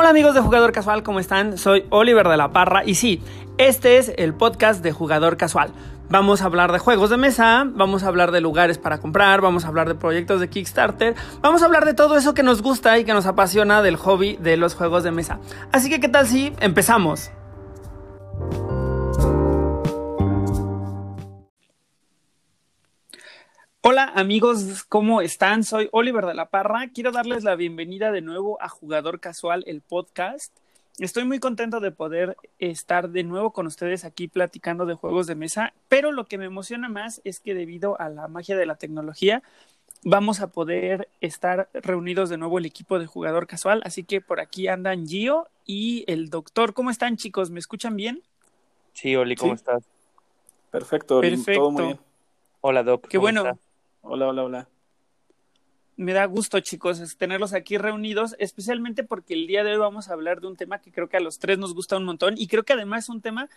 Hola amigos de Jugador Casual, ¿cómo están? Soy Oliver de la Parra y sí, este es el podcast de Jugador Casual. Vamos a hablar de juegos de mesa, vamos a hablar de lugares para comprar, vamos a hablar de proyectos de Kickstarter, vamos a hablar de todo eso que nos gusta y que nos apasiona del hobby de los juegos de mesa. Así que, ¿qué tal si empezamos? Hola amigos, ¿cómo están? Soy Oliver de la Parra. Quiero darles la bienvenida de nuevo a Jugador Casual, el podcast. Estoy muy contento de poder estar de nuevo con ustedes aquí platicando de juegos de mesa, pero lo que me emociona más es que debido a la magia de la tecnología vamos a poder estar reunidos de nuevo el equipo de Jugador Casual, así que por aquí andan Gio y el doctor. ¿Cómo están chicos? ¿Me escuchan bien? Sí, Oli, ¿cómo Sí. estás? Perfecto, Oli, Perfecto. todo muy bien. Hola, Doc. Qué ¿cómo bueno. estás? Hola, hola, hola. Me da gusto, chicos, tenerlos aquí reunidos, especialmente porque el día de hoy vamos a hablar de un tema que creo que a los tres nos gusta un montón y creo que además es un tema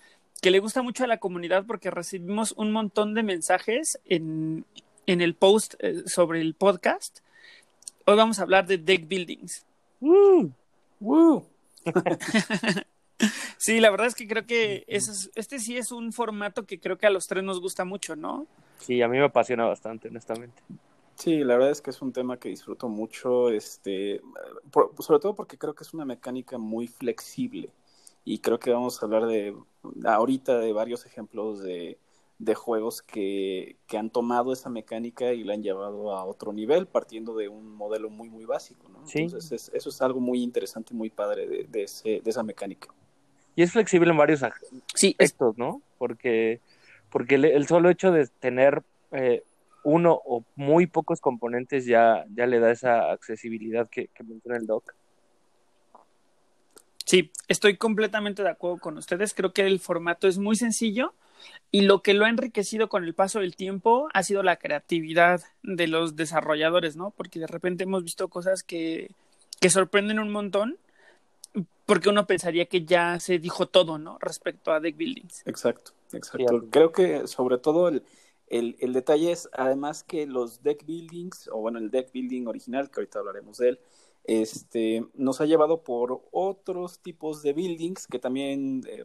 que le gusta mucho a la comunidad porque recibimos un montón de mensajes en, en el post eh, sobre el podcast. Hoy vamos a hablar de deck buildings. Uh, Woo. Sí, la verdad es que creo que ese es- este sí es un formato que creo que a los tres nos gusta mucho, ¿no? sí, a mí me apasiona bastante, honestamente. Sí, la verdad es que es un tema que disfruto mucho, este, por- sobre todo porque creo que es una mecánica muy flexible y creo que vamos a hablar de ahorita de varios ejemplos de, de juegos que, que han tomado esa mecánica y la han llevado a otro nivel partiendo de un modelo muy muy básico, ¿no? Sí. Entonces es- eso es algo muy interesante, muy padre de, de, ese- de esa mecánica. Y es flexible en varios Sí, es- aspectos, ¿no? Porque, porque el, el solo hecho de tener eh, uno o muy pocos componentes ya, ya le da esa accesibilidad que, que menciona el Doc. Sí, estoy completamente de acuerdo con ustedes. Creo que el formato es muy sencillo y lo que lo ha enriquecido con el paso del tiempo ha sido la creatividad de los desarrolladores, ¿no? Porque de repente hemos visto cosas que, que sorprenden un montón porque uno pensaría que ya se dijo todo, ¿no? Respecto a deck buildings. Exacto, exacto. Creo que sobre todo el, el, el detalle es además que los deck buildings, o bueno, el deck building original, que ahorita hablaremos de él, este, nos ha llevado por otros tipos de buildings que también eh,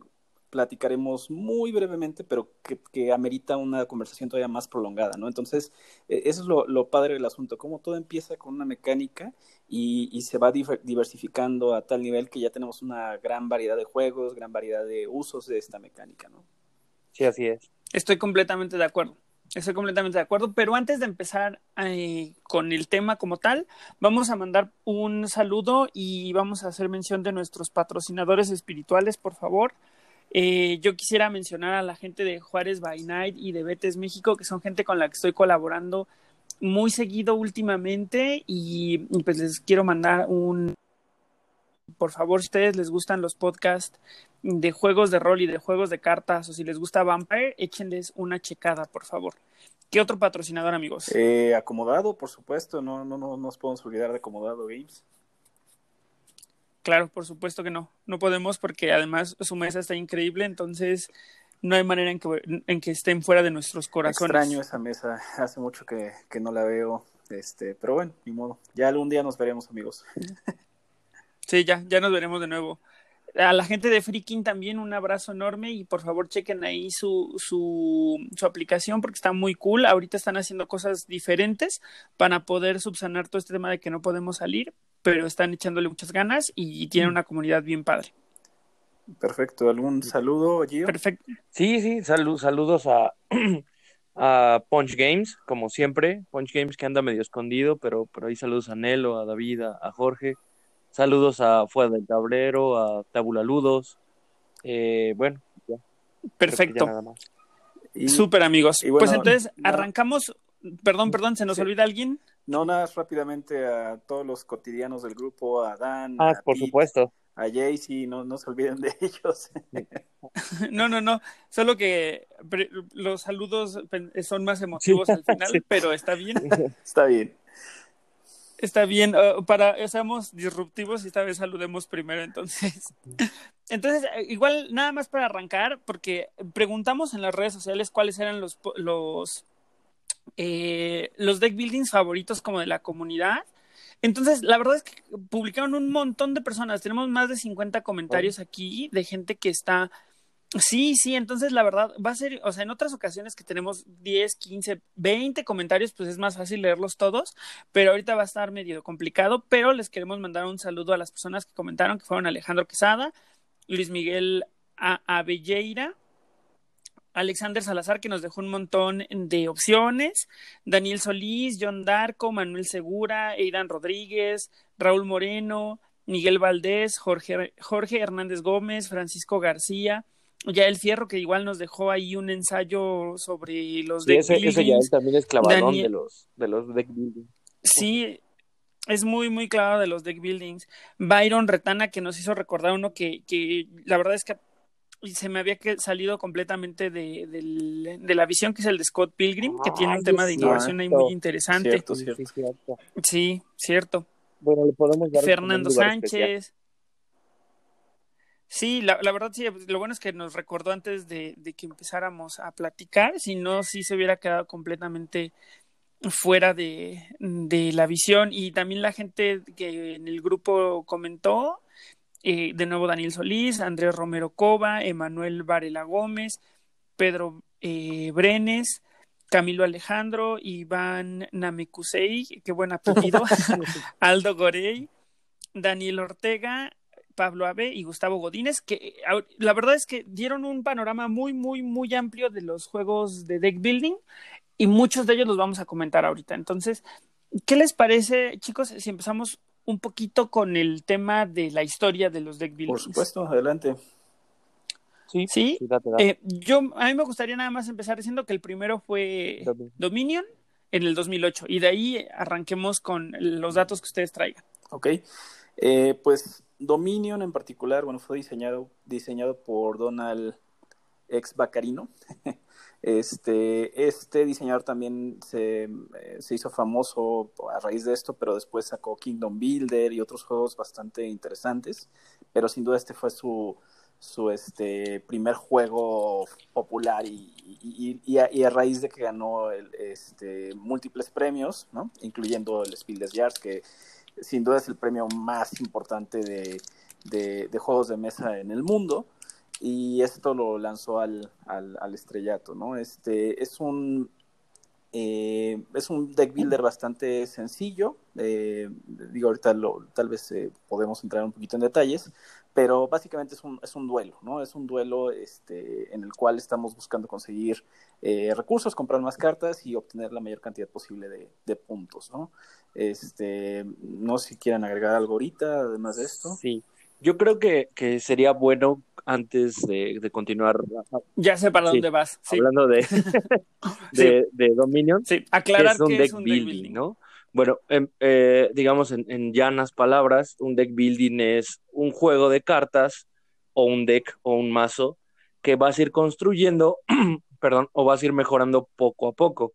platicaremos muy brevemente, pero que, que amerita una conversación todavía más prolongada, ¿no? Entonces, eh, eso es lo, lo padre del asunto, cómo todo empieza con una mecánica y, y se va diver- diversificando a tal nivel que ya tenemos una gran variedad de juegos, gran variedad de usos de esta mecánica, ¿no? Sí, así es. Estoy completamente de acuerdo. Estoy completamente de acuerdo, pero antes de empezar eh, con el tema como tal, vamos a mandar un saludo y vamos a hacer mención de nuestros patrocinadores espirituales, por favor. Eh, yo quisiera mencionar a la gente de Juárez by Night y de Betes México, que son gente con la que estoy colaborando muy seguido últimamente y, pues les quiero mandar un... Por favor, si ustedes les gustan los podcasts de juegos de rol y de juegos de cartas, o si les gusta Vampire, échenles una checada, por favor. ¿Qué otro patrocinador, amigos? Eh, acomodado, por supuesto, no, no, no nos podemos olvidar de Acomodado Games. Claro, por supuesto que no. No podemos porque además su mesa está increíble, entonces no hay manera en que, en que estén fuera de nuestros corazones. Extraño esa mesa, hace mucho que, que no la veo, este, pero bueno, ni modo. Ya algún día nos veremos, amigos. Sí, ya, ya nos veremos de nuevo. A la gente de Freaking también un abrazo enorme y por favor chequen ahí su, su, su aplicación porque está muy cool. Ahorita están haciendo cosas diferentes para poder subsanar todo este tema de que no podemos salir, pero están echándole muchas ganas y tienen una comunidad bien padre. Perfecto, ¿algún saludo, Gio? Perfecto. Sí, sí, salu- saludos a, a Punch Games, como siempre. Punch Games que anda medio escondido, pero, pero ahí saludos a Nelo, a David, a, a Jorge. Saludos a Fuera del Tablero, a Tabula Ludos. Eh, bueno, ya, Perfecto. nada más. Y- Súper amigos. y bueno, pues entonces arrancamos. Perdón, perdón, ¿se nos Sí. olvida alguien? No, nada, más rápidamente a todos los cotidianos del grupo, a Dan, Ah, a por Pete, supuesto. a Jaycee, no, no se olviden de ellos. No, no, no. Solo que los saludos son más emotivos al final, Sí. pero está bien. Está bien. Está bien. uh, para seamos disruptivos y esta vez saludemos primero, entonces. Entonces, eh, igual nada más para arrancar, porque preguntamos en las redes sociales cuáles eran los po- los eh, los deck buildings favoritos como de la comunidad Entonces, la verdad es que publicaron un montón de personas. Tenemos más de 50 comentarios aquí de gente que está Sí, sí, entonces la verdad va a ser, o sea, en otras ocasiones que tenemos 10, 15, 20 comentarios, pues es más fácil leerlos todos, pero ahorita va a estar medio complicado, pero les queremos mandar un saludo a las personas que comentaron, que fueron Alejandro Quesada, Luis Miguel Avelleira, Alexander Salazar, que nos dejó un montón de opciones, Daniel Solís, John Darco, Manuel Segura, Aidan Rodríguez, Raúl Moreno, Miguel Valdés, Jorge, Jorge Hernández Gómez, Francisco García, ya el Fierro, que igual nos dejó ahí un ensayo sobre los sí, ese, ese, ya él también es clavadón de los, de los deck building. Sí, es muy, muy clavado de los deck buildings. Byron Retana, que nos hizo recordar uno que, que la verdad es que se me había salido completamente de, de, de, la visión que es el de Scott Pilgrim, que tiene un tema de innovación ahí muy interesante. Cierto, cierto. Sí, cierto. Sí, cierto. Bueno, le podemos dar Fernando Sánchez. Sí, la, la, verdad sí, lo bueno es que nos recordó antes de, de, que empezáramos a platicar, si no, sí se hubiera quedado completamente fuera de, de la visión y también la gente que en el grupo comentó, eh, de nuevo Daniel Solís, Andrés Romero Cova, Emanuel Varela Gómez, Pedro eh, Brenes, Camilo Alejandro, Iván Namekusei, qué buen apellido, Aldo Gorey, Daniel Ortega, Pablo Abe y Gustavo Godínez, que la verdad es que dieron un panorama muy, muy, muy amplio de los juegos de deck building y muchos de ellos los vamos a comentar ahorita. Entonces, ¿qué les parece, chicos, si empezamos un poquito con el tema de la historia de los deck building? Por supuesto, adelante. Sí, sí. sí date, date. Eh, yo a mí me gustaría nada más empezar diciendo que el primero fue Dominion. Dominion en el 2008 y de ahí arranquemos con los datos que ustedes traigan. Ok, eh, pues Dominion en particular, bueno, fue diseñado, diseñado por Donald Ex Bacarino. Este, este diseñador también se, eh, se, hizo famoso a raíz de esto, pero después sacó Kingdom Builder y otros juegos bastante interesantes. Pero sin duda este fue su, este, primer juego popular y, a, raíz de que ganó el, este, múltiples premios, ¿no? incluyendo el Spiel des Jahres, que sin duda es el premio más importante de, juegos de mesa en el mundo. Y esto lo lanzó al, al, al estrellato, ¿no? Este es un eh, es un deck builder bastante sencillo. Eh, digo, ahorita lo, tal vez eh, podemos entrar un poquito en detalles, pero básicamente es un, es un duelo, ¿no? Es un duelo este, en el cual estamos buscando conseguir eh, recursos, comprar más cartas y obtener la mayor cantidad posible de, de, puntos, ¿no? Este, no sé si quieran agregar algo ahorita, además de esto. Sí, yo creo que, que sería bueno antes de, de, continuar. Ya sé para sí, dónde vas. Sí. Hablando de, de, sí. de, Dominion. Sí, aclarar que es un, que deck, es un building, deck building, ¿no? Bueno, eh, eh, digamos en, en, llanas palabras, un deck building es un juego de cartas o un deck o un mazo que vas a ir construyendo, perdón, o vas a ir mejorando poco a poco.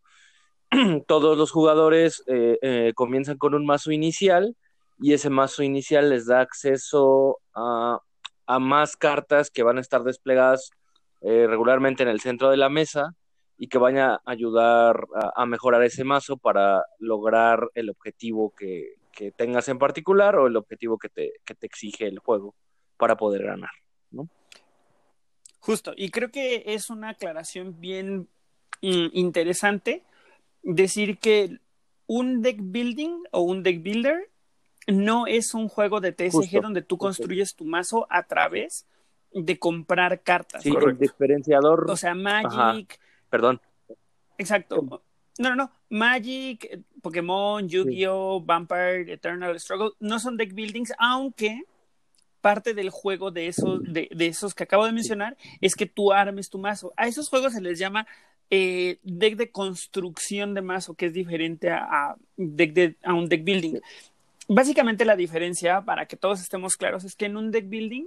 Todos los jugadores eh, eh, comienzan con un mazo inicial y ese mazo inicial les da acceso a, a más cartas que van a estar desplegadas eh, regularmente en el centro de la mesa y que van a ayudar a, mejorar ese mazo para lograr el objetivo que, que, tengas en particular o el objetivo que te, que te exige el juego para poder ganar, ¿no? Justo, y creo que es una aclaración bien mm, interesante decir que un deck building o un deck builder no es un juego de TSG justo, donde tú construyes justo. tu mazo a través de comprar cartas. Sí, el diferenciador. O sea, Magic. Ajá. Perdón. Exacto. No, no, no. Magic, Pokémon, Yu-Gi-Oh, sí. Vampire, Eternal Struggle no son deck buildings, aunque parte del juego de esos, de, de esos que acabo de mencionar sí. es que tú armes tu mazo. A esos juegos se les llama eh, deck de construcción de mazo, que es diferente a, a, deck de, a un deck building. Básicamente la diferencia, para que todos estemos claros, es que en un deck building,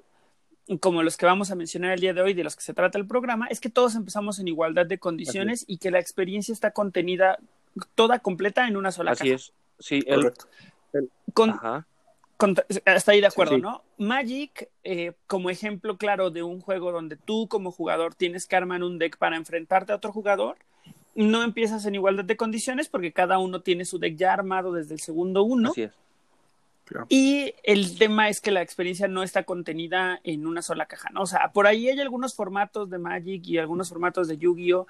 como los que vamos a mencionar el día de hoy, de los que se trata el programa, es que todos empezamos en igualdad de condiciones y que la experiencia está contenida toda completa en una sola Así caja. es, sí, el, el, con, Ajá. Con, hasta ahí de acuerdo, sí, sí. ¿no? Magic, eh, como ejemplo claro de un juego donde tú como jugador tienes que armar un deck para enfrentarte a otro jugador, no empiezas en igualdad de condiciones porque cada uno tiene su deck ya armado desde el segundo uno. Así es. Y el tema es que la experiencia no está contenida en una sola caja, ¿no? O sea, por ahí hay algunos formatos de Magic y algunos formatos de Yu-Gi-Oh!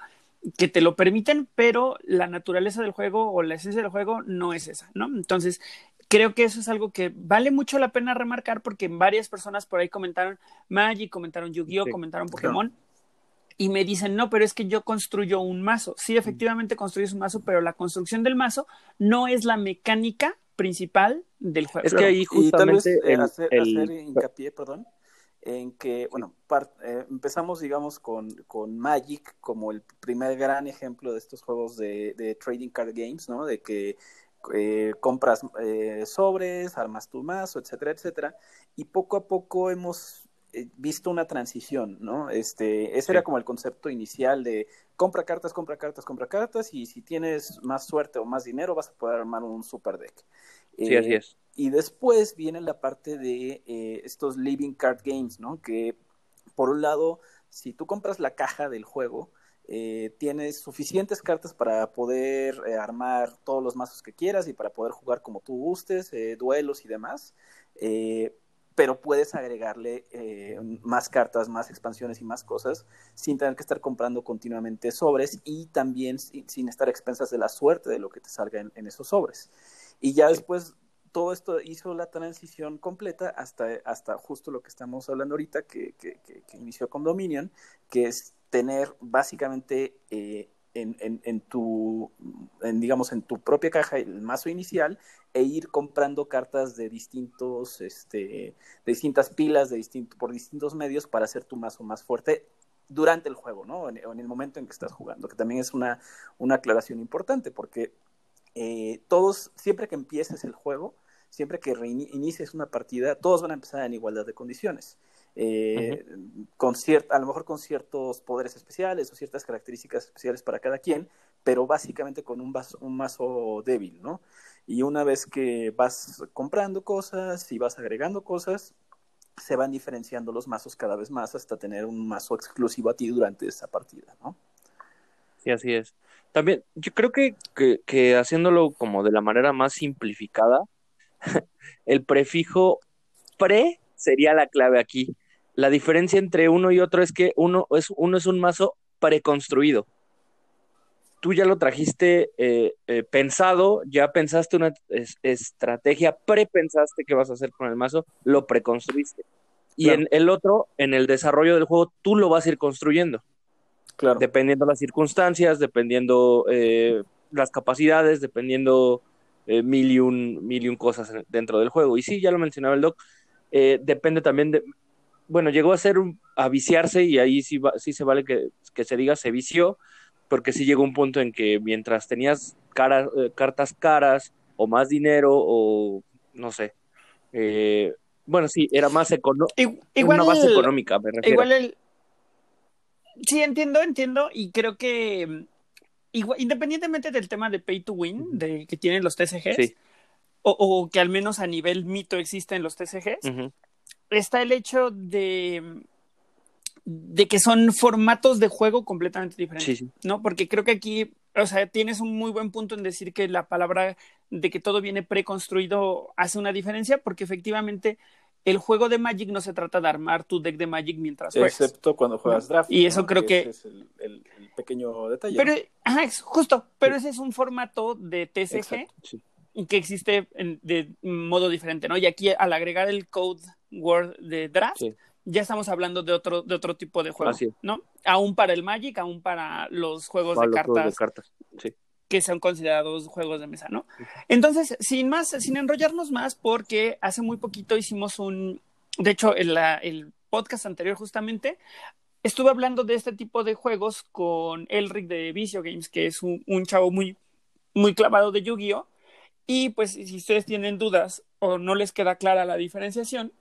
que te lo permiten, pero la naturaleza del juego o la esencia del juego no es esa, ¿no? Entonces, creo que eso es algo que vale mucho la pena remarcar porque varias personas por ahí comentaron Magic, comentaron Yu-Gi-Oh!, comentaron Pokémon. Y me dicen, no, pero es que yo construyo un mazo. Sí, efectivamente construyes un mazo, pero la construcción del mazo no es la mecánica principal del juego. Es que ahí justamente y hacer, hincapié, perdón, en que, bueno, eh, empezamos, digamos, con, con, Magic como el primer gran ejemplo de estos juegos de, trading card games, ¿no? De que eh, compras eh, sobres, armas tu mazo, etcétera, etcétera. Y poco a poco hemos visto una transición, ¿no? Este, ese era como el concepto inicial de compra cartas, compra cartas, compra cartas, y si tienes más suerte o más dinero vas a poder armar un super deck. Sí, así es. Y después viene la parte de eh, estos living card games, ¿no? Que por un lado, si tú compras la caja del juego, eh, tienes suficientes cartas para poder eh, armar todos los mazos que quieras y para poder jugar como tú gustes, duelos y demás. Pero puedes agregarle más cartas, más expansiones y más cosas sin tener que estar comprando continuamente sobres y también sin, estar expensas de la suerte de lo que te salga en esos sobres. Y ya después todo esto hizo la transición completa hasta, hasta justo lo que estamos hablando ahorita, que, que, inició con Dominion, que es tener básicamente eh, en, en, en, tu, digamos, en tu propia caja el mazo inicial e ir comprando cartas de distintos, este, de distintas pilas, de distinto, por distintos medios para hacer tu mazo más fuerte durante el juego, ¿no? En, el momento en que estás jugando, que también es una, una aclaración importante, porque eh, todos, siempre que empieces el juego, siempre que inicies una partida, todos van a empezar en igualdad de condiciones. Eh, con a lo mejor con ciertos poderes especiales o ciertas características especiales para cada quien, pero básicamente con un, un mazo débil, ¿no? Y una vez que vas comprando cosas y vas agregando cosas, se van diferenciando los mazos cada vez más hasta tener un mazo exclusivo a ti durante esa partida, ¿no? Sí, así es. También, yo creo que, que haciéndolo como de la manera más simplificada, el prefijo pre sería la clave aquí. La diferencia entre uno y otro es que uno es, uno es un mazo preconstruido. Tú ya lo trajiste eh, eh, pensado, ya pensaste una estrategia, prepensaste qué vas a hacer con el mazo, lo preconstruiste. Y en el otro, en el desarrollo del juego, tú lo vas a ir construyendo. Claro. Dependiendo las circunstancias, dependiendo eh, las capacidades, dependiendo eh, mil, y un, mil y un cosas dentro del juego. Y sí, ya lo mencionaba el doc, eh, depende también de, bueno, llegó a ser a viciarse y ahí sí, sí se vale que, se diga se vició, porque sí llegó un punto en que mientras tenías cara, eh, cartas caras o más dinero o no sé, bueno, sí, era más económico, una base económica, me refiero. Igual el... Sí, entiendo, entiendo, y creo que independientemente del tema de pay to win de, que tienen los TCGs, o, que al menos a nivel mito existen los TCGs, está el hecho de, de que son formatos de juego completamente diferentes, ¿no? Porque creo que aquí, o sea, tienes un muy buen punto en decir que la palabra de que todo viene preconstruido hace una diferencia, porque efectivamente el juego de Magic no se trata de armar tu deck de Magic mientras juegas. Excepto cuando juegas draft. Y eso creo que... es el, pequeño detalle. Pero, ajá, es justo, pero ese es un formato de TCG que existe de modo diferente, ¿no? Y aquí al agregar el code word de draft, ya estamos hablando de otro, de otro tipo de juego, ¿no? Aún para el Magic, aún para los juegos, de, cartas, juegos de cartas. Sí que son considerados juegos de mesa, ¿no? Entonces, sin más, sin enrollarnos más, porque hace muy poquito hicimos un, de hecho, el, el podcast anterior justamente, estuve hablando de este tipo de juegos con Elric de Vicio Games, que es un, un chavo muy, muy clavado de Yu-Gi-Oh! Y pues si ustedes tienen dudas o no les queda clara la diferenciación,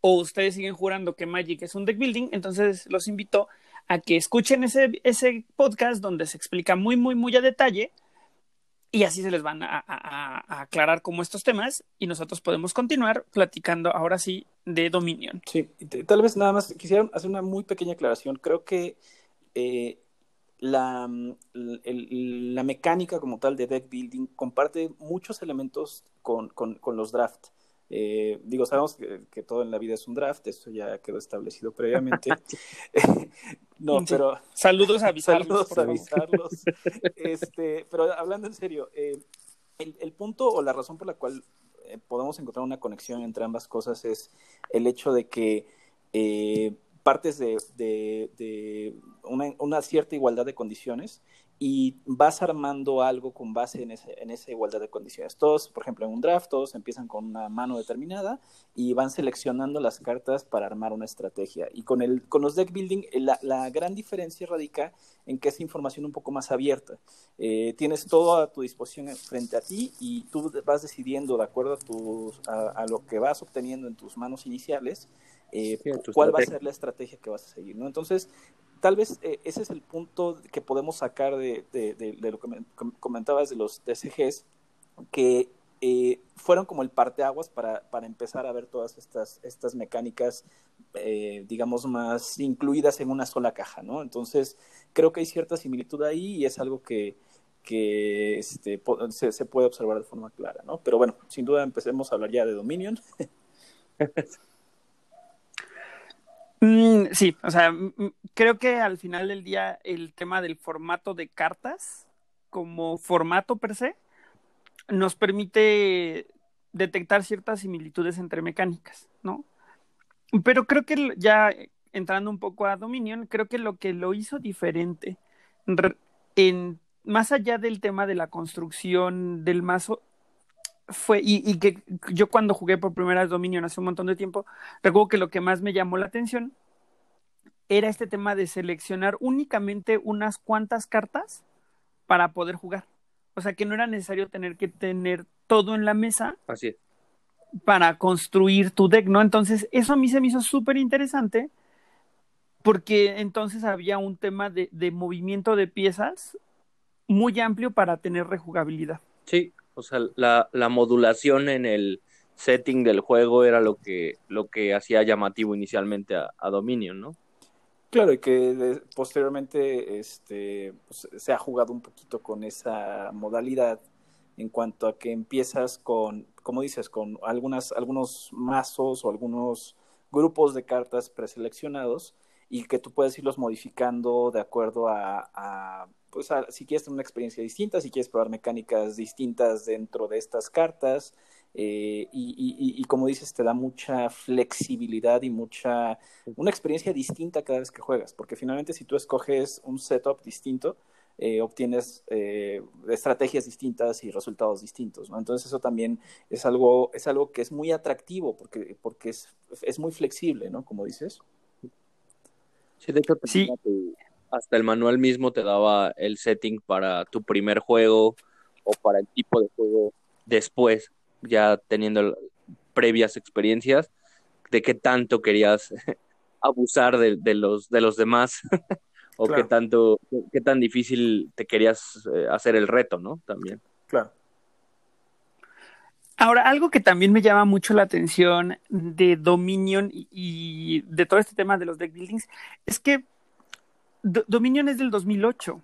o ustedes siguen jurando que Magic es un deck building, entonces los invito a que escuchen ese, ese podcast donde se explica muy, muy, muy a detalle y así se les van a, aclarar como estos temas y nosotros podemos continuar platicando ahora sí de Dominion. Sí, tal vez nada más quisiera hacer una muy pequeña aclaración. Creo que eh, la, la mecánica como tal de deck building comparte muchos elementos con, con, los draft. Eh, digo, sabemos que, todo en la vida es un draft, eso ya quedó establecido previamente. no, pero. Saludos a avisarlos. Saludos a avisarlos. este, pero hablando en serio, eh, el, el, punto o la razón por la cual eh, podemos encontrar una conexión entre ambas cosas es el hecho de que partes de, una, cierta igualdad de condiciones y vas armando algo con base en, esa igualdad de condiciones. Todos, por ejemplo, en un draft, todos empiezan con una mano determinada y van seleccionando las cartas para armar una estrategia. Y con, los deck building, eh, la, gran diferencia radica en que es información un poco más abierta. Eh, tienes todo a tu disposición frente a ti y tú vas decidiendo de acuerdo a lo que vas obteniendo en tus manos iniciales eh, cuál va a ser la estrategia que vas a seguir, ¿no? Entonces, tal vez eh, ese es el punto que podemos sacar de, lo que comentabas de los DSGs, que eh, fueron como el parteaguas para, para empezar a ver todas estas, estas mecánicas, digamos, más incluidas en una sola caja, ¿no? Entonces, creo que hay cierta similitud ahí y es algo que, que este, se, se, puede observar de forma clara, ¿no? Pero bueno, sin duda empecemos a hablar ya de Dominion. Mm, sí, o sea, creo que al final del día el tema del formato de cartas como formato per se nos permite detectar ciertas similitudes entre mecánicas, ¿no? Pero creo que ya entrando un poco a Dominion, creo que lo que lo hizo diferente en más allá del tema de la construcción del mazo fue, y, que yo cuando jugué por primera vez Dominion hace un montón de tiempo, recuerdo que lo que más me llamó la atención era este tema de seleccionar únicamente unas cuantas cartas para poder jugar. O sea que no era necesario tener que tener todo en la mesa. Así Para construir tu deck, ¿no? Entonces, eso a mí se me hizo súper interesante porque entonces había un tema de, de movimiento de piezas muy amplio para tener rejugabilidad. Sí, o sea, la, la modulación en el setting del juego era lo que, lo que hacía llamativo inicialmente a, Dominion, ¿no? Claro, y que posteriormente este, pues, se ha jugado un poquito con esa modalidad en cuanto a que empiezas con, como dices, con algunas, algunos mazos o algunos grupos de cartas preseleccionados y que tú puedes irlos modificando de acuerdo a pues si quieres tener una experiencia distinta, si quieres probar mecánicas distintas dentro de estas cartas, eh, y, como dices, te da mucha flexibilidad y mucha, una experiencia distinta cada vez que juegas, porque finalmente si tú escoges un setup distinto, eh, obtienes eh, estrategias distintas y resultados distintos, ¿no? Entonces eso también es algo, es algo que es muy atractivo porque, porque es, es muy flexible, ¿no? Como dices. Sí, de hecho, sí hasta el manual mismo te daba el setting para tu primer juego o para el tipo de juego después, ya teniendo previas experiencias, de qué tanto querías abusar de, los, de los demás o qué tanto, qué tan difícil te querías eh, hacer el reto, ¿no? También. Claro. Ahora, algo que también me llama mucho la atención de Dominion y, y de todo este tema de los deck buildings es que Dominion es del 2008.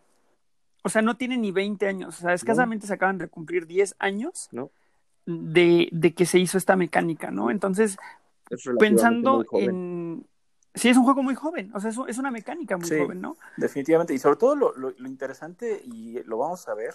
O sea, no tiene ni 20 años. O sea, escasamente se acaban de cumplir 10 años de, de, que se hizo esta mecánica, ¿no? Entonces, pensando en... Sí, es un juego muy joven, o sea, es, es una mecánica muy joven, ¿no? Definitivamente, y sobre todo lo, lo, lo interesante, y lo vamos a ver,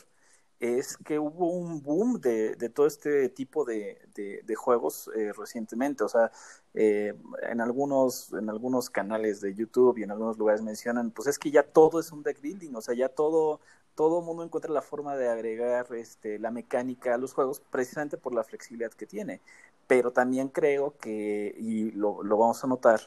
es que hubo un boom de, de todo este tipo de, de, juegos eh, recientemente. O sea, eh, en, algunos, en algunos canales de YouTube y en algunos lugares mencionan, pues es que ya todo es un deck building, o sea, ya todo, todo mundo encuentra la forma de agregar este, la mecánica a los juegos precisamente por la flexibilidad que tiene. Pero también creo que, y lo, lo vamos a notar,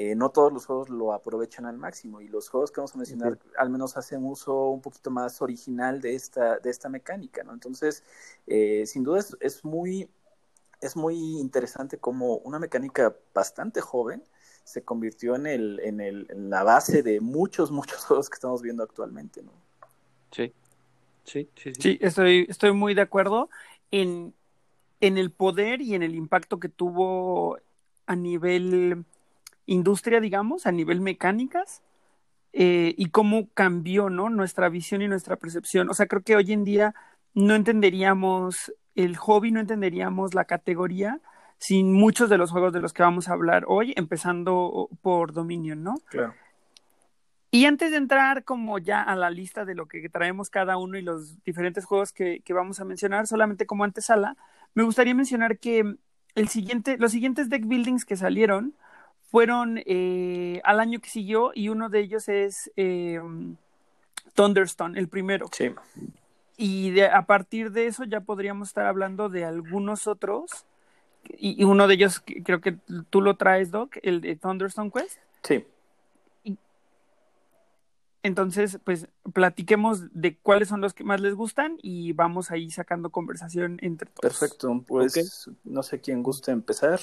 eh, no todos los juegos lo aprovechan al máximo y los juegos que vamos a mencionar al menos hacen uso un poquito más original de esta, de esta mecánica, ¿no? Entonces, eh, sin duda es, muy, es muy interesante como una mecánica bastante joven se convirtió en, el, en, el, en la base de muchos, muchos juegos que estamos viendo actualmente, ¿no? Sí, sí, sí. Sí, sí estoy, estoy muy de acuerdo en, en el poder y en el impacto que tuvo a nivel industria, digamos, a nivel mecánicas, eh, y cómo cambió, ¿no? Nuestra visión y nuestra percepción. O sea, creo que hoy en día no entenderíamos el hobby, no entenderíamos la categoría sin muchos de los juegos de los que vamos a hablar hoy, empezando por Dominion, ¿no? Claro. Y antes de entrar como ya a la lista de lo que traemos cada uno y los diferentes juegos que, que vamos a mencionar, solamente como antesala, me gustaría mencionar que el siguiente, los siguientes deck buildings que salieron fueron eh, al año que siguió y uno de ellos es eh, Thunderstone, el primero. Sí. Y de, a partir de eso ya podríamos estar hablando de algunos otros. Y, y, uno de ellos, creo que tú lo traes, Doc, el de Thunderstone Quest. Sí. Entonces, pues platiquemos de cuáles son los que más les gustan y vamos ahí sacando conversación entre todos. Perfecto, pues okay. no sé quién gusta empezar.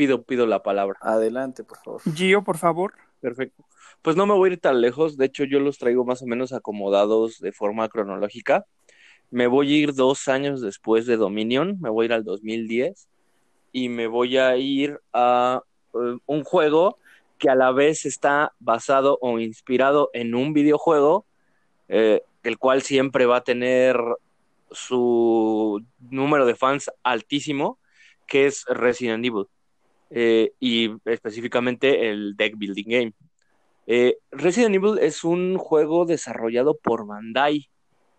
Pido, pido la palabra. Adelante, por favor. Gio, por favor. Perfecto. Pues no me voy a ir tan lejos, de hecho yo los traigo más o menos acomodados de forma cronológica. Me voy a ir dos años después de Dominion, me voy a ir al 2010 y me voy a ir a uh, un juego que a la vez está basado o inspirado en un videojuego, eh, el cual siempre va a tener su número de fans altísimo, que es Resident Evil, eh, y específicamente el deck building game. Eh, Resident Evil es un juego desarrollado por Bandai,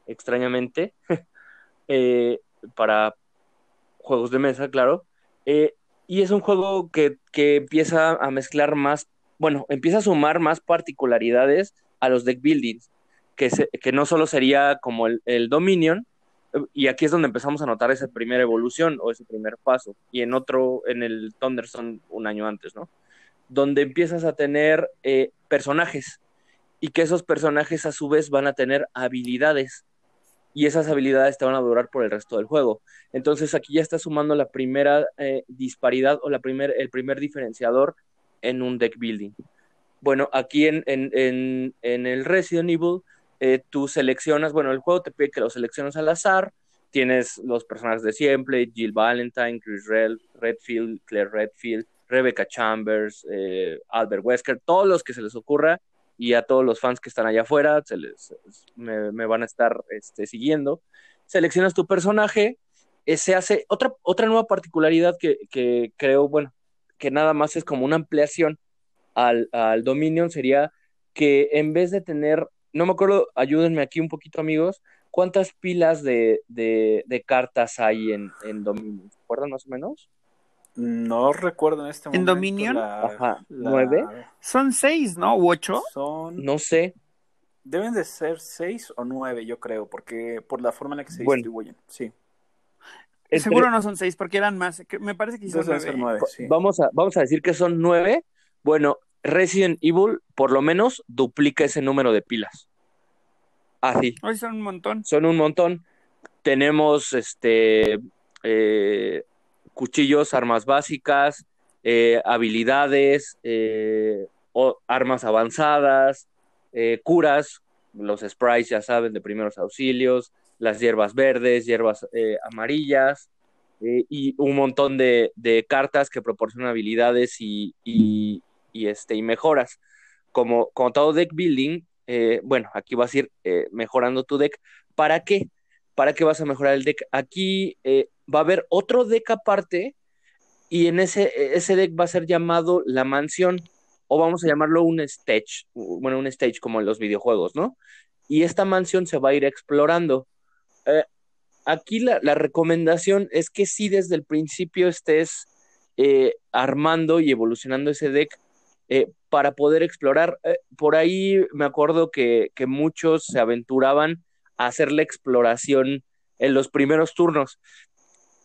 extrañamente, para juegos de mesa, claro. Y es un juego que, que, empieza a mezclar más, bueno, empieza a sumar más particularidades a los deck buildings, que, se, que no solo sería como el, el, Dominion, y aquí es donde empezamos a notar esa primera evolución o ese primer paso, y en otro, en el Thunderstone un año antes, ¿no? Donde empiezas a tener eh, personajes, y que esos personajes a su vez van a tener habilidades y esas habilidades te van a durar por el resto del juego. Entonces aquí ya está sumando la primera eh, disparidad o la primer, el primer diferenciador en un deck building. Bueno, aquí en, en, en, en el Resident Evil, eh, tú seleccionas, bueno, el juego te pide que lo selecciones al azar, tienes los personajes de siempre, Jill Valentine, Chris Red, Redfield, Claire Redfield, Rebecca Chambers, eh, Albert Wesker, todos los que se les ocurra, y a todos los fans que están allá afuera, se les, me, me van a estar este, siguiendo. Seleccionas tu personaje, eh, se hace otra, otra nueva particularidad que, que, creo, bueno, que nada más es como una ampliación al, al Dominion, sería que en vez de tener, no me acuerdo, ayúdenme aquí un poquito amigos, ¿cuántas pilas de, de, de cartas hay en, en Dominion? ¿Se acuerdan más o menos? No recuerdo en este momento. ¿En Dominion? La, Ajá, ¿nueve? La... Son seis, ¿no? ¿U ocho? Son... No sé. Deben de ser seis o nueve, yo creo, porque por la forma en la que se bueno. distribuyen, sí. Entre... Seguro no son seis, porque eran más. Me parece que son nueve. nueve sí. vamos, a, vamos a decir que son nueve. Bueno, Resident Evil por lo menos duplica ese número de pilas. Así. Hoy son un montón. Son un montón. Tenemos este eh, cuchillos, armas básicas, eh, habilidades, eh, o, armas avanzadas, curas, los sprites, ya saben, de primeros auxilios, las hierbas verdes, hierbas amarillas, y un montón de, de, cartas que proporcionan habilidades y, y, y, este, y mejoras. Como, como todo deck building, bueno, aquí vas a ir mejorando tu deck. ¿Para qué? ¿Para qué vas a mejorar el deck? Aquí va a haber otro deck aparte y en ese, ese deck va a ser llamado la mansión o vamos a llamarlo un stage, bueno, un stage como en los videojuegos, ¿no? Y esta mansión se va a ir explorando. Eh, aquí la, la, recomendación es que sí desde el principio estés eh, armando y evolucionando ese deck eh, para poder explorar. Eh, por ahí me acuerdo que, que muchos se aventuraban a hacer la exploración en los primeros turnos.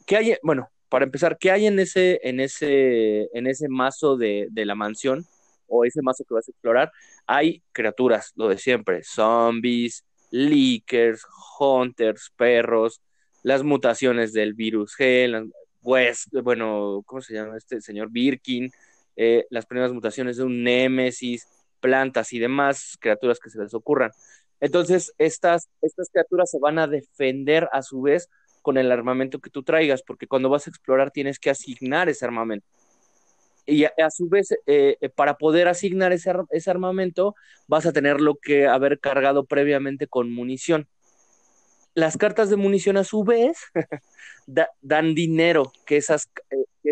¿Qué hay? Bueno, para empezar, ¿qué hay en ese, en ese, en ese mazo de, de, la mansión o ese mazo que vas a explorar? Hay criaturas, lo de siempre, zombies, leakers, hunters, perros, las mutaciones del virus G, pues, bueno, ¿cómo se llama este señor Birkin? Eh, las primeras mutaciones de un Némesis, plantas y demás criaturas que se les ocurran. Entonces, estas, estas criaturas se van a defender a su vez con el armamento que tú traigas, porque cuando vas a explorar tienes que asignar ese armamento. y a, su vez, eh, eh, para poder asignar ese, ese, armamento, vas a tenerlo que haber cargado previamente con munición. Las cartas de munición, a su vez, dan dinero, que, esas,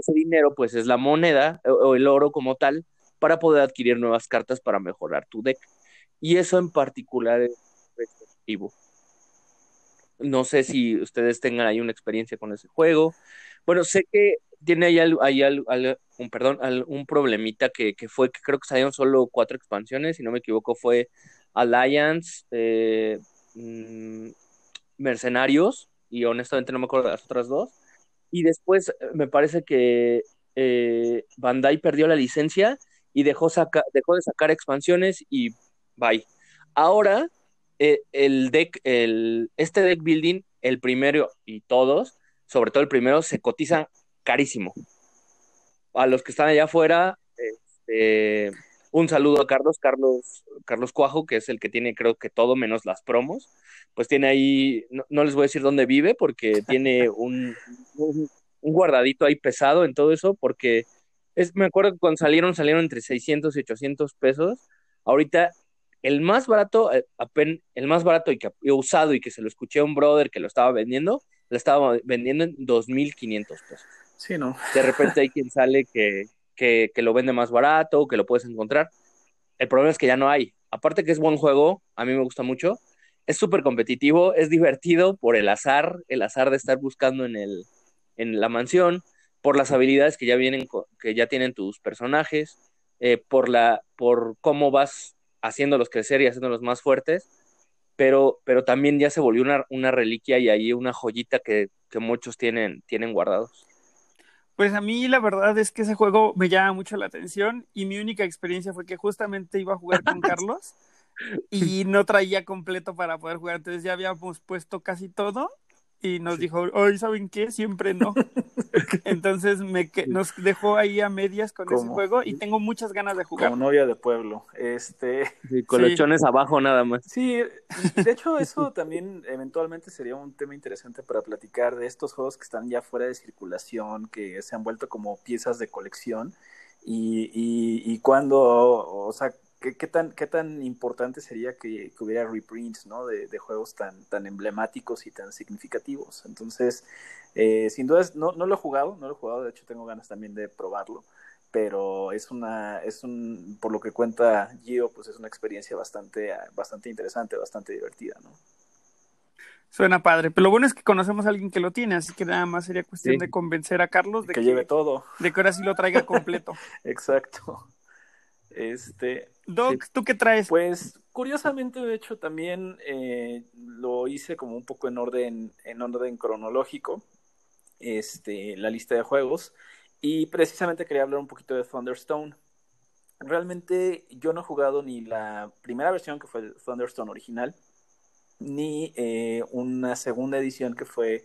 ese dinero, pues, es la moneda o, el oro como tal, para poder adquirir nuevas cartas para mejorar tu deck. Y eso en particular es efectivo. No sé si ustedes tengan ahí una experiencia con ese juego. Bueno, sé que tiene ahí, un, perdón, un problemita que, fue que creo que salieron solo cuatro expansiones, si no me equivoco, fue Alliance, eh, mm, Mercenarios, y honestamente no me acuerdo de las otras dos. Y después eh, me parece que eh, Bandai perdió la licencia y dejó, dejó de sacar expansiones y bye. Ahora, el deck, el, este deck building, el primero y todos, sobre todo el primero, se cotizan carísimo. A los que están allá afuera, este, un saludo a Carlos, Carlos, Carlos Cuajo, que es el que tiene creo que todo menos las promos. Pues tiene ahí, no, les voy a decir dónde vive, porque tiene un, un, guardadito ahí pesado en todo eso, porque es, me acuerdo que cuando salieron, salieron entre 600 y 800 pesos. Ahorita el más barato, eh, el más barato y que he usado y que se lo escuché a un brother que lo estaba vendiendo, lo estaba vendiendo en 2.500 pesos. Sí, ¿no? De repente hay quien sale que, que, que, lo vende más barato, que lo puedes encontrar. El problema es que ya no hay. Aparte que es buen juego, a mí me gusta mucho. Es súper competitivo, es divertido por el azar, el azar de estar buscando en, el, en la mansión, por las habilidades que ya vienen, que ya tienen tus personajes, eh, por, la, por cómo vas haciéndolos crecer y haciéndolos más fuertes pero, pero también ya se volvió una, una reliquia y ahí una joyita que, que, muchos tienen, tienen guardados. Pues a mí la verdad es que ese juego me llama mucho la atención y mi única experiencia fue que justamente iba a jugar con Carlos y no traía completo para poder jugar, entonces ya habíamos puesto casi todo y nos dijo, hoy ¿saben qué? Siempre no. Entonces me nos dejó ahí a medias con ese juego y tengo muchas ganas de jugar. Como novia de pueblo. Este... Sí, colochones abajo nada más. Sí, de hecho eso también eventualmente sería un tema interesante para platicar de estos juegos que están ya fuera de circulación, que se han vuelto como piezas de colección y, y, y cuando, o sea, ¿Qué, tan, ¿Qué tan importante sería que, hubiera reprints ¿no? de, juegos tan, tan emblemáticos y tan significativos? Entonces, eh, sin duda, no, no lo he jugado, no lo he jugado, de hecho tengo ganas también de probarlo, pero es una, es un, por lo que cuenta Gio, pues es una experiencia bastante, bastante interesante, bastante divertida, ¿no? Suena padre, pero lo bueno es que conocemos a alguien que lo tiene, así que nada más sería cuestión de convencer a Carlos de que, que, lleve todo. De que ahora sí lo traiga completo. Exacto. Este, Doc, ¿tú qué traes? Pues curiosamente, de hecho, también eh, lo hice como un poco en orden, en orden cronológico, este, la lista de juegos, y precisamente quería hablar un poquito de Thunderstone. Realmente yo no he jugado ni la primera versión que fue Thunderstone original, ni eh, una segunda edición que fue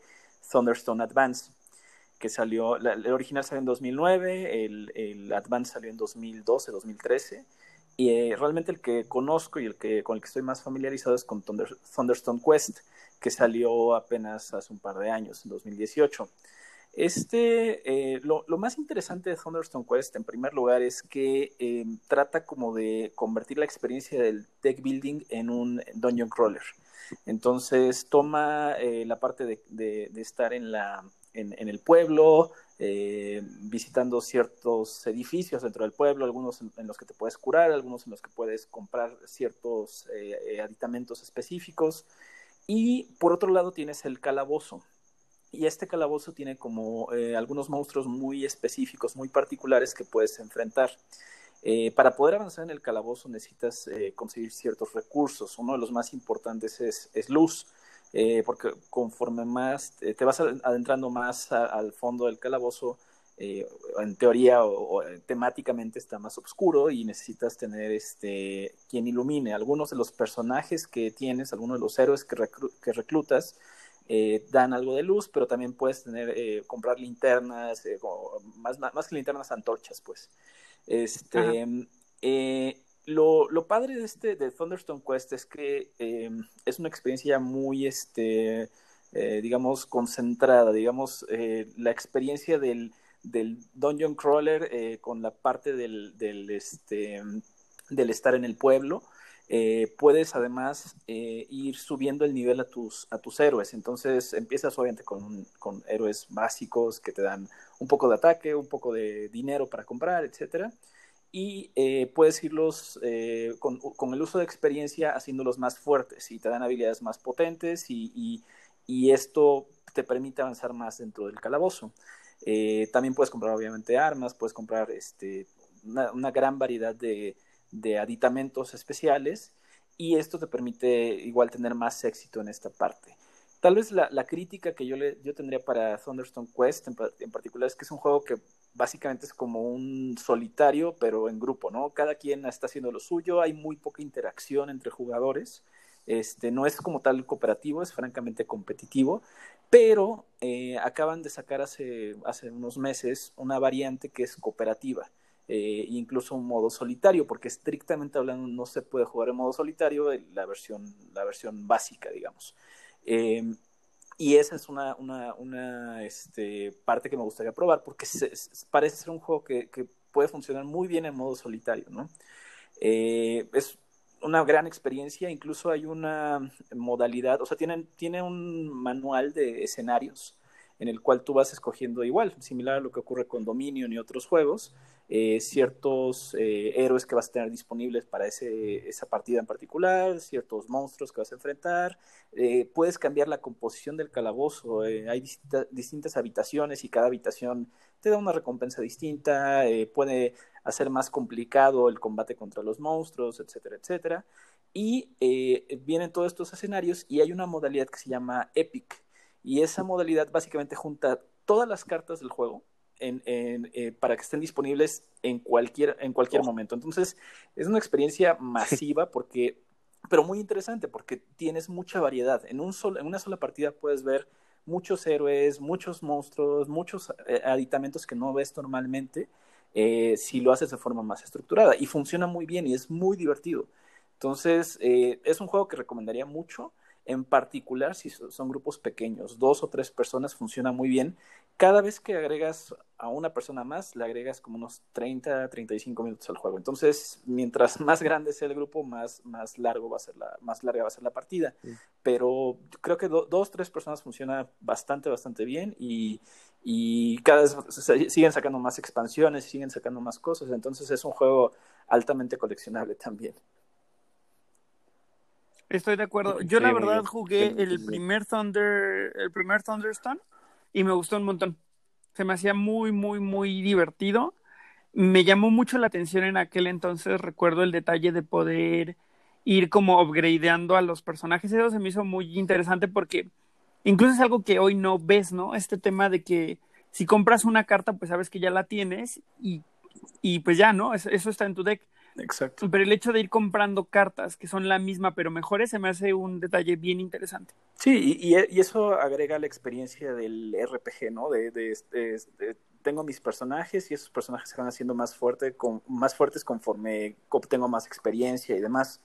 Thunderstone Advance que salió, el original salió en 2009, el, el Advance salió en 2012, 2013, y eh, realmente el que conozco y el que con el que estoy más familiarizado es con Thunderstone Quest, que salió apenas hace un par de años, en 2018. Este, eh, lo, lo, más interesante de Thunderstone Quest, en primer lugar, es que eh, trata como de convertir la experiencia del deck building en un dungeon crawler. Entonces toma la parte de, de estar en la, en, el pueblo, eh, visitando ciertos edificios dentro del pueblo, algunos en, los que te puedes curar, algunos en los que puedes comprar ciertos eh, eh, aditamentos específicos. Y por otro lado tienes el calabozo. Y este calabozo tiene como algunos monstruos muy específicos, muy particulares que puedes enfrentar. para poder avanzar en el calabozo necesitas conseguir ciertos recursos. Uno de los más importantes es, es luz. Eh, porque conforme más te vas adentrando más al fondo del calabozo, eh, en teoría o, temáticamente está más oscuro y necesitas tener este quien ilumine. Algunos de los personajes que tienes, algunos de los héroes que, que reclutas, eh, dan algo de luz, pero también puedes tener, comprar linternas, más, más, que linternas, antorchas, pues. Este, lo, lo, padre de este de Thunderstone Quest es que em, es una experiencia muy este eh, digamos concentrada digamos eh, la experiencia del, del dungeon crawler eh, con la parte del, del, este, del estar en el pueblo. Eh, puedes además eh, ir subiendo el nivel a tus, a tus héroes. Entonces empiezas obviamente con, con, héroes básicos que te dan un poco de ataque, un poco de dinero para comprar, etcétera. Y eh, puedes irlos con, con, el uso de experiencia haciéndolos más fuertes y te dan habilidades más potentes y, y, esto te permite avanzar más dentro del calabozo. también puedes comprar obviamente armas, puedes comprar este, una, gran variedad de, de aditamentos especiales y esto te permite igual tener más éxito en esta parte. Tal vez la, crítica que yo, le, yo tendría para Thunderstone Quest en, particular es que es un juego que básicamente es como un solitario, pero en grupo, ¿no? Cada quien está haciendo lo suyo, hay muy poca interacción entre jugadores. Este, no es como tal cooperativo, es francamente competitivo, pero eh, acaban de sacar hace, hace unos meses una variante que es cooperativa eh, incluso un modo solitario, porque estrictamente hablando no se puede jugar en modo solitario, la versión, la versión básica, digamos. Eh, y esa es una, una, este, parte que me gustaría probar, porque parece ser un juego que, que, puede funcionar muy bien en modo solitario, ¿no? Eh, es una gran experiencia, incluso hay una modalidad, o sea, tienen, tiene un manual de escenarios en el cual tú vas escogiendo igual, similar a lo que ocurre con Dominion y otros juegos, eh, ciertos eh, héroes que vas a tener disponibles para ese, esa partida en particular, ciertos monstruos que vas a enfrentar, eh, puedes cambiar la composición del calabozo, hay distintas habitaciones y cada habitación te da una recompensa distinta, puede hacer más complicado el combate contra los monstruos, etcétera, etcétera. Y vienen todos estos escenarios y hay una modalidad que se llama Epic, y esa modalidad básicamente junta todas las cartas del juego en, en, eh, para que estén disponibles en cualquier, en cualquier momento. Entonces, es una experiencia masiva porque, pero muy interesante porque tienes mucha variedad. En, un en una sola partida puedes ver muchos héroes, muchos monstruos, muchos eh, aditamentos que no ves normalmente eh, si lo haces de forma más estructurada. Y funciona muy bien y es muy divertido. Entonces, es un juego que recomendaría mucho. En particular, si son grupos pequeños, dos o tres personas, funciona muy bien. Cada vez que agregas a una persona más, le agregas como unos 30, 35 minutos al juego. Entonces, mientras más grande sea el grupo, más, más, largo va a ser la, más larga va a ser la partida. Pero creo que dos, tres personas funciona bastante, bastante bien y, y cada vez siguen sacando más expansiones, siguen sacando más cosas. Entonces, es un juego altamente coleccionable también. Estoy de acuerdo. Yo la verdad jugué el primer Thunder, el primer Thunderstone y me gustó un montón. Se me hacía muy, muy, muy divertido. Me llamó mucho la atención en aquel entonces, recuerdo el detalle de poder ir como upgradeando a los personajes. Eso se me hizo muy interesante porque incluso es algo que hoy no ves, ¿no? Este tema de que si compras una carta, pues sabes que ya la tienes y, y pues ya, ¿no? eso está en tu deck Exacto. Pero el hecho de ir comprando cartas que son la misma pero mejores se me hace un detalle bien interesante. Sí, y, y eso agrega la experiencia del RPG, ¿no? De, de, de, tengo mis personajes y esos personajes se van haciendo más, fuerte, con, más fuertes conforme obtengo más experiencia y demás.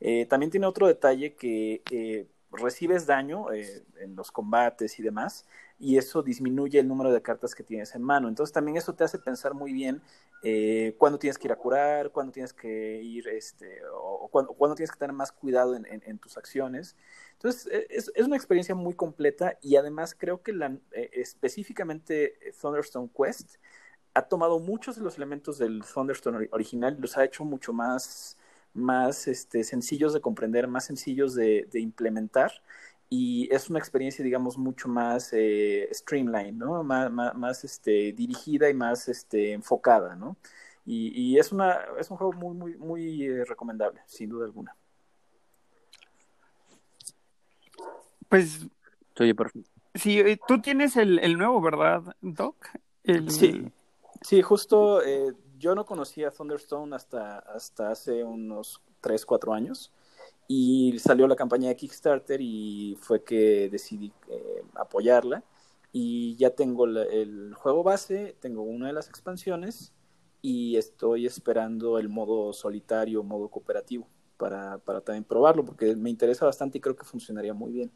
Eh, también tiene otro detalle que eh, recibes daño eh, en los combates y demás, y eso disminuye el número de cartas que tienes en mano. Entonces también eso te hace pensar muy bien eh, cuándo tienes que ir a curar, cuándo tienes que ir, este, o, cuándo, tienes que tener más cuidado en, tus acciones. Entonces e, es, es, una experiencia muy completa y además creo que la, eh, específicamente Thunderstone Quest ha tomado muchos de los elementos del Thunderstone original y los ha hecho mucho más más este, sencillos de comprender, más sencillos de, implementar y es una experiencia, digamos, mucho más eh, streamline, ¿no? Más, más, este, dirigida y más este, enfocada, ¿no? Y, es, una, es un juego muy, muy, muy eh, recomendable, sin duda alguna. Pues... Oye, perfecto. Sí, eh, tú tienes el, el nuevo, ¿verdad, Doc? Sí, sí, justo yo no conocía Thunderstone hasta, hasta hace unos 3, 4 años y salió la campaña de Kickstarter y fue que decidí eh, apoyarla y ya tengo el juego base, tengo una de las expansiones y estoy esperando el modo solitario, modo cooperativo para, para también probarlo porque me interesa bastante y creo que funcionaría muy bien.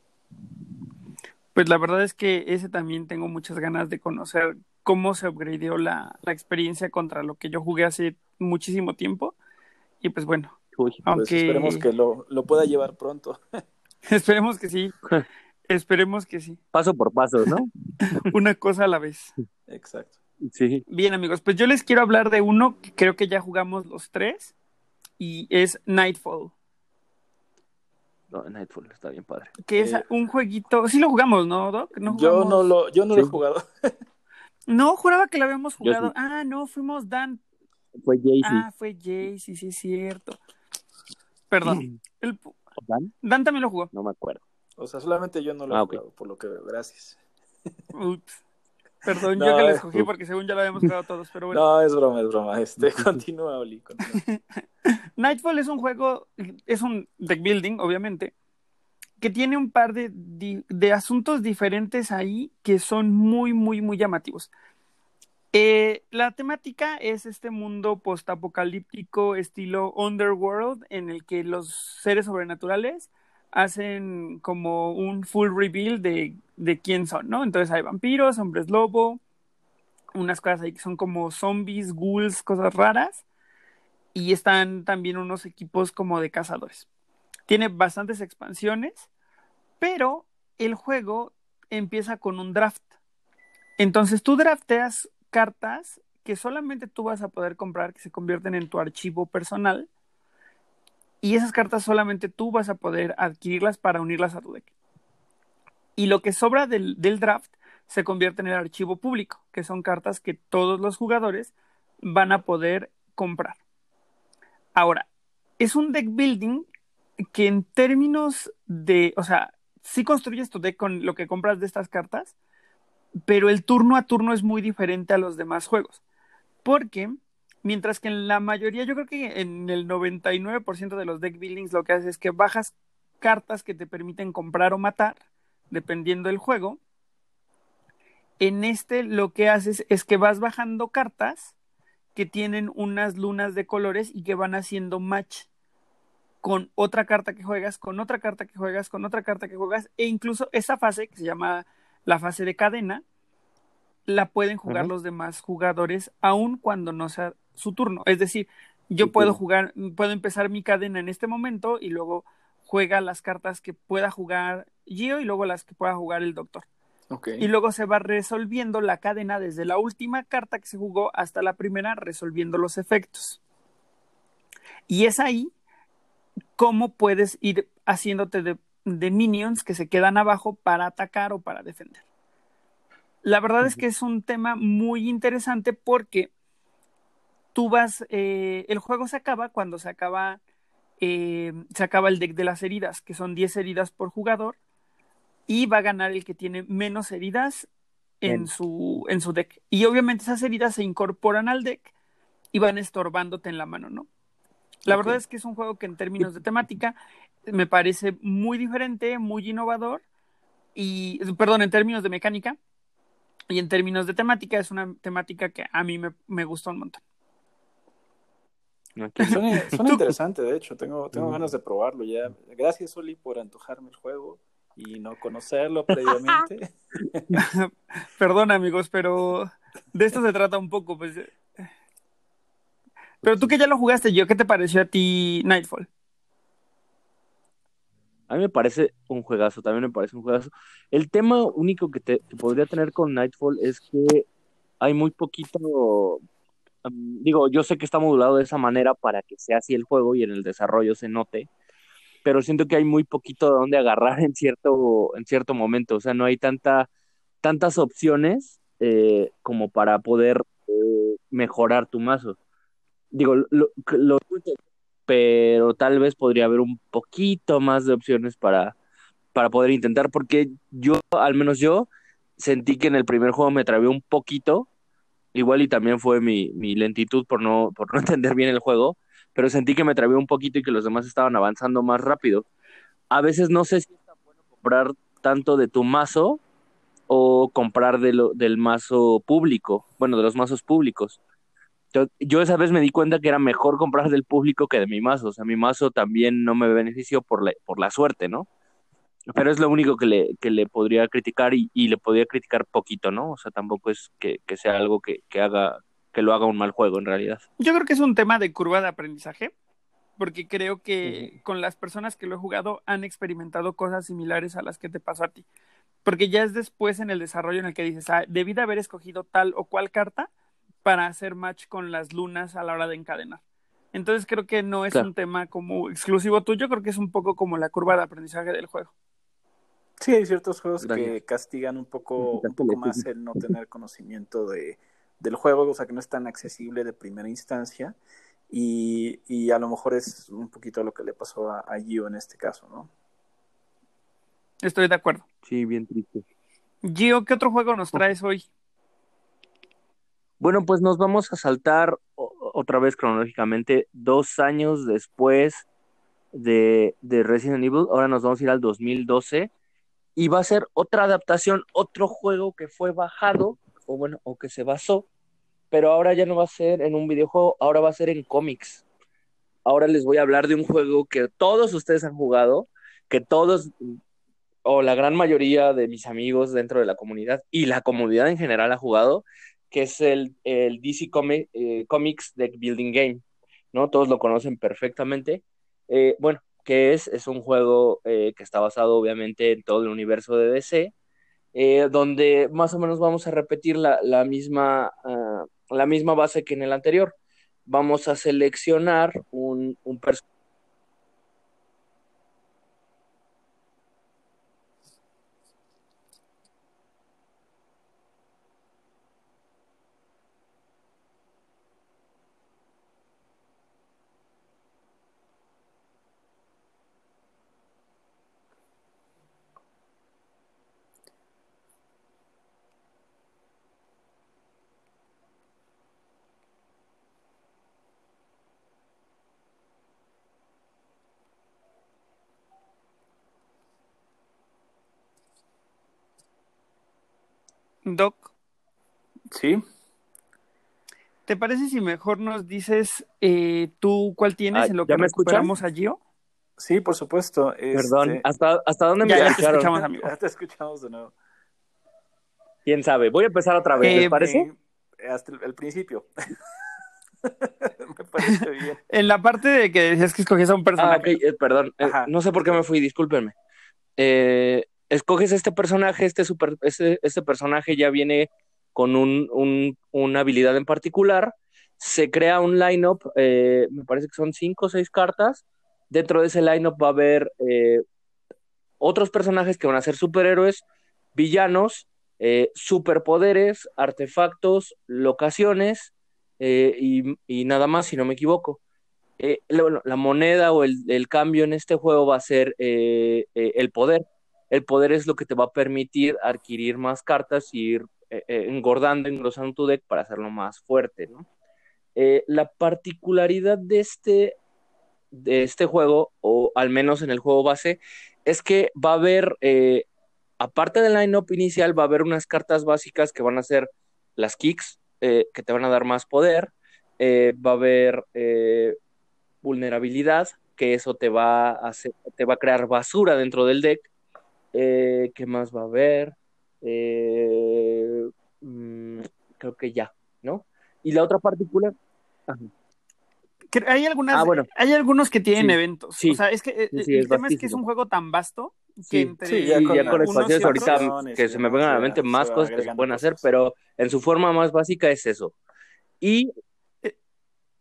Pues la verdad es que ese también tengo muchas ganas de conocer cómo se upgradeó la, la experiencia contra lo que yo jugué hace muchísimo tiempo. Y pues bueno, Uy, pues Aunque- esperemos que lo, lo pueda llevar pronto. esperemos que sí. Esperemos que sí. Paso por paso, ¿no? Una cosa a la vez. Exacto. Sí. Bien, amigos, pues yo les quiero hablar de uno que creo que ya jugamos los tres. Y es Nightfall. No, Nightfall está bien padre. Que es Eh, un jueguito. Sí lo jugamos, ¿no, Doc? ¿No yo no lo, yo no lo he jugado. No, juraba que lo habíamos jugado. sí. Ah, no, fuimos Dan. Fue Jay-Z. Ah, fue Jay, sí, sí, es cierto. Perdón. El... ¿Dan? Dan también lo jugó. No me acuerdo. O sea, solamente yo no lo he Ah, jugado, por lo que veo. Gracias. Ups. Perdón, No, yo que lo eh, escogí porque según ya lo habíamos jugado todos, pero bueno. No, es broma, es broma. Este, continúa, Oli. continúa. Nightfall es un juego, es un deck building, obviamente, que tiene un par de asuntos diferentes ahí que son muy, muy, muy llamativos. Eh, la temática es este mundo postapocalíptico estilo Underworld en el que los seres sobrenaturales hacen como un full reveal de, de quién son, ¿no? Entonces hay vampiros, hombres lobo, unas cosas ahí que son como zombies, ghouls, cosas raras y están también unos equipos como de cazadores. Tiene bastantes expansiones, pero el juego empieza con un draft. Entonces tú drafteas cartas que solamente tú vas a poder comprar, que se convierten en tu archivo personal, y esas cartas solamente tú vas a poder adquirirlas para unirlas a tu deck. Y lo que sobra del, del draft se convierte en el archivo público, que son cartas que todos los jugadores van a poder comprar. Ahora, es un deck building que en términos de, o sea, sí construyes tu deck con lo que compras de estas cartas, pero el turno a turno es muy diferente a los demás juegos. Porque, mientras que en la mayoría, yo creo que en el 99% de los deck buildings lo que haces es que bajas cartas que te permiten comprar o matar, dependiendo del juego. En este lo que haces es que vas bajando cartas que tienen unas lunas de colores y que van haciendo match con otra carta que juegas, con otra carta que juegas, con otra carta que juegas, e incluso esa fase que se llama la fase de cadena, la pueden jugar los demás jugadores aun cuando no sea su turno. Es decir, yo puedo jugar, puedo empezar mi cadena en este momento y luego juega las cartas que pueda jugar Gio y luego las que pueda jugar el doctor. Y luego se va resolviendo la cadena desde la última carta que se jugó hasta la primera, resolviendo los efectos. Y es ahí cómo puedes ir haciéndote de, de minions que se quedan abajo para atacar o para defender. La verdad es que es un tema muy interesante porque tú vas, eh, el juego se acaba cuando se acaba, eh, se acaba el deck de las heridas, que son 10 heridas por jugador, y va a ganar el que tiene menos heridas en su, en su deck. Y obviamente esas heridas se incorporan al deck y van estorbándote en la mano, ¿no? La verdad es que es un juego que en términos de temática me parece muy diferente, muy innovador y, perdón, en términos de mecánica y en términos de temática es una temática que a mí me, me gustó un montón. Ok. Suena, interesante, de hecho, tengo, tengo Mm. ganas de probarlo ya. Gracias, Oli, por antojarme el juego y no conocerlo previamente. Perdón, amigos, pero de esto se trata un poco, pues. Pero tú que ya lo jugaste, yo, ¿qué te pareció a ti Nightfall? A mí me parece un juegazo, también me parece un juegazo. El tema único que, te, podría tener con Nightfall es que hay muy poquito, digo, yo sé que está modulado de esa manera para que sea así el juego y en el desarrollo se note, pero siento que hay muy poquito de dónde agarrar en cierto, en cierto momento, o sea, no hay tanta, tantas opciones eh, como para poder eh, mejorar tu mazo. Digo, lo, lo, pero tal vez podría haber un poquito más de opciones para, para poder intentar, porque yo, al menos yo, sentí que en el primer juego me trabé un poquito, igual y también fue mi, mi lentitud por no, por no entender bien el juego, pero sentí que me trabé un poquito y que los demás estaban avanzando más rápido. A veces no sé si es tan bueno comprar tanto de tu mazo o comprar de lo, del mazo público, bueno, de los mazos públicos. Yo, yo esa vez me di cuenta que era mejor comprar del público que de mi mazo. O sea, mi mazo también no me benefició por la, por la suerte, ¿no? pero es lo único que le, que le podría criticar y, y, le podría criticar poquito, ¿no? O sea, tampoco es que, que sea algo que, que, haga, que lo haga un mal juego en realidad. Yo creo que es un tema de curva de aprendizaje, porque creo que con las personas que lo he jugado han experimentado cosas similares a las que te pasó a ti. Porque ya es después en el desarrollo en el que dices, ah, debí de haber escogido tal o cual carta para hacer match con las lunas a la hora de encadenar. Entonces creo que no es claro. un tema como exclusivo tuyo, creo que es un poco como la curva de aprendizaje del juego. Sí, hay ciertos juegos Gracias. que castigan un poco, un poco más el no tener conocimiento de, del juego, o sea, que no es tan accesible de primera instancia. Y, y a lo mejor es un poquito lo que le pasó a, a Gio en este caso, ¿no? Estoy de acuerdo. Sí, bien triste. Gio, ¿qué otro juego nos traes hoy? Bueno, pues nos vamos a saltar otra vez cronológicamente dos años después de, de Resident Evil. Ahora nos vamos a ir al 2012 y va a ser otra adaptación, otro juego que fue bajado, o bueno, o que se basó, pero ahora ya no va a ser en un videojuego, ahora va a ser en cómics. Ahora les voy a hablar de un juego que todos ustedes han jugado, que todos, o la gran mayoría de mis amigos dentro de la comunidad y la comunidad en general ha jugado, que es el, el DC eh, Comics Deck Building Game, ¿no? Todos lo conocen perfectamente. Eh, bueno, que es, es un juego eh, que está basado obviamente en todo el universo de DC, donde más o menos vamos a repetir la, la misma, uh, la misma base que en el anterior. Vamos a seleccionar un, un personaje Doc. Sí. ¿Te parece si mejor nos dices eh, tú cuál tienes ah, en lo que recuperamos a Gio? Sí, por supuesto. Perdón, este... ¿hasta, ¿hasta dónde me ya, ya te escuchamos, amigo. Ya te escuchamos de nuevo. ¿Quién sabe? Voy a empezar otra vez, ¿les eh, parece? Eh, hasta el, el principio. me parece bien. En la parte de que decías que escogías a un personaje. Ah, okay. eh, perdón, no sé por qué me fui, discúlpenme. Eh, escoges este personaje, este, super, este, este personaje ya viene con un, un, una habilidad en particular, se crea un lineup, eh, me parece que son cinco o seis cartas, dentro de ese lineup va a haber eh, otros personajes que van a ser superhéroes, villanos, eh, superpoderes, artefactos, locaciones y, y, nada más, si no me equivoco. La, la, moneda o el, el, cambio en este juego va a ser el poder el poder es lo que te va a permitir adquirir más cartas y ir eh, eh, engordando, engrosando tu deck para hacerlo más fuerte. Eh, la particularidad de este, de este juego, o al menos en el juego base, es que va a haber, aparte del line-up inicial, va a haber unas cartas básicas que van a ser las kicks, que te van a dar más poder, va a haber vulnerabilidad, que eso te va a hacer, te va a crear basura dentro del deck, eh, ¿Qué más va a haber? Eh, mmm, creo que ya, ¿no? Y la otra particular. Ajá. Hay algunas, ah, bueno. hay algunos que tienen sí, eventos. Sí, o sea, es que sí, el es tema es que es un juego tan vasto que sí, entre sí, ya con, ya con ahorita que se me vengan a la mente más cosas que se pueden hacer, pero en su forma más básica es eso. Y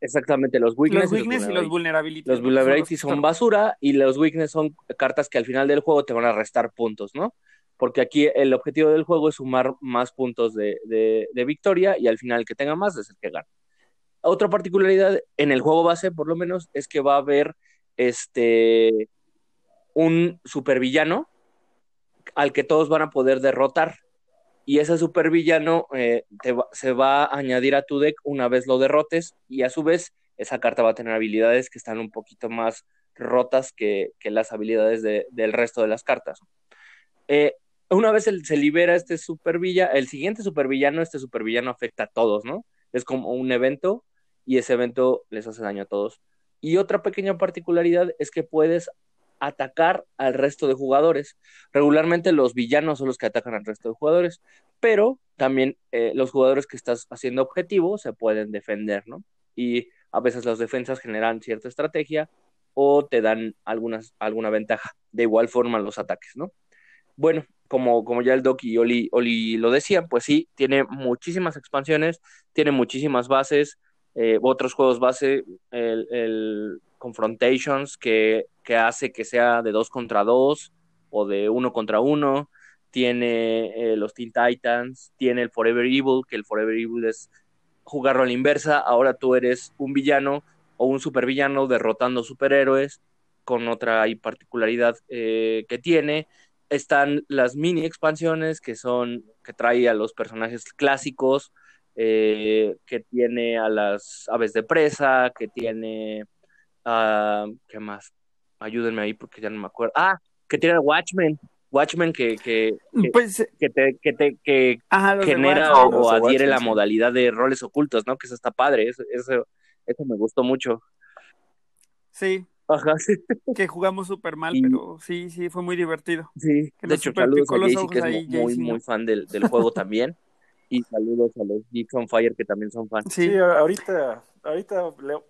Exactamente, los weakness, los weakness y los vulnerabilities. Los vulnerabilities son basura y los weakness son cartas que al final del juego te van a restar puntos, ¿no? Porque aquí el objetivo del juego es sumar más puntos de, de, de victoria y al final el que tenga más es el que gana. Otra particularidad en el juego base, por lo menos, es que va a haber este un supervillano al que todos van a poder derrotar. Y ese supervillano eh, te se va a añadir a tu deck una vez lo derrotes y a su vez esa carta va a tener habilidades que están un poquito más rotas que, que las habilidades de, del resto de las cartas. Eh, una vez se libera este supervillano, el siguiente supervillano, este supervillano afecta a todos, ¿no? Es como un evento y ese evento les hace daño a todos. Y otra pequeña particularidad es que puedes atacar al resto de jugadores. Regularmente los villanos son los que atacan al resto de jugadores, pero también eh, los jugadores que estás haciendo objetivo se pueden defender, ¿no? Y a veces las defensas generan cierta estrategia o te dan algunas, alguna ventaja. De igual forma los ataques, ¿no? Bueno, como, como ya el Doc y Oli, Oli lo decían, pues sí, tiene muchísimas expansiones, tiene muchísimas bases, eh, otros juegos base, el, el Confrontations, que, que, hace que sea de dos contra dos o de uno contra uno, tiene eh, los Teen Titans, tiene el Forever Evil, que el Forever Evil es jugarlo a la inversa, ahora tú eres un villano o un supervillano derrotando superhéroes con otra particularidad eh, que tiene. Están las mini expansiones que son que trae a los personajes clásicos, eh, que tiene a las aves de presa, que tiene a ¿qué más? Ayúdenme ahí porque ya no me acuerdo. Ah, que tiene Watchmen, Watchmen que, que, que, Pues, que te, que te que ajá, genera Watchmen. o, adhiere Watchmen, la sí. modalidad de roles ocultos, ¿no? Que eso está padre, eso, eso, eso me gustó mucho. Sí, Ajá, sí. que jugamos súper mal, Y- pero sí, sí, fue muy divertido. Sí, Que de hecho, saludos a Jaycee, que es ahí, muy, Jaycee, muy fan del, del juego también. Y saludos a los Geeks on Fire, que también son fans. Sí, Sí, ahorita, ahorita, Leo,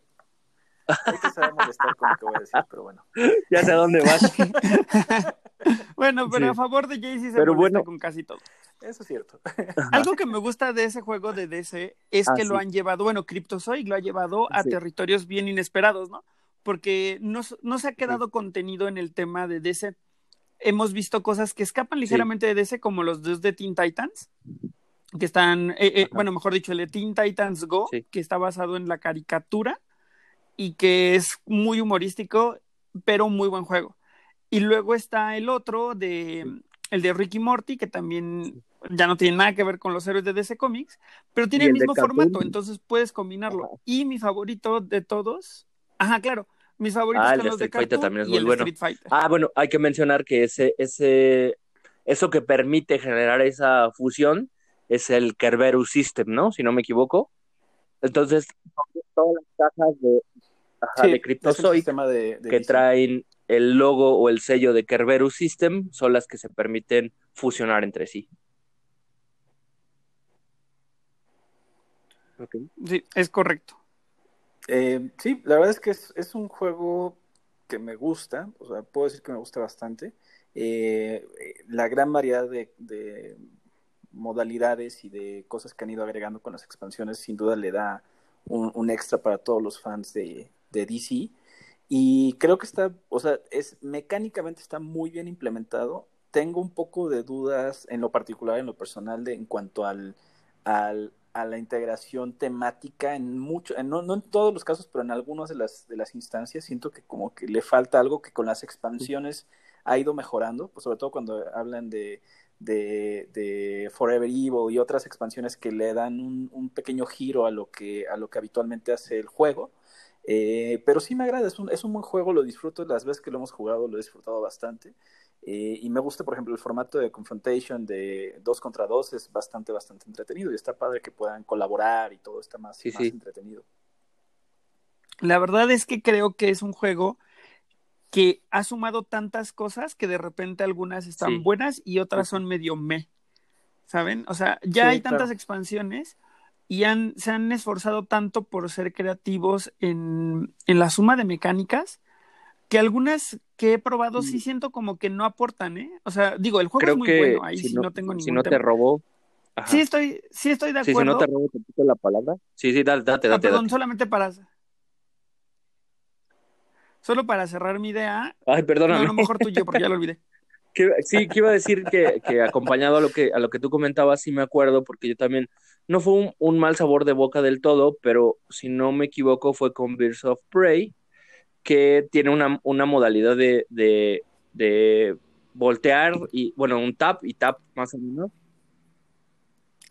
ahorita se va a molestar con lo que voy a decir, pero bueno. Ya sé a dónde vas. bueno, pero Sí. a favor de Jay sí se Pero bueno. con casi todo. Eso es cierto. Algo que me gusta de ese juego de DC es Ah, que lo sí. han llevado, bueno, Cryptozoic lo ha llevado a Sí. territorios bien inesperados, ¿no? Porque no, no se ha quedado contenido en el tema de DC. Hemos visto cosas que escapan ligeramente de DC, como los dos de Teen Titans, que están, eh, eh, bueno, mejor dicho, el de Teen Titans Go, Sí. que está basado en la caricatura y que es muy humorístico, pero muy buen juego. Y luego está el otro de el de Ricky Morty, que también ya no tiene nada que ver con los héroes de DC Comics, pero tiene el mismo formato, entonces puedes combinarlo. Ajá. Y mi favorito de todos, ajá, claro, mis favoritos Ah, el son los de Street Fighter Cartoon también es y muy el bueno. Street Fighter. Ah, bueno, hay que mencionar que ese, ese, eso que permite generar esa fusión es el Kerberos System, ¿no? Si no me equivoco. Entonces, todas las cajas de, ajá, Sí, de Cryptozoic sistema de, de que traen el logo o el sello de Kerberos System son las que se permiten fusionar entre sí. Sí, es correcto. Eh, sí, la verdad es que es, es un juego que me gusta, o sea, puedo decir que me gusta bastante. Eh, eh, la gran variedad de, de modalidades y de cosas que han ido agregando con las expansiones sin duda le da un, un extra para todos los fans de, de DC. Y creo que está, o sea, es mecánicamente está muy bien implementado. Tengo un poco de dudas en lo particular, en lo personal, de, en cuanto al, al, a la integración temática en mucho, en no, no en todos los casos, pero en algunas de las, de las instancias siento que como que le falta algo que con las expansiones ha ido mejorando, pues sobre todo cuando hablan de, de, de Forever Evil y otras expansiones que le dan un, un pequeño giro a lo que, a lo que habitualmente hace el juego. Eh, pero sí me agrada, es un, es un buen juego, lo disfruto, las veces que lo hemos jugado lo he disfrutado bastante. Eh, y me gusta, por ejemplo, el formato de Confrontation de dos contra dos es bastante, bastante entretenido y está padre que puedan colaborar y todo está más, Sí, más sí. entretenido. La verdad es que creo que es un juego que ha sumado tantas cosas que de repente algunas están Sí. buenas y otras son medio me. ¿Saben? O sea, ya Sí, hay tantas claro. expansiones y han, se han esforzado tanto por ser creativos en, en la suma de mecánicas que algunas que he probado sí siento como que no aportan, ¿eh? O sea, digo, el juego Creo es muy que bueno, ahí si sí no, no, tengo si ningún no te tema. robó. Ajá. Sí estoy, sí estoy de Sí, acuerdo. si no te robo tantito la palabra. Sí, sí, date, date, Ah, date. perdón, date. solamente para solo para cerrar mi idea. Ay, No, perdóname. no, mejor tuyo, porque ya lo olvidé. Que- sí, que iba a decir que, que acompañado a lo que, a lo que tú comentabas, sí me acuerdo, porque yo también, no fue un, un mal sabor de boca del todo, pero si no me equivoco fue con Birds of Prey, que tiene una, una modalidad de, de, de voltear y, bueno, un tap y tap más o menos.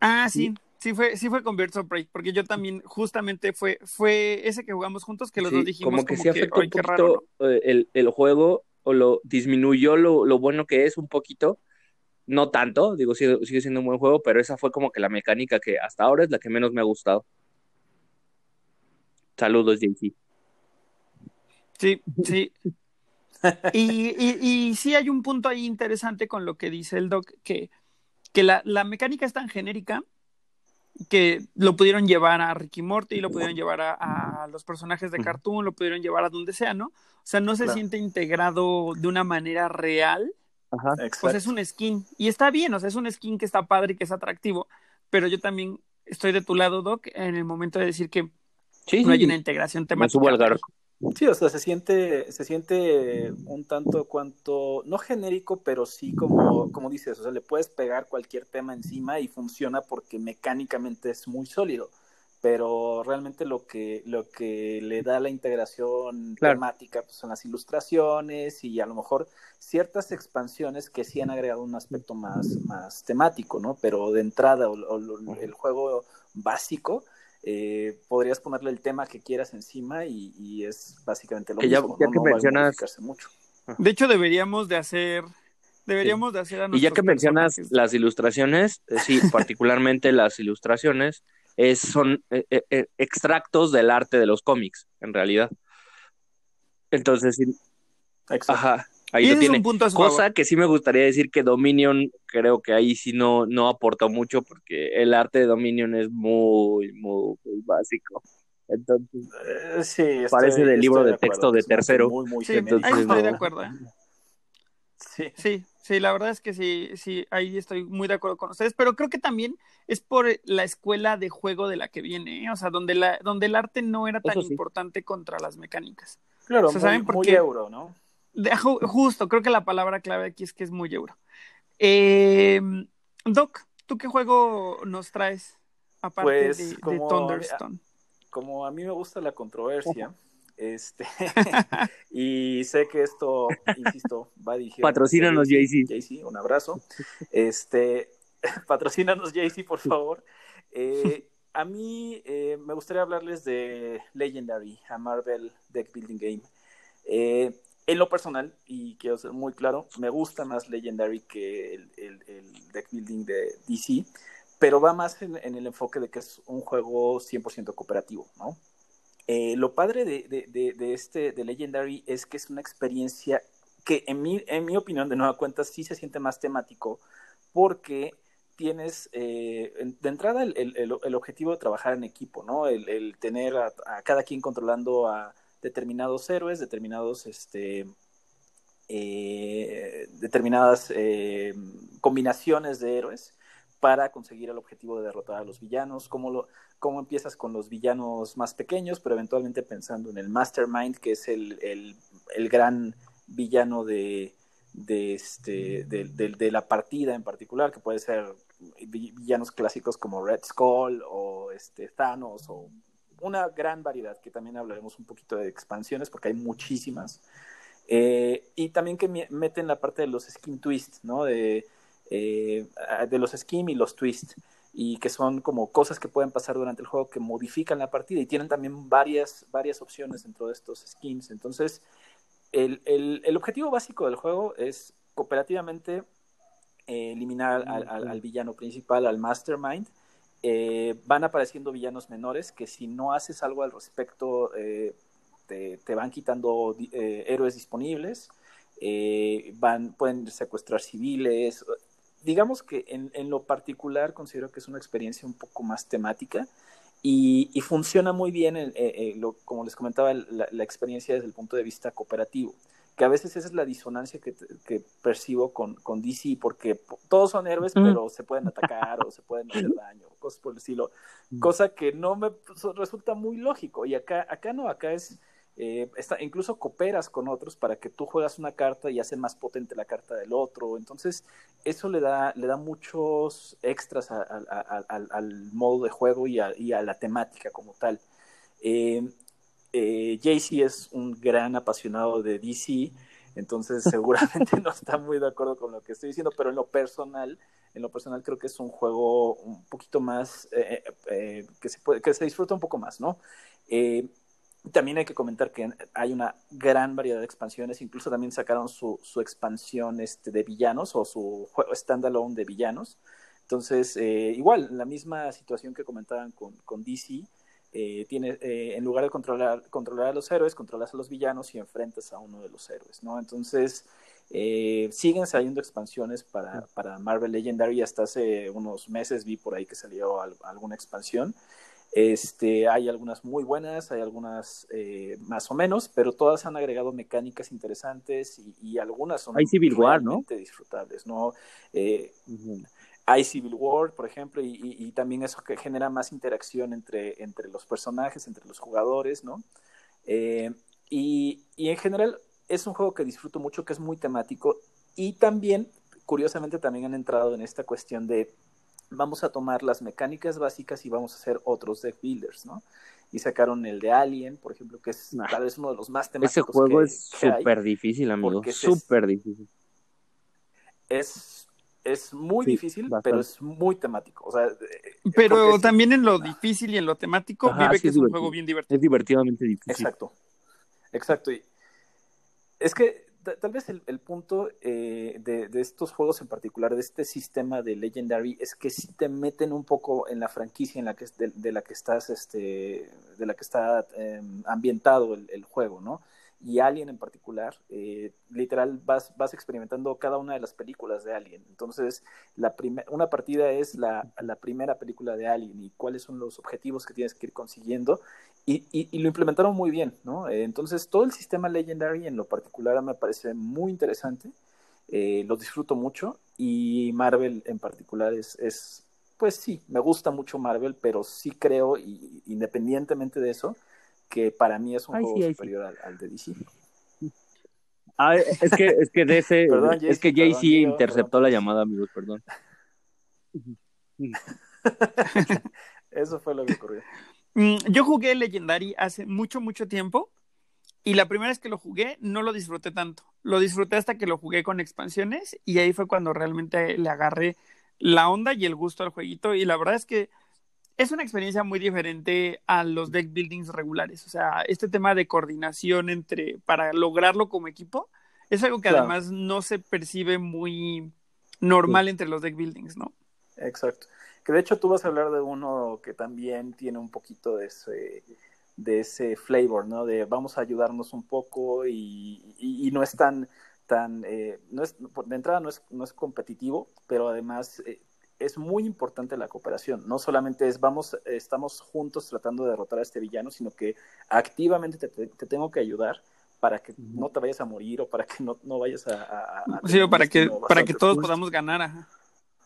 Ah, sí, sí fue, sí fue con Birds of Prey, porque yo también justamente fue, fue ese que jugamos juntos que los Sí, dos dijimos como que sí afectó "Ay, un poquito raro, eh, el, el juego, o lo disminuyó lo, lo bueno que es un poquito, no tanto, digo, sigue, sigue siendo un buen juego, pero esa fue como que la mecánica que hasta ahora es la que menos me ha gustado. Saludos, JC. Sí, sí. y, y, y, sí hay un punto ahí interesante con lo que dice el doc, que, que la, la mecánica es tan genérica que lo pudieron llevar a Ricky Morty, lo pudieron llevar a, a, los personajes de cartoon, lo pudieron llevar a donde sea, ¿no? O sea, no se claro. siente integrado de una manera real. Ajá. Pues es un skin. Y está bien, o sea, es un skin que está padre y que es atractivo. Pero yo también estoy de tu lado, Doc, en el momento de decir que sí, no hay sí. una integración temática. Me subo al garro. Sí, o sea, se siente, se siente un tanto cuanto, no genérico, pero sí como, como dices, o sea, le puedes pegar cualquier tema encima y funciona porque mecánicamente es muy sólido. Pero realmente lo que, lo que le da la integración claro. temática pues, son las ilustraciones y a lo mejor ciertas expansiones que sí han agregado un aspecto más, más temático, ¿no? Pero de entrada, o, o, el juego básico, eh, podrías ponerle el tema que quieras encima y, y es básicamente lo que mismo. Ya, ya ¿no? que no mencionas... mucho. De hecho, deberíamos de hacer... Deberíamos sí. de hacer a Y ya que mencionas personajes. las ilustraciones, eh, sí, particularmente las ilustraciones, es, son eh, eh, extractos del arte de los cómics, en realidad. Entonces, sí, Exacto. ajá, ahí lo tiene. Cosa favor. que sí me gustaría decir que Dominion, creo que ahí sí no, no aportó mucho porque el arte de Dominion es muy, muy, muy básico. Entonces, eh, sí, estoy, parece del libro de, de texto de tercero. Muy, muy sí, entonces, ahí estoy no. de acuerdo. Sí. sí, sí, la verdad es que sí, sí, ahí estoy muy de acuerdo con ustedes, pero creo que también es por la escuela de juego de la que viene, ¿eh? o sea, donde, la, donde el arte no era tan sí. importante contra las mecánicas. Claro, O sea, muy, ¿saben por muy qué? euro, ¿no? De- ju- justo, creo que la palabra clave aquí es que es muy euro. Eh, Doc, ¿tú qué juego nos traes aparte Pues, de, de como- Thunderstone? Como a mí me gusta la controversia, este, y sé que esto, insisto, va dirigido Patrocínanos, Jay-Z. Jay-Z, un abrazo. Este, patrocínanos, Jay-Z, por favor. Eh, a mí eh, me gustaría hablarles de Legendary, a Marvel Deck Building Game. Eh, en lo personal, y quiero ser muy claro, me gusta más Legendary que el, deck building de DC, pero va más en, el enfoque de que es un juego 100% cooperativo, ¿no? Eh, lo padre de, este, de Legendary es que es una experiencia que en mi, en mi opinión, de nueva cuenta, sí se siente más temático porque tienes eh, de entrada el, el, objetivo de trabajar en equipo, ¿no? El, el tener a, a, cada quien controlando a determinados héroes, determinados, este, eh, determinadas eh, combinaciones de héroes para conseguir el objetivo de derrotar a los villanos, cómo, lo, cómo empiezas con los villanos más pequeños, pero eventualmente pensando en el Mastermind, que es el, el, el gran villano de, de, este, de, de, de, la partida en particular, que puede ser villanos clásicos como Red Skull o este, Thanos o una gran variedad, que también hablaremos un poquito de expansiones porque hay muchísimas. Eh, y también que meten la parte de los skin twist, ¿no? De, eh, de los skim y los twist, y que son como cosas que pueden pasar durante el juego que modifican la partida y tienen también varias, varias opciones dentro de estos skins. Entonces, el, el, el objetivo básico del juego es cooperativamente eh, eliminar al, al, al, villano principal, al mastermind. Eh, van apareciendo villanos menores que si no haces algo al respecto eh, te, van quitando eh, héroes disponibles, eh, van, pueden secuestrar civiles. Digamos que en, en, lo particular considero que es una experiencia un poco más temática y, funciona muy bien, en, eh, lo, como les comentaba, la, experiencia desde el punto de vista cooperativo. Que a veces esa es la disonancia que, que percibo con, con, DC, porque todos son héroes, pero se pueden atacar o se pueden hacer daño, cosas por el estilo. Mm. Cosa que no me resulta muy lógico. Y acá, acá no, acá es eh, está, incluso cooperas con otros para que tú juegas una carta y hace más potente la carta del otro. Entonces, eso le da, le da muchos extras a, a, a, al, al, modo de juego y, y a, la temática como tal. Eh, eh, Jay-Z es un gran apasionado de DC, entonces seguramente no está muy de acuerdo con lo que estoy diciendo, pero en lo personal, en lo personal creo que es un juego un poquito más, eh, eh, que, se puede, que se disfruta un poco más, ¿no? Eh, también hay que comentar que hay una gran variedad de expansiones, incluso también sacaron su, expansión este, de villanos o su juego standalone de villanos. Entonces, eh, igual, la misma situación que comentaban con DC, eh, tiene, eh, en lugar de controlar, controlar a los héroes, controlas a los villanos y enfrentas a uno de los héroes, ¿no? Entonces, eh, siguen saliendo expansiones para, para, Marvel Legendary. Hasta hace unos meses vi por ahí que salió alguna expansión. Este, hay algunas muy buenas, hay algunas eh, más o menos, pero todas han agregado mecánicas interesantes y, y algunas son hay Civil War, ¿no? disfrutables, ¿no? Eh, Hay Civil War, por ejemplo, y, y, y, también eso que genera más interacción entre, entre los personajes, entre los jugadores, ¿no? Eh, y, y en general es un juego que disfruto mucho, que es muy temático y también, curiosamente, también han entrado en esta cuestión de vamos a tomar las mecánicas básicas y vamos a hacer otros deck builders, ¿no? Y sacaron el de Alien, por ejemplo, que es nah, tal vez uno de los más temáticos. Ese juego que, es súper difícil, amigo. Súper difícil. Es, es muy sí, difícil, bastante. pero es muy temático. O sea, pero también sí, en lo difícil y en lo temático, Ajá, vive sí que es, es un juego bien divertido. Es divertidamente difícil. Exacto. Exacto. Y es que tal vez el, el punto eh, de, de, estos juegos en particular, de este sistema de Legendary, es que sí te meten un poco en la franquicia en la que, de, de la que estás, este, de la que está eh, ambientado el, el, juego, ¿no? Y Alien en particular, eh, literal vas, vas experimentando cada una de las películas de Alien. Entonces, la una partida es la, la primera película de Alien y cuáles son los objetivos que tienes que ir consiguiendo. Y, y, y, lo implementaron muy bien, ¿no? Eh, entonces, todo el sistema Legendary en lo particular me parece muy interesante, eh, lo disfruto mucho y Marvel en particular es, es, pues sí, me gusta mucho Marvel, pero sí creo, y, independientemente de eso, que para mí es un ay, juego sí, superior al, al, de DC. Ah, es que, es que de ese, perdón, es que Jay Z interceptó perdón. la llamada, amigos, perdón. eso fue lo que ocurrió. Mm, yo jugué Legendary hace mucho, mucho tiempo. Y la primera vez que lo jugué, no lo disfruté tanto. Lo disfruté hasta que lo jugué con expansiones. Y ahí fue cuando realmente le agarré la onda y el gusto al jueguito. Y la verdad es que es una experiencia muy diferente a los deck buildings regulares. O sea, este tema de coordinación entre para lograrlo como equipo es algo que claro. además no se percibe muy normal sí. entre los deck buildings, ¿no? Exacto. Que de hecho tú vas a hablar de uno que también tiene un poquito de ese, de ese flavor, ¿no? De vamos a ayudarnos un poco y, y, y no es tan, tan eh, no es, de entrada no es, no es competitivo, pero además eh, es muy importante la cooperación. No solamente es vamos, estamos juntos tratando de derrotar a este villano, sino que activamente te, te, te tengo que ayudar para que no te vayas a morir o para que no, no vayas a, a, a sí, o para que para que todos podamos ganar. Ajá.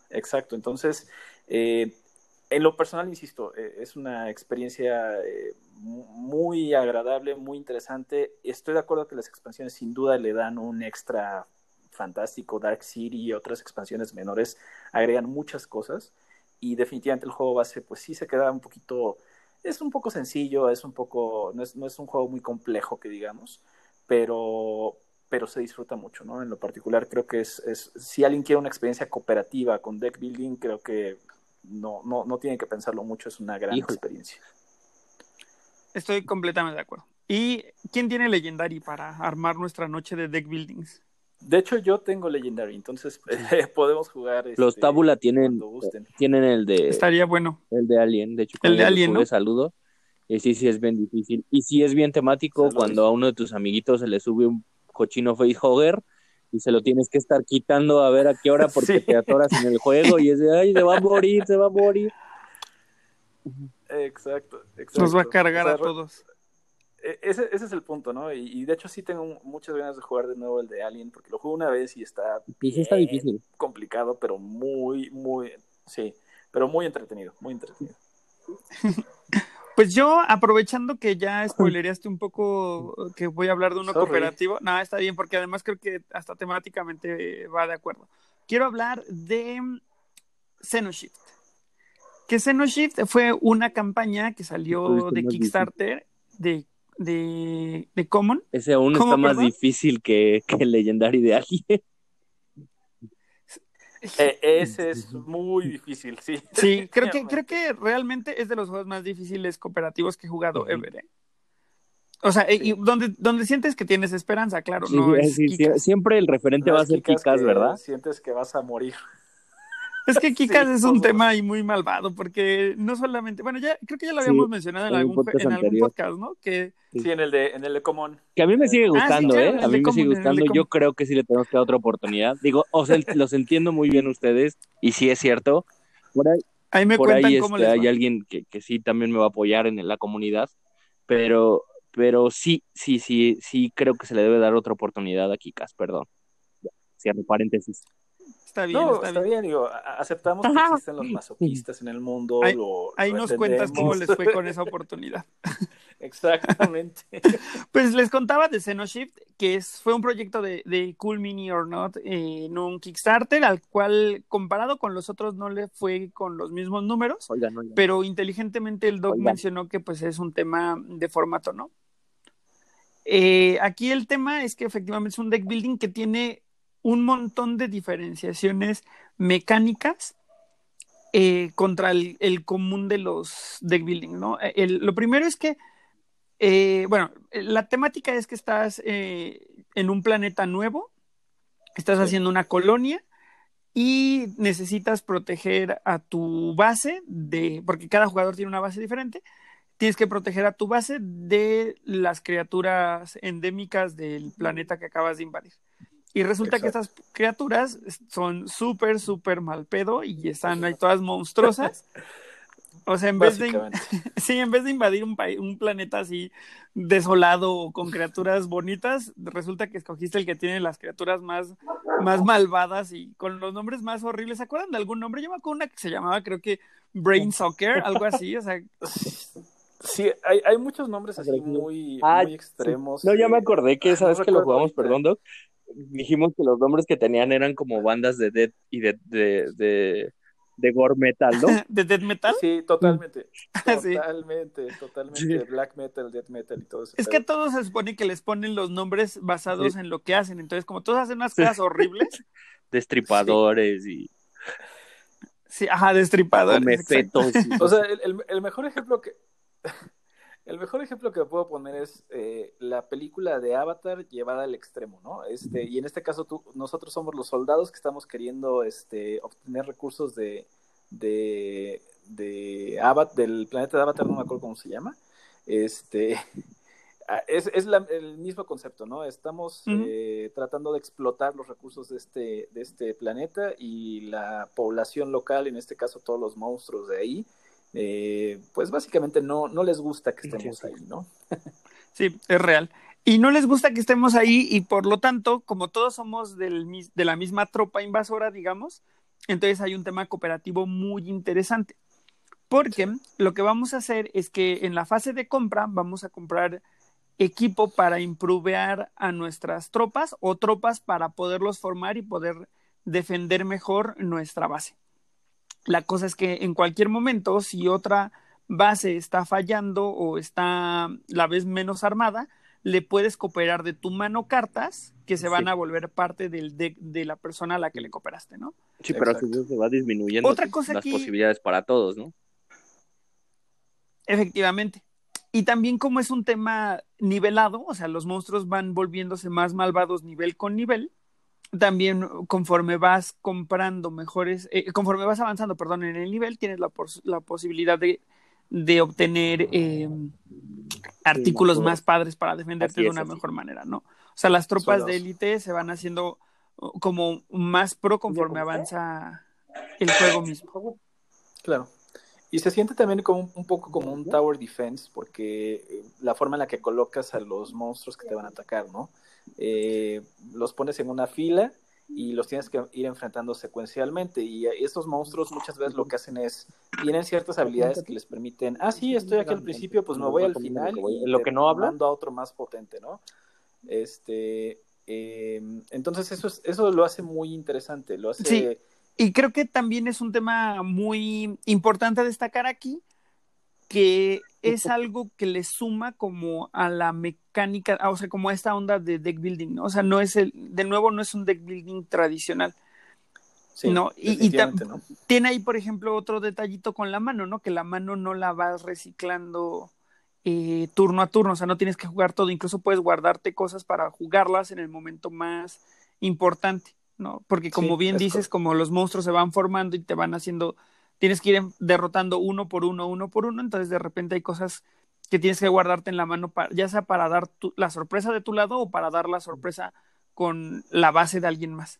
Exacto, entonces, eh, en lo personal, insisto, eh, es una experiencia eh, muy agradable, muy interesante. Estoy de acuerdo que las expansiones sin duda le dan un extra fantástico, Dark City y otras expansiones menores agregan muchas cosas y definitivamente el juego base pues sí se queda un poquito, es un poco sencillo, es un poco, no es, no es un juego muy complejo que digamos, pero, pero se disfruta mucho, ¿no? En lo particular creo que es, es si alguien quiere una experiencia cooperativa con deck building, creo que no, no, no tiene que pensarlo mucho, es una gran experiencia. Estoy completamente de acuerdo. ¿Y quién tiene Legendary para armar nuestra noche de deck buildings? De hecho, yo tengo Legendary, entonces eh, podemos jugar. Este, Los Tabula tienen, tienen el de. Estaría bueno. El de Alien, de hecho. El de Alien. ¿no? Saludo. Y sí, sí, es bien difícil. Y sí es bien temático Saludos. cuando a uno de tus amiguitos se le sube un cochino facehugger y se lo tienes que estar quitando a ver a qué hora porque sí. te atoras en el juego y es de, ay, se va a morir, se va a morir. Exacto, exacto. Nos va a cargar o sea, a todos. Ese, ese, es el punto, ¿no? Y, y, de hecho sí tengo muchas ganas de jugar de nuevo el de Alien porque lo jugué una vez y está, y sí está difícil. complicado, pero muy, muy, sí, pero muy entretenido, muy entretenido. Pues yo, aprovechando que ya spoilereaste un poco que voy a hablar de uno Sorry. cooperativo, no, está bien, porque además creo que hasta temáticamente va de acuerdo. Quiero hablar de Xenoshift. Que Xenoshift fue una campaña que salió de Kickstarter de, de, de Common. Ese aún está más perdón? difícil que, que el Legendary de. Eh, ese es muy difícil, sí. Sí, creo que, creo que realmente es de los juegos más difíciles cooperativos que he jugado ever. ¿eh? O sea, sí. y donde, donde sientes que tienes esperanza, claro, sí, no es sí, siempre el referente no va a ser Kikas, ¿verdad? Sientes que vas a morir. Es que Kikas Sí, es un tema ahí muy malvado, porque no solamente, bueno, ya creo que ya lo habíamos Sí, mencionado en algún, podcast en algún anterior. podcast, ¿no? Que Sí, en el de, en el de Común. Que a mí me sigue Ah, sí, gustando, ¿eh? A mí me sigue gustando. Yo creo que sí le tenemos que dar otra oportunidad. Digo, o sea, los entiendo muy bien ustedes, y sí es cierto. Por ahí, ahí me por cuentan ahí cómo este, les hay alguien que, que sí también me va a apoyar en la comunidad, pero, pero sí, sí, sí, sí creo que se le debe dar otra oportunidad a Kikas, perdón. Cierro paréntesis. Está bien, No, está, está bien. bien, digo, aceptamos que existen los masoquistas en el mundo. Ahí- lo- Ahí lo nos cuentas cómo les fue con esa oportunidad. Exactamente. Pues les contaba de Xenoshift, que es, fue un proyecto de, de Cool Mini or Not eh, en un Kickstarter, al cual comparado con los otros no le fue con los mismos números, Oigan, oigan. pero inteligentemente el doc Oigan. mencionó que pues es un tema de formato, ¿no? Eh, aquí el tema es que efectivamente es un deck building que tiene un montón de diferenciaciones mecánicas eh, contra el, el común de los deck building, ¿no? El- lo primero es que, eh, bueno, la temática es que estás eh, en un planeta nuevo, estás Sí. haciendo una colonia y necesitas proteger a tu base de, porque cada jugador tiene una base diferente, tienes que proteger a tu base de las criaturas endémicas del planeta que acabas de invadir. Y resulta que estas criaturas son súper, súper mal pedo y están ahí todas monstruosas. O sea, en vez de, sí, en vez de invadir un, país, un planeta así desolado o con criaturas bonitas, resulta que escogiste el que tiene las criaturas más, más malvadas y con los nombres más horribles. ¿Se acuerdan de algún nombre? Yo me acuerdo una que se llamaba, creo que Brain Soccer, algo así. O sea, Sí, hay, hay muchos nombres así muy, Ah, muy extremos. No, ya me acordé que esa no vez que lo jugamos, perdón, Doc, dijimos que los nombres que tenían eran como bandas de death y de, de, de, de gore metal, ¿no? de Death Metal. Sí, totalmente. Sí. Totalmente, totalmente. Sí. Black metal, death metal y todo eso. Es que a todos se supone que les ponen los nombres basados Sí. en lo que hacen. Entonces, como todos hacen unas cosas horribles, Destripadores y sí, ajá, destripadores. O sea, el, el- el mejor ejemplo que. El mejor ejemplo que puedo poner es eh, la película de Avatar llevada al extremo, ¿no? Este, y en este caso tú, nosotros somos los soldados que estamos queriendo este, obtener recursos de, de, de Avatar, del planeta de Avatar, no me acuerdo cómo se llama. Este, ah, es es la- el mismo concepto, ¿no? Estamos eh, tratando de explotar los recursos de este, de este planeta y la población local, en este caso todos los monstruos de ahí, eh, pues básicamente no, no les gusta que estemos ahí, ¿no? Sí, es real. Y no les gusta que estemos ahí y por lo tanto, como todos somos del, de la misma tropa invasora, digamos, entonces hay un tema cooperativo muy interesante. Porque lo que vamos a hacer es que en la fase de compra vamos a comprar equipo para improvear a nuestras tropas o tropas para poderlos formar y poder defender mejor nuestra base. La cosa es que en cualquier momento, si otra base está fallando o está la vez menos armada, le puedes cooperar de tu mano cartas que se van Sí. a volver parte del deck de la persona a la que le cooperaste, ¿no? Sí, pero así se va disminuyendo Otra cosa las aquí- posibilidades para todos, ¿no? Efectivamente. Y también como es un tema nivelado, o sea, los monstruos van volviéndose más malvados nivel con nivel, también conforme vas comprando mejores, eh, conforme vas avanzando, perdón, en el nivel, tienes la, pos- la posibilidad de, de obtener eh, artículos más padres para defenderte de una así. mejor manera, ¿no? O sea, las tropas de élite se van haciendo uh, como más pro conforme avanza el juego mismo. Claro. Y se siente también como un, un poco como un tower defense, porque eh, la forma en la que colocas a los monstruos que te van a atacar, ¿no? Eh, los pones en una fila y los tienes que ir enfrentando secuencialmente. Y estos monstruos muchas veces lo que hacen es, tienen ciertas habilidades que les permiten, ah, sí, estoy aquí al principio, pues me voy al final y Lo que no habla. mando a otro más potente, ¿no? Este, eh, entonces eso, es, eso lo hace muy interesante, lo hace... Sí. Y creo que también es un tema muy importante a destacar aquí, que es algo que le suma como a la mecánica, o sea, como a esta onda de deck building, ¿no? O sea, no es el, de nuevo, no es un deck building tradicional. Sí, No, y- ¿no? Tiene ahí, por ejemplo, otro detallito con la mano, ¿no? Que la mano no la vas reciclando eh, turno a turno, o sea, no tienes que jugar todo, incluso puedes guardarte cosas para jugarlas en el momento más importante. ¿no? Porque como bien dices, como los monstruos se van formando y te van haciendo, tienes que ir derrotando uno por uno, uno por uno, entonces de repente hay cosas que tienes que guardarte en la mano, para, ya sea para dar la sorpresa de tu lado o para dar la sorpresa con la base de alguien más.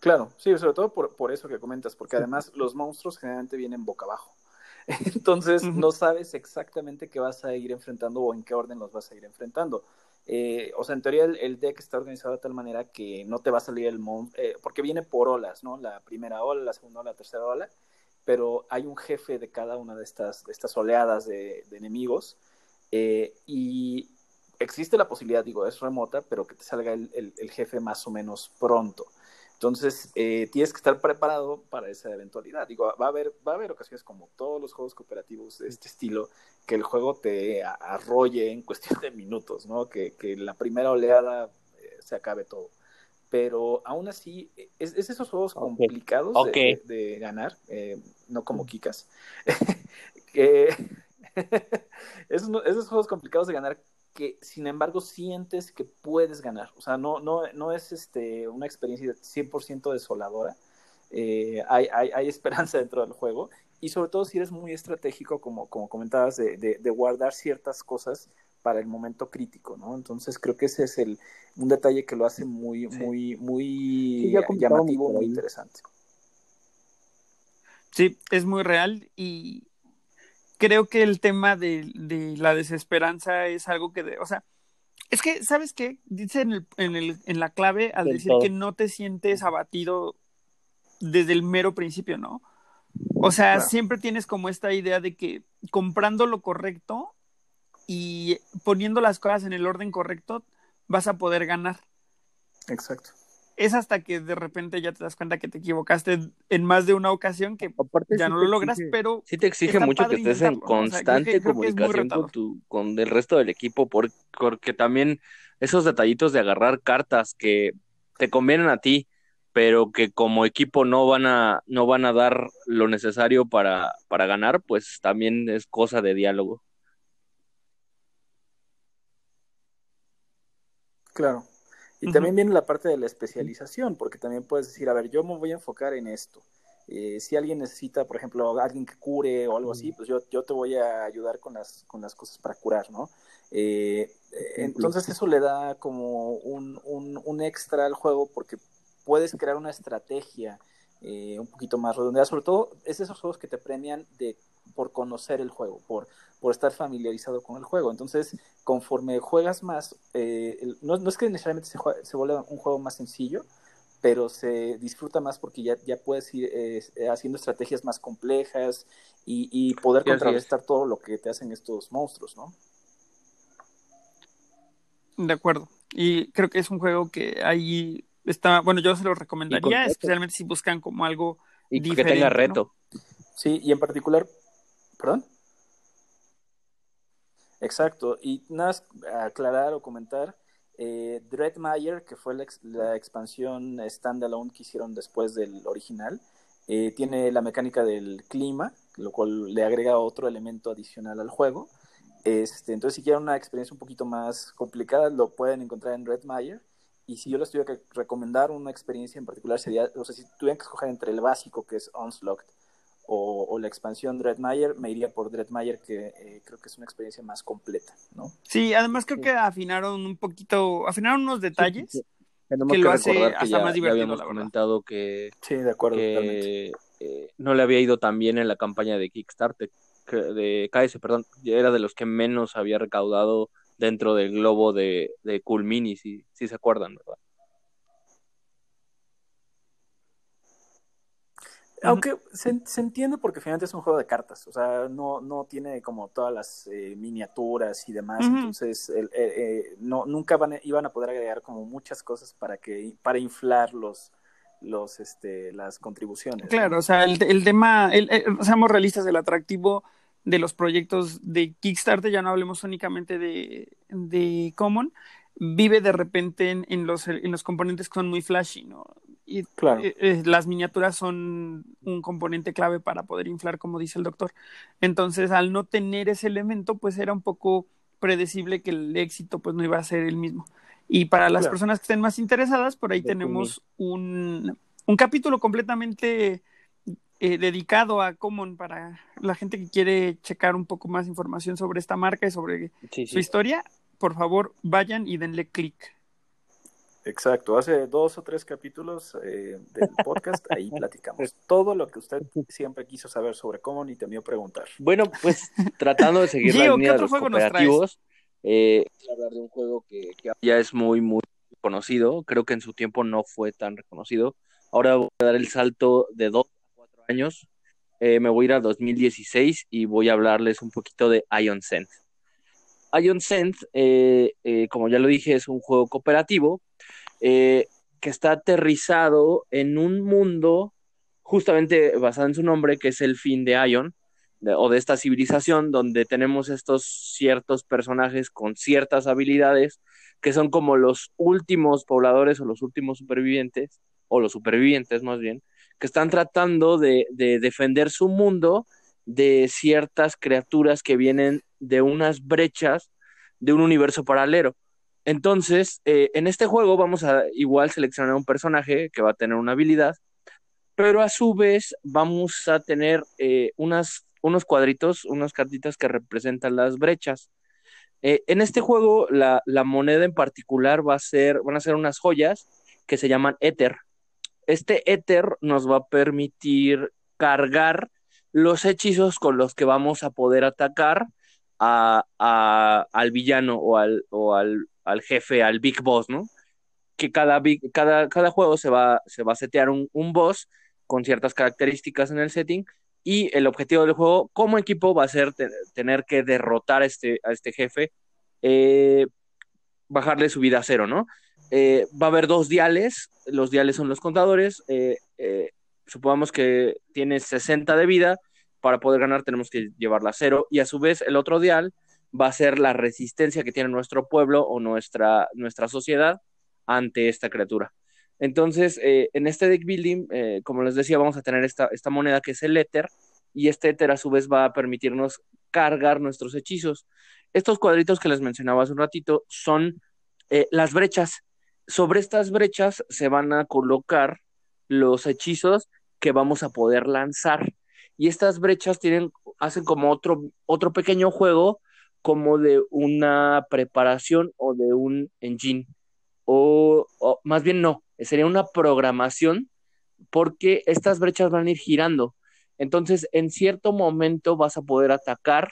Claro, sí, sobre todo por, por eso que comentas, porque además los monstruos generalmente vienen boca abajo. Entonces no sabes exactamente qué vas a ir enfrentando o en qué orden los vas a ir enfrentando. Eh, o sea, en teoría el, deck está organizado de tal manera que no te va a salir el monstruo, eh, porque viene por olas, ¿no? La primera ola, la segunda ola, la tercera ola, pero hay un jefe de cada una de estas, de estas oleadas de, enemigos eh, y existe la posibilidad, digo, es remota, pero que te salga el jefe más o menos pronto. Entonces, eh, tienes que estar preparado para esa eventualidad. Digo, va a haber, va a haber ocasiones como todos los juegos cooperativos de este estilo, que el juego te arrolle en cuestión de minutos, ¿no? Que, que la primera oleada eh, se acabe todo. Pero aún así, es, esos juegos complicados De, ganar, eh, no como Kikas. que esos, esos juegos complicados de ganar que sin embargo sientes que puedes ganar. O sea, no, no, no es este, una experiencia 100% desoladora. Eh, hay, hay, hay, esperanza dentro del juego. Y sobre todo si eres muy estratégico, como, como comentabas, de, de, guardar ciertas cosas para el momento crítico, ¿no? Entonces creo que ese es el, un detalle que lo hace muy, muy, muy llamativo, muy interesante. Sí, es muy real y, creo que el tema de, de, la desesperanza es algo que, de, o sea, es que, ¿sabes qué? Dice en, el, en, el, en la clave al decir que no te sientes abatido desde el mero principio, ¿no? O sea, siempre tienes como esta idea de que comprando lo correcto y poniendo las cosas en el orden correcto, vas a poder ganar. Exacto es hasta que de repente ya te das cuenta que te equivocaste en más de una ocasión que ya no lo logras, pero... Sí te exige mucho que estés en constante comunicación con, tu, con el resto del equipo, porque también esos detallitos de agarrar cartas que te convienen a ti, pero que como equipo no van a, no van a dar lo necesario para, para ganar, pues también es cosa de diálogo. Claro. Y también viene la parte de la especialización, porque también puedes decir, a ver, yo me voy a enfocar en esto. Eh, si alguien necesita, por ejemplo, alguien que cure o algo así, pues yo, yo te voy a ayudar con las, con las cosas para curar, ¿no? Eh, eh, entonces eso le da como un, un, un, extra al juego porque puedes crear una estrategia un poquito más redondeada. Sobre todo es esos juegos que te premian de por conocer el juego, por, por estar familiarizado con el juego. Entonces, conforme juegas más, eh, no, es que necesariamente se, se vuelva un juego más sencillo, pero se disfruta más porque ya, ya puedes ir eh, haciendo estrategias más complejas y, y poder contrarrestar todo lo que te hacen estos monstruos, ¿no? De acuerdo. Y creo que es un juego que ahí está, bueno, yo se lo recomendaría, especialmente si buscan como algo y que tenga reto. Sí, y en particular, perdón. Exacto, y nada, aclarar o comentar, eh, Dreadmire, que fue la, expansión standalone que hicieron después del original, eh, tiene la mecánica del clima, lo cual le agrega otro elemento adicional al juego. Este, entonces, si quieren una experiencia un poquito más complicada, lo pueden encontrar en Dreadmire. Y si yo les tuviera que recomendar una experiencia en particular, sería, o sea, si tuvieran que escoger entre el básico, que es Onslaught, o, la expansión Dreadmire, me iría por Dreadmire, que eh, creo que es una experiencia más completa, ¿no? Sí, además creo que afinaron un poquito, afinaron unos detalles que lo hace hasta más divertido, habíamos comentado que, sí, de acuerdo, que eh, no le había ido tan bien en la campaña de Kickstarter, de KS, perdón, era de los que menos había recaudado dentro del globo de, de Cool Mini, si, si se acuerdan, ¿verdad? Aunque se, se, entiende porque finalmente es un juego de cartas, o sea, no, no tiene como todas las eh, miniaturas y demás, entonces eh, eh, no, nunca van, iban a poder agregar como muchas cosas para que para inflar los, los este, las contribuciones. Claro, o sea, el, el tema, el, seamos realistas, el atractivo de los proyectos de Kickstarter, ya no hablemos únicamente de, de Common, vive de repente en, en, los, en los componentes que son muy flashy, ¿no? Y claro. Eh, eh, las miniaturas son un componente clave para poder inflar, como dice el doctor. Entonces, al no tener ese elemento, pues era un poco predecible que el éxito pues no iba a ser el mismo. Y para las personas que estén más interesadas, por ahí tenemos un, un, capítulo completamente eh, dedicado a Common para la gente que quiere checar un poco más información sobre esta marca y sobre su historia. Por favor, vayan y denle clic. Exacto, hace dos o tres capítulos eh, del podcast, ahí platicamos todo lo que usted siempre quiso saber sobre cómo y temió preguntar. Bueno, pues tratando de seguir la línea de los cooperativos, eh, hablar de un juego que, ya es muy, muy conocido, creo que en su tiempo no fue tan reconocido. Ahora voy a dar el salto de dos a cuatro años, eh, me voy a ir a 2016 y voy a hablarles un poquito de Ion Sense. Ion Sense, como ya lo dije, es un juego cooperativo eh, que está aterrizado en un mundo justamente basado en su nombre, que es el fin de Ion, o de esta civilización, donde tenemos estos ciertos personajes con ciertas habilidades, que son como los últimos pobladores o los últimos supervivientes, o los supervivientes más bien, que están tratando de, de defender su mundo de ciertas criaturas que vienen de unas brechas de un universo paralelo. Entonces, eh, en este juego vamos a igual seleccionar un personaje que va a tener una habilidad, pero a su vez vamos a tener eh, unas, unos cuadritos, unas cartitas que representan las brechas. Eh, en este juego, la, la, moneda en particular va a ser, van a ser unas joyas que se llaman Ether. Este Ether nos va a permitir cargar los hechizos con los que vamos a poder atacar a, al villano o al, o al al jefe, al Big Boss, ¿no? Que cada, cada, cada juego se va, se va a setear un, boss con ciertas características en el setting y el objetivo del juego como equipo va a ser tener que derrotar a este, a este jefe, eh, bajarle su vida a cero, ¿no? Eh, va a haber dos diales, los diales son los contadores, eh, supongamos que tiene 60 de vida, para poder ganar tenemos que llevarla a cero y a su vez el otro dial va a ser la resistencia que tiene nuestro pueblo o nuestra, nuestra sociedad ante esta criatura. Entonces, eh, en este deck building, eh, como les decía, vamos a tener esta, esta moneda que es el éter, y este éter a su vez va a permitirnos cargar nuestros hechizos. Estos cuadritos que les mencionaba hace un ratito son eh, las brechas. Sobre estas brechas se van a colocar los hechizos que vamos a poder lanzar. Y estas brechas tienen, hacen como otro, otro pequeño juego como de una preparación o de un engine. O, más bien no, sería una programación porque estas brechas van a ir girando. Entonces, en cierto momento vas a poder atacar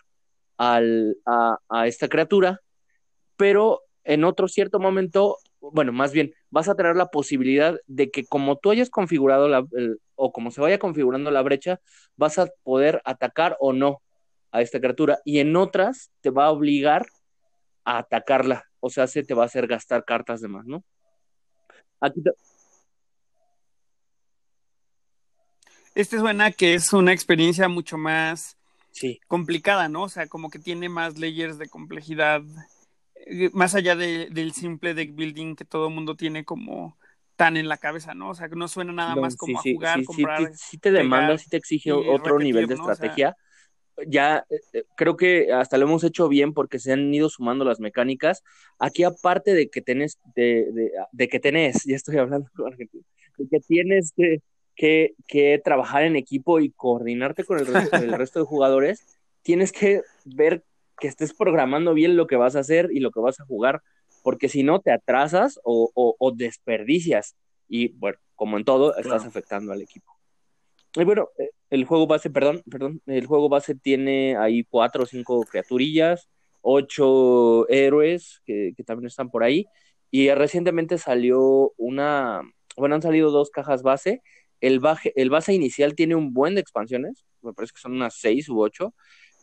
al, a, esta criatura, pero en otro cierto momento, bueno, más bien, vas a tener la posibilidad de que como tú hayas configurado la, o como se vaya configurando la brecha, vas a poder atacar o no a esta criatura y en otras te va a obligar a atacarla, o sea, se te va a hacer gastar cartas de más, ¿no? Aquí Este suena que es una experiencia mucho más sí. complicada, ¿no? O sea, como que tiene más layers de complejidad, eh, más allá del simple deck building que todo el mundo tiene como tan en la cabeza, ¿no? O sea, que no suena nada más como a jugar, comprar. Sí, te demanda, sí te exige otro nivel de estrategia ya eh, eh, creo que hasta lo hemos hecho bien porque se han ido sumando las mecánicas. Aquí aparte de que tenés, de, de, que tenés, ya estoy hablando con Argentina, de que tienes que, que, trabajar en equipo y coordinarte con el resto, el resto de jugadores, tienes que ver que estés programando bien lo que vas a hacer y lo que vas a jugar, porque si no te atrasas o, o, desperdicias y bueno, como en todo, estás afectando al equipo. Y bueno, eh, el juego base, perdón, perdón, el juego base tiene ahí cuatro o cinco criaturillas, ocho héroes que, también están por ahí. Y recientemente salió una, bueno, han salido dos cajas base. El, el base inicial tiene un buen de expansiones, me parece que son unas seis u ocho.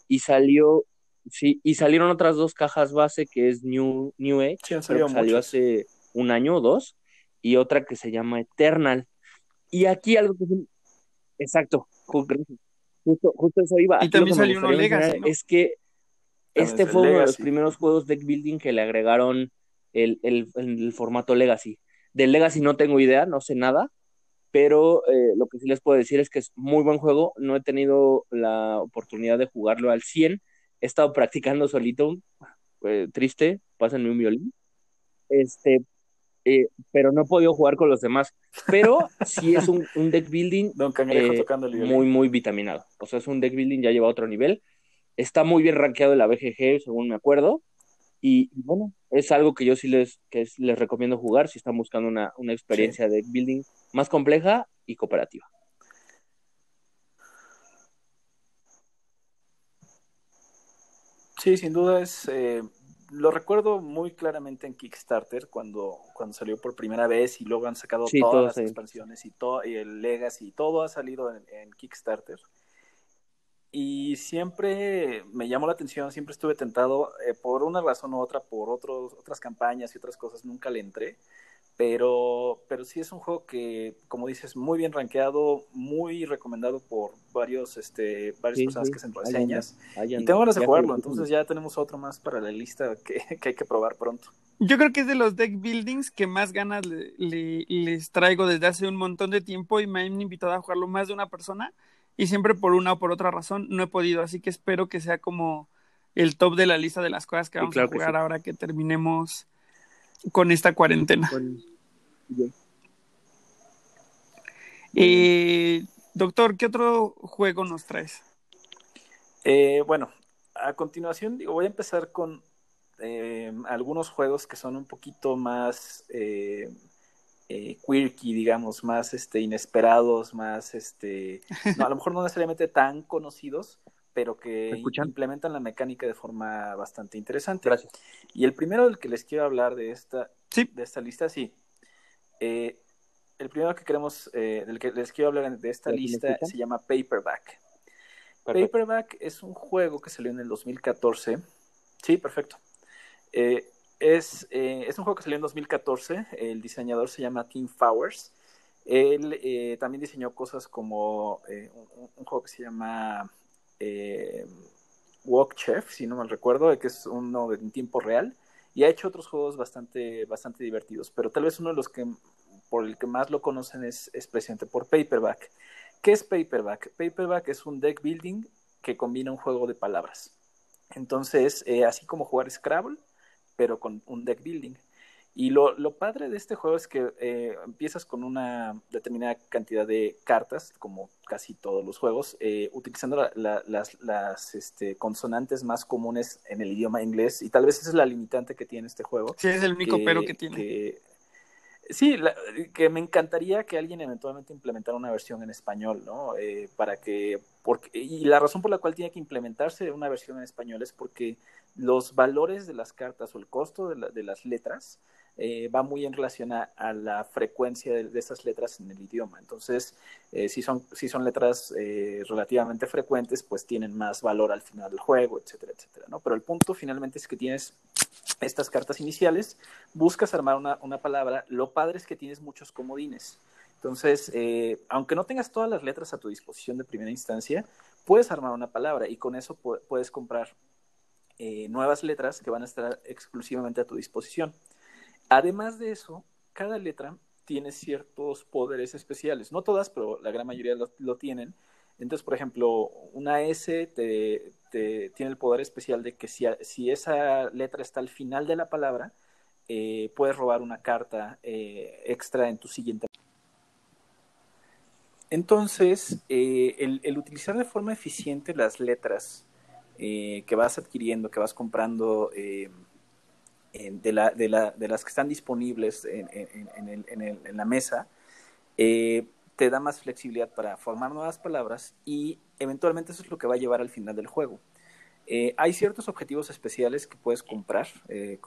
Y salió, sí, y salieron otras dos cajas base que es New, New Age, que salió hace un año o dos, y otra que se llama Eternal. Y aquí algo que Exacto, justo, justo eso iba. Y también salió uno Legacy. Es que este fue uno de los primeros juegos deck building que le agregaron el, el, formato Legacy. Del Legacy no tengo idea, no sé nada, pero eh, lo que sí les puedo decir es que es muy buen juego. No he tenido la oportunidad de jugarlo al 100. He estado practicando solito, eh, triste, pásenme un violín. este, eh, pero no he podido jugar con los demás. Pero sí es un, deck building eh, muy, muy vitaminado. O sea, es un deck building ya lleva a otro nivel. Está muy bien rankeado en la BGG, según me acuerdo. Y, bueno, es algo que yo sí les, que les recomiendo jugar si están buscando una, una experiencia de deck building más compleja y cooperativa. Sí, sin duda es, eh, lo recuerdo muy claramente en Kickstarter cuando, cuando salió por primera vez y luego han sacado todas las expansiones y, todo, y el Legacy y todo ha salido en, Kickstarter. Y siempre me llamó la atención, siempre estuve tentado, eh, por una razón u otra, por otros, otras campañas y otras cosas, nunca le entré pero, pero sí es un juego que, como dices, muy bien rankeado, muy recomendado por varios, este, varias personas que hacen reseñas. y tengo ganas de jugarlo, entonces ya tenemos otro más para la lista que, hay que probar pronto. Yo creo que es de los deck buildings que más ganas les traigo desde hace un montón de tiempo y me han invitado a jugarlo más de una persona y siempre por una o por otra razón no he podido, así que espero que sea como el top de la lista de las cosas que vamos a jugar ahora que terminemos con esta cuarentena. Eh, doctor, ¿qué otro juego nos traes? Eh, bueno, a continuación digo, voy a empezar con eh, algunos juegos que son un poquito más quirky, digamos, más este, inesperados, más, este, a lo mejor no necesariamente tan conocidos, pero que implementan la mecánica de forma bastante interesante. Gracias. Y el primero del que les quiero hablar de esta, de esta lista, sí. Eh, el primero que queremos, eh, del que les quiero hablar de esta lista se llama Paperback. Paperback es un juego que salió en el 2014. Sí, perfecto. Eh, es, es, un juego que salió en 2014. El diseñador se llama Tim Fowers. Él también diseñó cosas como un, juego que se llama eh, Walk Chef, si no mal recuerdo, que es uno en tiempo real, y ha hecho otros juegos bastante, bastante divertidos, pero tal vez uno de los que por el que más lo conocen es, es precisamente por Paperback. ¿Qué es Paperback? Paperback es un deck building que combina un juego de palabras. Entonces, eh, así como jugar Scrabble, pero con un deck building. Y lo, lo, padre de este juego es que eh, empiezas con una determinada cantidad de cartas, como casi todos los juegos, eh, utilizando las, las este, consonantes más comunes en el idioma inglés. Y tal vez esa es la limitante que tiene este juego. Sí, es el único pero que tiene. sí, que me encantaría que alguien eventualmente implementara una versión en español, ¿no? Eh, para que. Porque, y la razón por la cual tiene que implementarse una versión en español es porque los valores de las cartas o el costo de, de las letras eh, va muy en relación a, la frecuencia de, esas letras en el idioma. Entonces, eh, si, son, si son letras eh, relativamente frecuentes, pues tienen más valor al final del juego, etcétera, etcétera. ¿no? Pero el punto finalmente es que tienes estas cartas iniciales, buscas armar una, una palabra, lo padre es que tienes muchos comodines. Entonces, aunque no tengas todas las letras a tu disposición de primera instancia, puedes armar una palabra y con eso puedes comprar nuevas letras que van a estar exclusivamente a tu disposición. Además de eso, cada letra tiene ciertos poderes especiales. No todas, pero la gran mayoría lo, tienen. Entonces, por ejemplo, una S te, tiene el poder especial de que si, esa letra está al final de la palabra, eh, puedes robar una carta eh, extra en tu siguiente. Entonces, eh, el, utilizar de forma eficiente las letras que vas adquiriendo, que vas comprando de, la, de, la, de, las que están disponibles en, la mesa, eh, te da más flexibilidad para formar nuevas palabras y eventualmente eso es lo que va a llevar al final del juego. Eh, hay ciertos objetivos especiales que puedes comprar eh,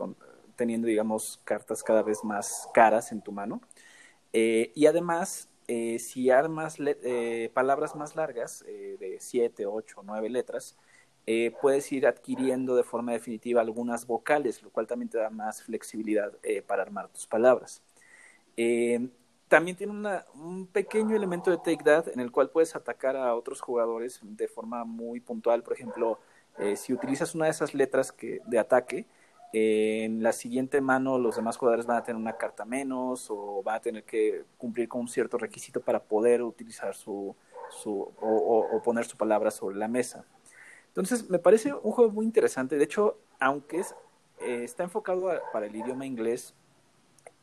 teniendo, digamos, cartas cada vez más caras en tu mano. y además, si armas palabras más largas, de 7, 8, 9 letras, eh, puedes ir adquiriendo de forma definitiva algunas vocales, lo cual también te da más flexibilidad eh, para armar tus palabras. Eh, también tiene un pequeño elemento de take that en el cual puedes atacar a otros jugadores de forma muy puntual. Por ejemplo, si utilizas una de esas letras que, de ataque, en la siguiente mano los demás jugadores van a tener una carta menos o van a tener que cumplir con un cierto requisito para poder utilizar su, su o poner su palabra sobre la mesa. Entonces, me parece un juego muy interesante. De hecho, aunque es, eh, está enfocado para el idioma inglés,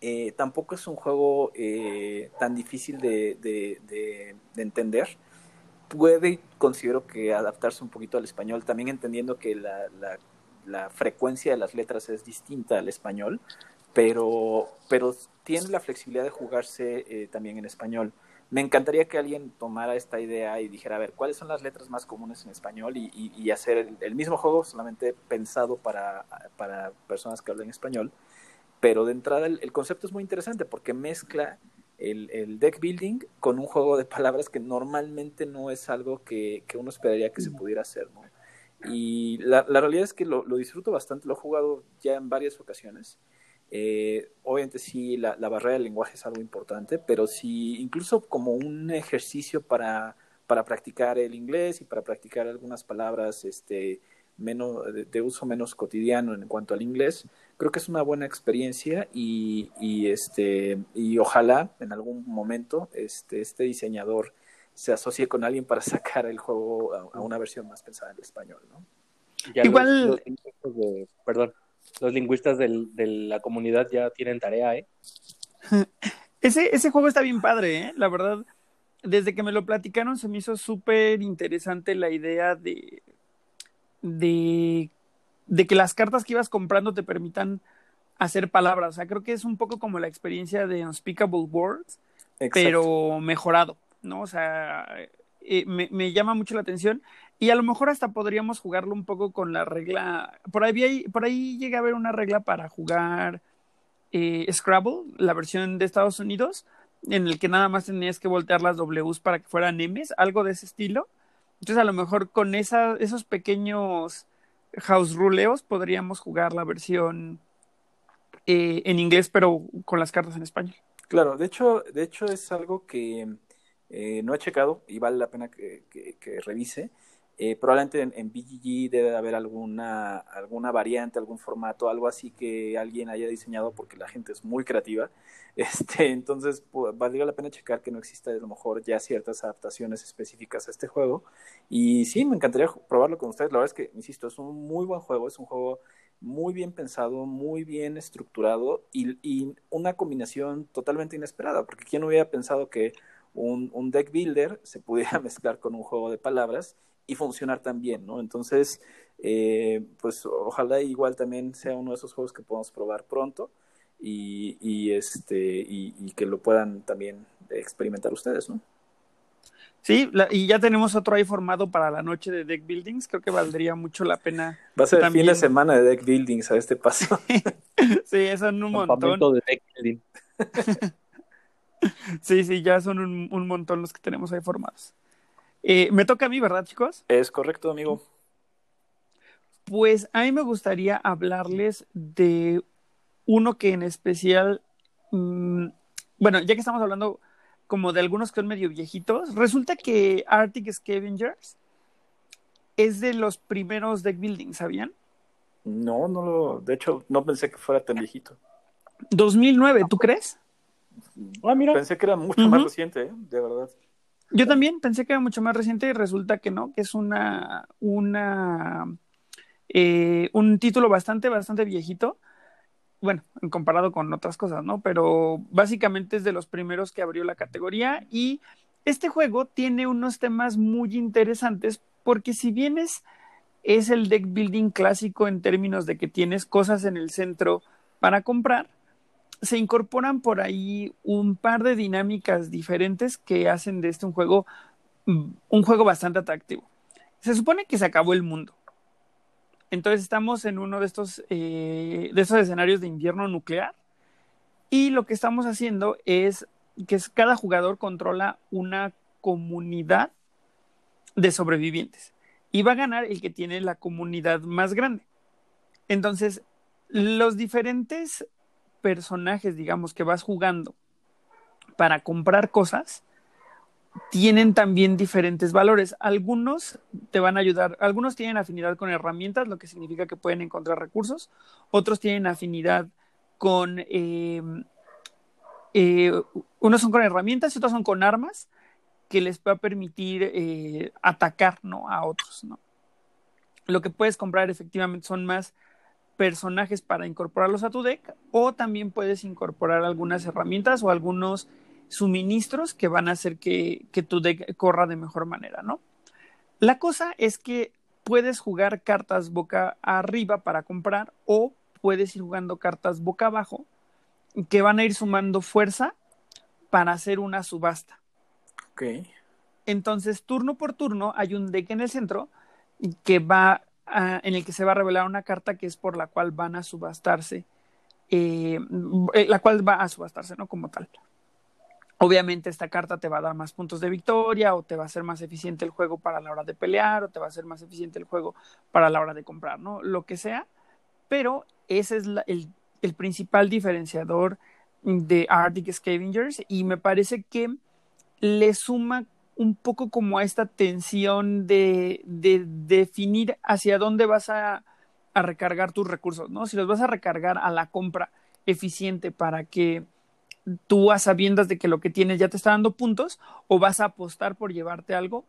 Eh, tampoco es un juego eh, tan difícil de, de, de, entender. Puede, considero que adaptarse un poquito al español, también entendiendo que la frecuencia de las letras es distinta al español, pero, pero tiene la flexibilidad de jugarse eh, también en español. Me encantaría que alguien tomara esta idea y dijera, a ver, ¿cuáles son las letras más comunes en español? Y, y, hacer el, mismo juego solamente pensado para, para, personas que hablan español. Pero de entrada el, concepto es muy interesante porque mezcla el, el, deck building con un juego de palabras que normalmente no es algo que, que uno esperaría que se pudiera hacer. ¿no? Y la, la realidad es que lo, lo disfruto bastante, lo he jugado ya en varias ocasiones eh, obviamente sí, la, barrera del lenguaje es algo importante, pero sí, incluso como un ejercicio para, para practicar el inglés y para practicar algunas palabras este, menos, de, uso menos cotidiano en cuanto al inglés, creo que es una buena experiencia y, y, este, y ojalá en algún momento este, este diseñador se asocie con alguien para sacar el juego a, una versión más pensada en español, ¿no? Igual... perdón, los lingüistas del, de la comunidad ya tienen tarea, ¿eh? Ese, ese juego está bien padre, ¿eh? La verdad, desde que me lo platicaron se me hizo súper interesante la idea de, de, de que las cartas que ibas comprando te permitan hacer palabras. O sea, creo que es un poco como la experiencia de Unspeakable Words, pero mejorado, ¿no? O sea, eh, me, me, llama mucho la atención y a lo mejor hasta podríamos jugarlo un poco con la regla. Por ahí, por ahí llega a haber una regla para jugar eh, Scrabble, la versión de Estados Unidos, en el que nada más tenías que voltear las Ws para que fueran M's, algo de ese estilo. Entonces, a lo mejor con esa, esos pequeños house ruleos podríamos jugar la versión eh, en inglés, pero con las cartas en español. Claro, de hecho, de hecho es algo que eh, no he checado y vale la pena que, que revise. Eh, probablemente en, en, BGG debe haber alguna, alguna variante, algún formato, algo así que alguien haya diseñado porque la gente es muy creativa. Este, entonces, pues, valdría la pena checar que no exista a lo mejor ya ciertas adaptaciones específicas a este juego. Y sí, me encantaría probarlo con ustedes. La verdad es que, insisto, es un muy buen juego, es un juego muy bien pensado, muy bien estructurado y, y una combinación totalmente inesperada, porque quién hubiera pensado que un, un deck builder se pudiera mezclar con un juego de palabras y funcionar también, ¿no? Entonces, eh, pues ojalá igual también sea uno de esos juegos que podamos probar pronto y, y este y, que lo puedan también experimentar ustedes, ¿no? Sí, y ya tenemos otro ahí formado para la noche de deck buildings. Creo que valdría mucho la pena. Va a ser el fin de semana de deck buildings a este paso. sí, son un montón. De deck building. sí, sí, ya son un, un montón los que tenemos ahí formados. Eh, me toca a mí, ¿verdad, chicos? Es correcto, amigo. Pues a mí me gustaría hablarles de uno que en especial, mm, bueno, ya que estamos hablando como de algunos que son medio viejitos, resulta que Arctic Scavengers es de los primeros deck building, ¿sabían? No, no lo, de hecho, no pensé que fuera tan viejito. 2009, ¿tú crees? Ah, mira. Pensé que era mucho más reciente, ¿eh? de verdad. Yo también pensé que era mucho más reciente y resulta que no, que es una, una, eh, un título bastante, bastante viejito. Bueno, comparado con otras cosas, ¿no? Pero básicamente es de los primeros que abrió la categoría y este juego tiene unos temas muy interesantes porque si bien es, es el deck building clásico en términos de que tienes cosas en el centro para comprar, se incorporan por ahí un par de dinámicas diferentes que hacen de este un juego, mm, un juego bastante atractivo. Se supone que se acabó el mundo. Entonces estamos en uno de estos, eh, de estos escenarios de invierno nuclear y lo que estamos haciendo es que cada jugador controla una comunidad de sobrevivientes y va a ganar el que tiene la comunidad más grande. Entonces, los diferentes personajes, digamos, que vas jugando para comprar cosas, tienen también diferentes valores. Algunos te van a ayudar, algunos tienen afinidad con herramientas, lo que significa que pueden encontrar recursos, otros tienen afinidad con, em, eh, unos son con herramientas y otros son con armas que les va a permitir eh, atacar ¿no? a otros. ¿no? Lo que puedes comprar efectivamente son más personajes para incorporarlos a tu deck o también puedes incorporar algunas herramientas o algunos suministros que van a hacer que, que tu deck corra de mejor manera, ¿no? La cosa es que puedes jugar cartas boca arriba para comprar o puedes ir jugando cartas boca abajo que van a ir sumando fuerza para hacer una subasta. Ok. Entonces, turno por turno, hay un deck en el centro que va a, en el que se va a revelar una carta que es por la cual van a subastarse, eh, la cual va a subastarse, ¿no? Como tal. Obviamente esta carta te va a dar más puntos de victoria o te va a hacer más eficiente el juego para la hora de pelear o te va a hacer más eficiente el juego para la hora de comprar, ¿no? Lo que sea, pero ese es el, el principal diferenciador de Arctic Scavengers y me parece que le suma un poco como a esta tensión de, de definir hacia dónde vas a, a, recargar tus recursos, ¿no? Si los vas a recargar a la compra eficiente para que tú a sabiendas de que lo que tienes ya te está dando puntos o vas a apostar por llevarte algo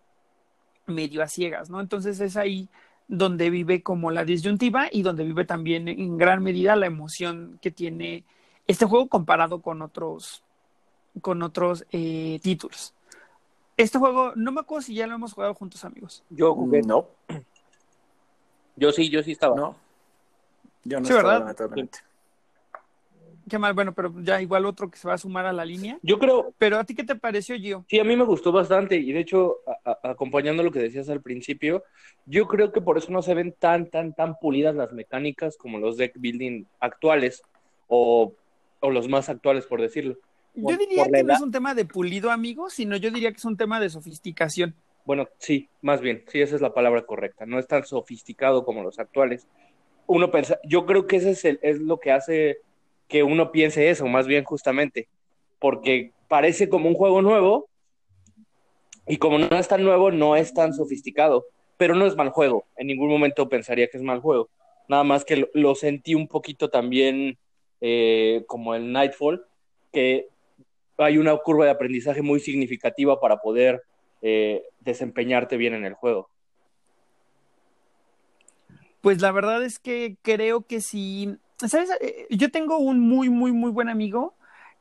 medio a ciegas, ¿no? Entonces es ahí donde vive como la disyuntiva y donde vive también en gran medida la emoción que tiene este juego comparado con otros con otros eh, títulos. Este juego, no me acuerdo si ya lo hemos jugado juntos, amigos. Yo jugué. No. Yo sí, yo sí estaba. No. Yo no Sí, estaba, ¿verdad? Qué mal, bueno, pero ya igual otro que se va a sumar a la línea. Yo creo, Pero a ti qué te pareció, Gio? sí, a mí me gustó bastante y de hecho, a- a- acompañando lo que decías al principio, yo creo que por eso no se ven tan, tan, tan pulidas las mecánicas como los deck building actuales o, o los más actuales, por decirlo. Yo diría que no es un tema de pulido, amigos, sino yo diría que es un tema de sofisticación. Bueno, sí, más bien, sí, esa es la palabra correcta. No es tan sofisticado como los actuales. Uno pensa, yo creo que ese es, el- es lo que hace que uno piense eso, más bien justamente, porque parece como un juego nuevo y como no es tan nuevo, no es tan sofisticado, pero no es mal juego. En ningún momento pensaría que es mal juego. Nada más que lo, lo sentí un poquito también eh, como el Nightfall, que hay una curva de aprendizaje muy significativa para poder eh, desempeñarte bien en el juego. Pues la verdad es que creo que sí. ¿Sabes? Eh, Yo tengo un muy, muy, muy buen amigo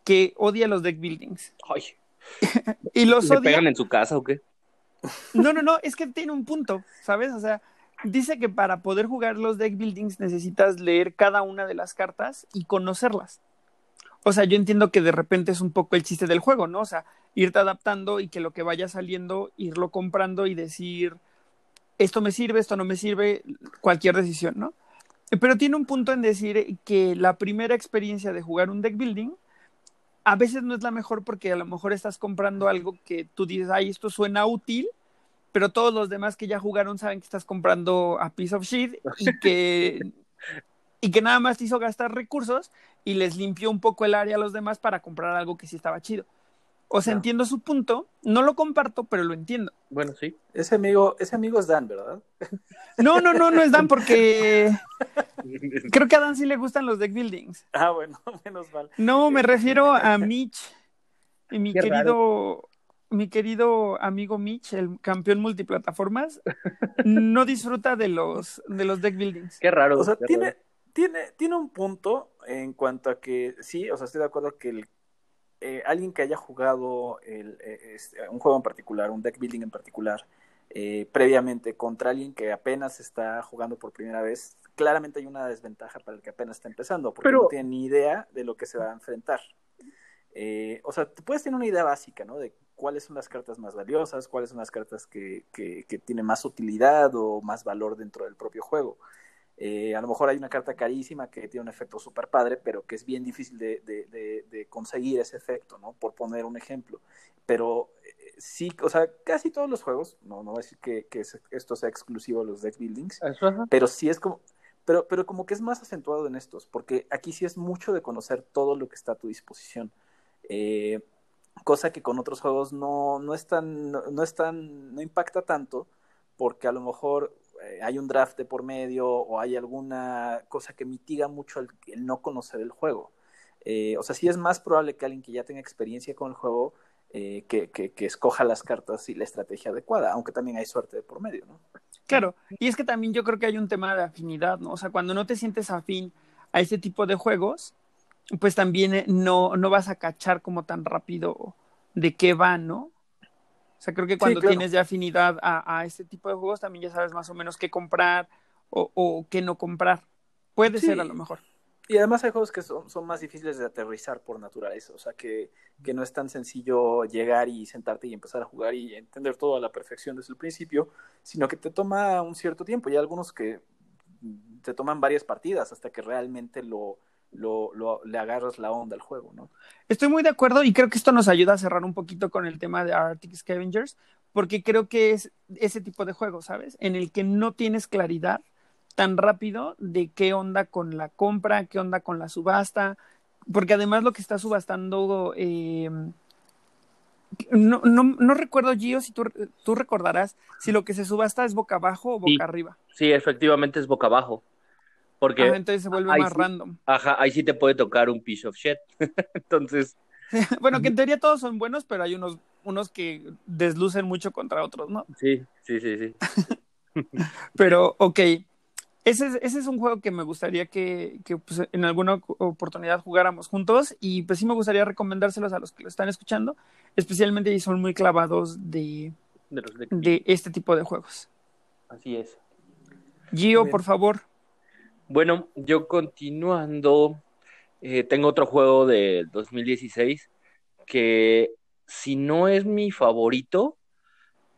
que odia los deck buildings. Ay, Y los ¿Le odia. pegan en su casa o qué? No, no, no, es que tiene un punto, ¿sabes? O sea, dice que para poder jugar los deck buildings necesitas leer cada una de las cartas y conocerlas. O sea, yo entiendo que de repente es un poco el chiste del juego, ¿no? O sea, irte adaptando y que lo que vaya saliendo, irlo comprando y decir, esto me sirve, esto no me sirve, cualquier decisión, ¿no? Pero tiene un punto en decir que la primera experiencia de jugar un deck building a veces no es la mejor porque a lo mejor estás comprando algo que tú dices, ay, esto suena útil, pero todos los demás que ya jugaron saben que estás comprando a piece of shit y que, y que nada más te hizo gastar recursos y les limpió un poco el área a los demás para comprar algo que sí estaba chido. O sea, entiendo su punto, no lo comparto, pero lo entiendo. Bueno, sí. Ese amigo, ese amigo es Dan, ¿verdad? No, no, no, no es Dan porque creo que a Dan sí le gustan los deck buildings. Ah, bueno, menos mal. No, me refiero a Mitch, y mi Qué querido, mi querido amigo Mitch, el campeón multiplataformas, no disfruta de los de los deck buildings. Qué raro. O sea, tiene, raro. tiene, tiene un punto en cuanto a que sí, o sea, estoy de acuerdo que el, eh, alguien que haya jugado el, eh, este, un juego en particular, un deck building en particular, eh, previamente contra alguien que apenas está jugando por primera vez, claramente hay una desventaja para el que apenas está empezando, porque Pero- no tiene ni idea de lo que se va a enfrentar. Eh, o sea, puedes tener una idea básica, ¿no? De cuáles son las cartas más valiosas, cuáles son las cartas que, que, que tienen más utilidad o más valor dentro del propio juego. Eh, a lo mejor hay una carta carísima que tiene un efecto súper padre, pero que es bien difícil de, de, de, de, conseguir ese efecto, ¿no? Por poner un ejemplo. Pero eh, sí, o sea, casi todos los juegos, no, no voy a decir que, que esto sea exclusivo de los deck buildings, ajá. pero sí es como, pero, pero como que es más acentuado en estos, porque aquí sí es mucho de conocer todo lo que está a tu disposición. Eh, cosa que con otros juegos no, no es tan, no, no es tan, no impacta tanto, porque a lo mejor hay un draft de por medio o hay alguna cosa que mitiga mucho el, no conocer el juego. Eh, o sea, sí es más probable que alguien que ya tenga experiencia con el juego eh, que, escoja las cartas y la estrategia adecuada, aunque también hay suerte de por medio, ¿no? Claro, y es que también yo creo que hay un tema de afinidad, ¿no? O sea, cuando no te sientes afín a ese tipo de juegos, pues también eh, no, no vas a cachar como tan rápido de qué va, ¿no? O sea, creo que cuando sí, claro. tienes ya afinidad a, a, este tipo de juegos, también ya sabes más o menos qué comprar o, o qué no comprar. Puede sí. ser a lo mejor. Y además hay juegos que son, son, más difíciles de aterrizar por naturaleza, o sea que, que, no es tan sencillo llegar y sentarte y empezar a jugar y entender todo a la perfección desde el principio, sino que te toma un cierto tiempo y hay algunos que te toman varias partidas hasta que realmente lo, lo, lo, le agarras la onda al juego, ¿no? Estoy muy de acuerdo y creo que esto nos ayuda a cerrar un poquito con el tema de Arctic Scavengers, porque creo que es ese tipo de juego, ¿sabes? En el que no tienes claridad tan rápido de qué onda con la compra, qué onda con la subasta, porque además lo que está subastando, eh, no, no, no, recuerdo, Gio, si tú, tú, recordarás, si lo que se subasta es boca abajo o boca sí, arriba. Sí, efectivamente es boca abajo. Porque ah, entonces se vuelve más sí, random. Ajá, ahí sí te puede tocar un piece of shit. entonces. bueno, que en teoría todos son buenos, pero hay unos, unos que deslucen mucho contra otros, ¿no? Sí, sí, sí, sí. pero, ok. Ese es, ese es, un juego que me gustaría que, que pues, en alguna oportunidad jugáramos juntos y pues sí me gustaría recomendárselos a los que lo están escuchando, especialmente si son muy clavados de, de, los de... de este tipo de juegos. Así es. Gio, por favor. Bueno, yo continuando, eh, tengo otro juego de 2016 que si no es mi favorito,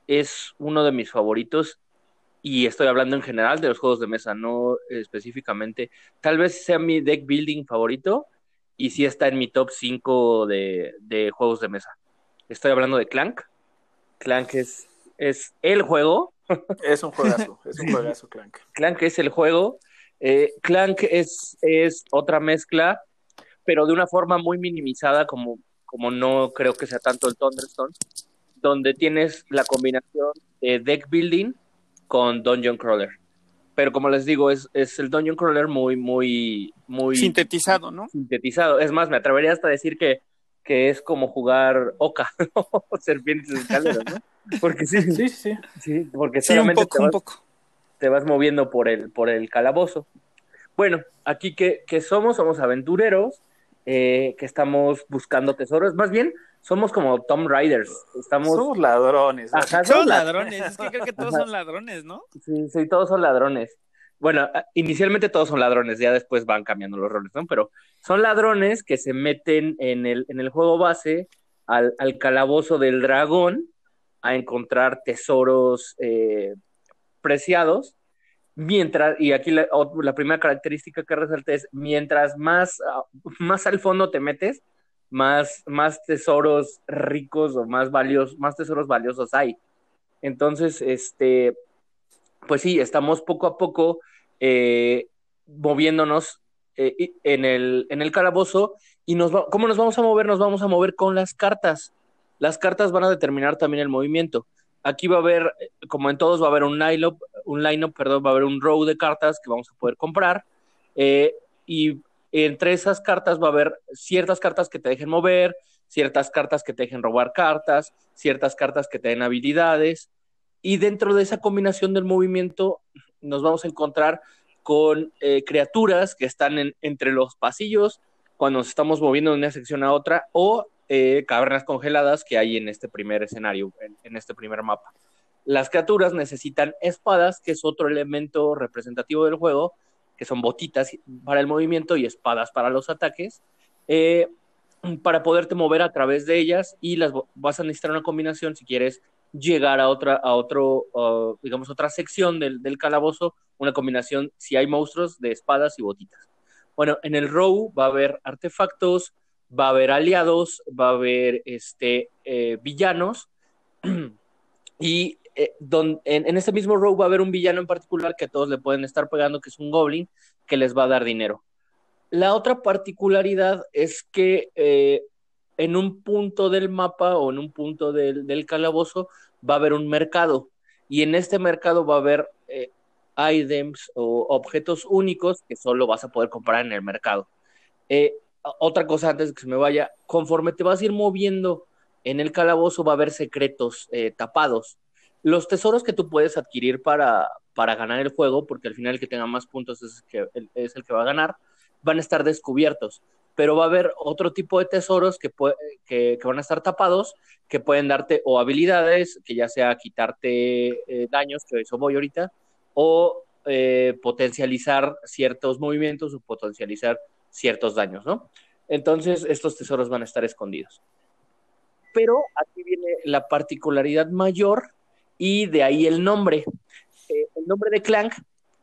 es uno de mis favoritos y estoy hablando en general de los juegos de mesa, no específicamente. Tal vez sea mi deck building favorito y sí está en mi top 5 de, de juegos de mesa. Estoy hablando de Clank. Clank es, es el juego. Es un juegazo, es un juegazo Clank. Clank es el juego. Eh, Clank es, es otra mezcla, pero de una forma muy minimizada, como, como no creo que sea tanto el Thunderstone, donde tienes la combinación de deck building con Dungeon Crawler. Pero como les digo, es, es el Dungeon Crawler muy, muy, muy... Sintetizado, ¿no? Sintetizado. Es más, me atrevería hasta a decir que, que es como jugar Oca, Serpientes escaleras, ¿no? Porque sí, sí, sí. sí porque sí, un poco, te vas, un poco. Te vas moviendo por el, por el calabozo. Bueno, aquí que, que somos, somos aventureros, eh, que estamos buscando tesoros. Más bien, somos como Tom Riders. Estamos... Somos ladrones. Ajá, son ladrones. Es que creo que todos son ladrones, ¿no? Sí, sí, todos son ladrones. Bueno, inicialmente todos son ladrones, ya después van cambiando los roles, ¿no? Pero son ladrones que se meten en el, en el juego base al, al calabozo del dragón a encontrar tesoros eh, preciados. Mientras, y aquí la, primera característica que resalta es, mientras más, uh, más al fondo te metes, más, más tesoros ricos o más valiosos, más tesoros valiosos hay. Entonces, este, pues sí, estamos poco a poco eh, moviéndonos eh, en, el, en el calabozo y nos va, ¿cómo nos vamos a mover? Nos vamos a mover con las cartas. Las cartas van a determinar también el movimiento. Aquí va a haber, como en todos, va a haber un line-up, un line perdón, va a haber un row de cartas que vamos a poder comprar. Eh, y entre esas cartas va a haber ciertas cartas que te dejen mover, ciertas cartas que te dejen robar cartas, ciertas cartas que te den habilidades. Y dentro de esa combinación del movimiento nos vamos a encontrar con eh, criaturas que están en, entre los pasillos cuando nos estamos moviendo de una sección a otra o eh, cavernas congeladas que hay en este primer escenario, en, este primer mapa. Las criaturas necesitan espadas, que es otro elemento representativo del juego, que son botitas para el movimiento y espadas para los ataques, eh, para poderte mover a través de ellas y las vas a necesitar una combinación si quieres llegar a otra, a otro, digamos, otra sección del, del, calabozo, una combinación, si hay monstruos, de espadas y botitas. Bueno, en el row va a haber artefactos, va a haber aliados, va a haber este, eh, villanos y eh, en, este mismo row va a haber un villano en particular que todos le pueden estar pegando, que es un goblin, que les va a dar dinero. La otra particularidad es que eh, en un punto del mapa o en un punto del, del, calabozo va a haber un mercado y en este mercado va a haber items o objetos únicos que solo vas a poder comprar en el mercado. Eh, otra cosa antes de que se me vaya, conforme te vas a ir moviendo en el calabozo va a haber secretos eh, tapados. Los tesoros que tú puedes adquirir para, para ganar el juego, porque al final el que tenga más puntos es, que, el que va a ganar, van a estar descubiertos. Pero va a haber otro tipo de tesoros que, que, van a estar tapados, que pueden darte o habilidades, que ya sea quitarte eh, daños, que eso voy ahorita, o eh, potencializar ciertos movimientos o potencializar ciertos daños, ¿no? Entonces, estos tesoros van a estar escondidos. Pero aquí viene la particularidad mayor y de ahí el nombre. Eh, el nombre de Clank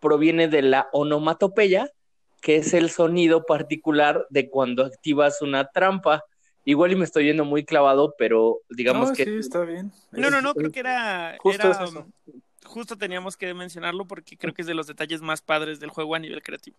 proviene de la onomatopeya, que es el sonido particular de cuando activas una trampa. Igual y me estoy yendo muy clavado, pero digamos no, que... Sí, está bien. No, no, no, creo que era... Justo, era, eso. justo teníamos que mencionarlo porque creo que es de los detalles más padres del juego a nivel creativo.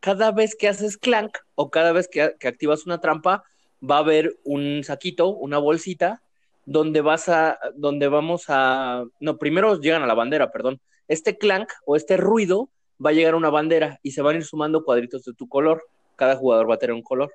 Cada vez que haces clank o cada vez que, que activas una trampa, va a haber un saquito, una bolsita, donde vas a, donde vamos a, no, primero llegan a la bandera, perdón. Este clank o este ruido va a llegar a una bandera y se van a ir sumando cuadritos de tu color. Cada jugador va a tener un color.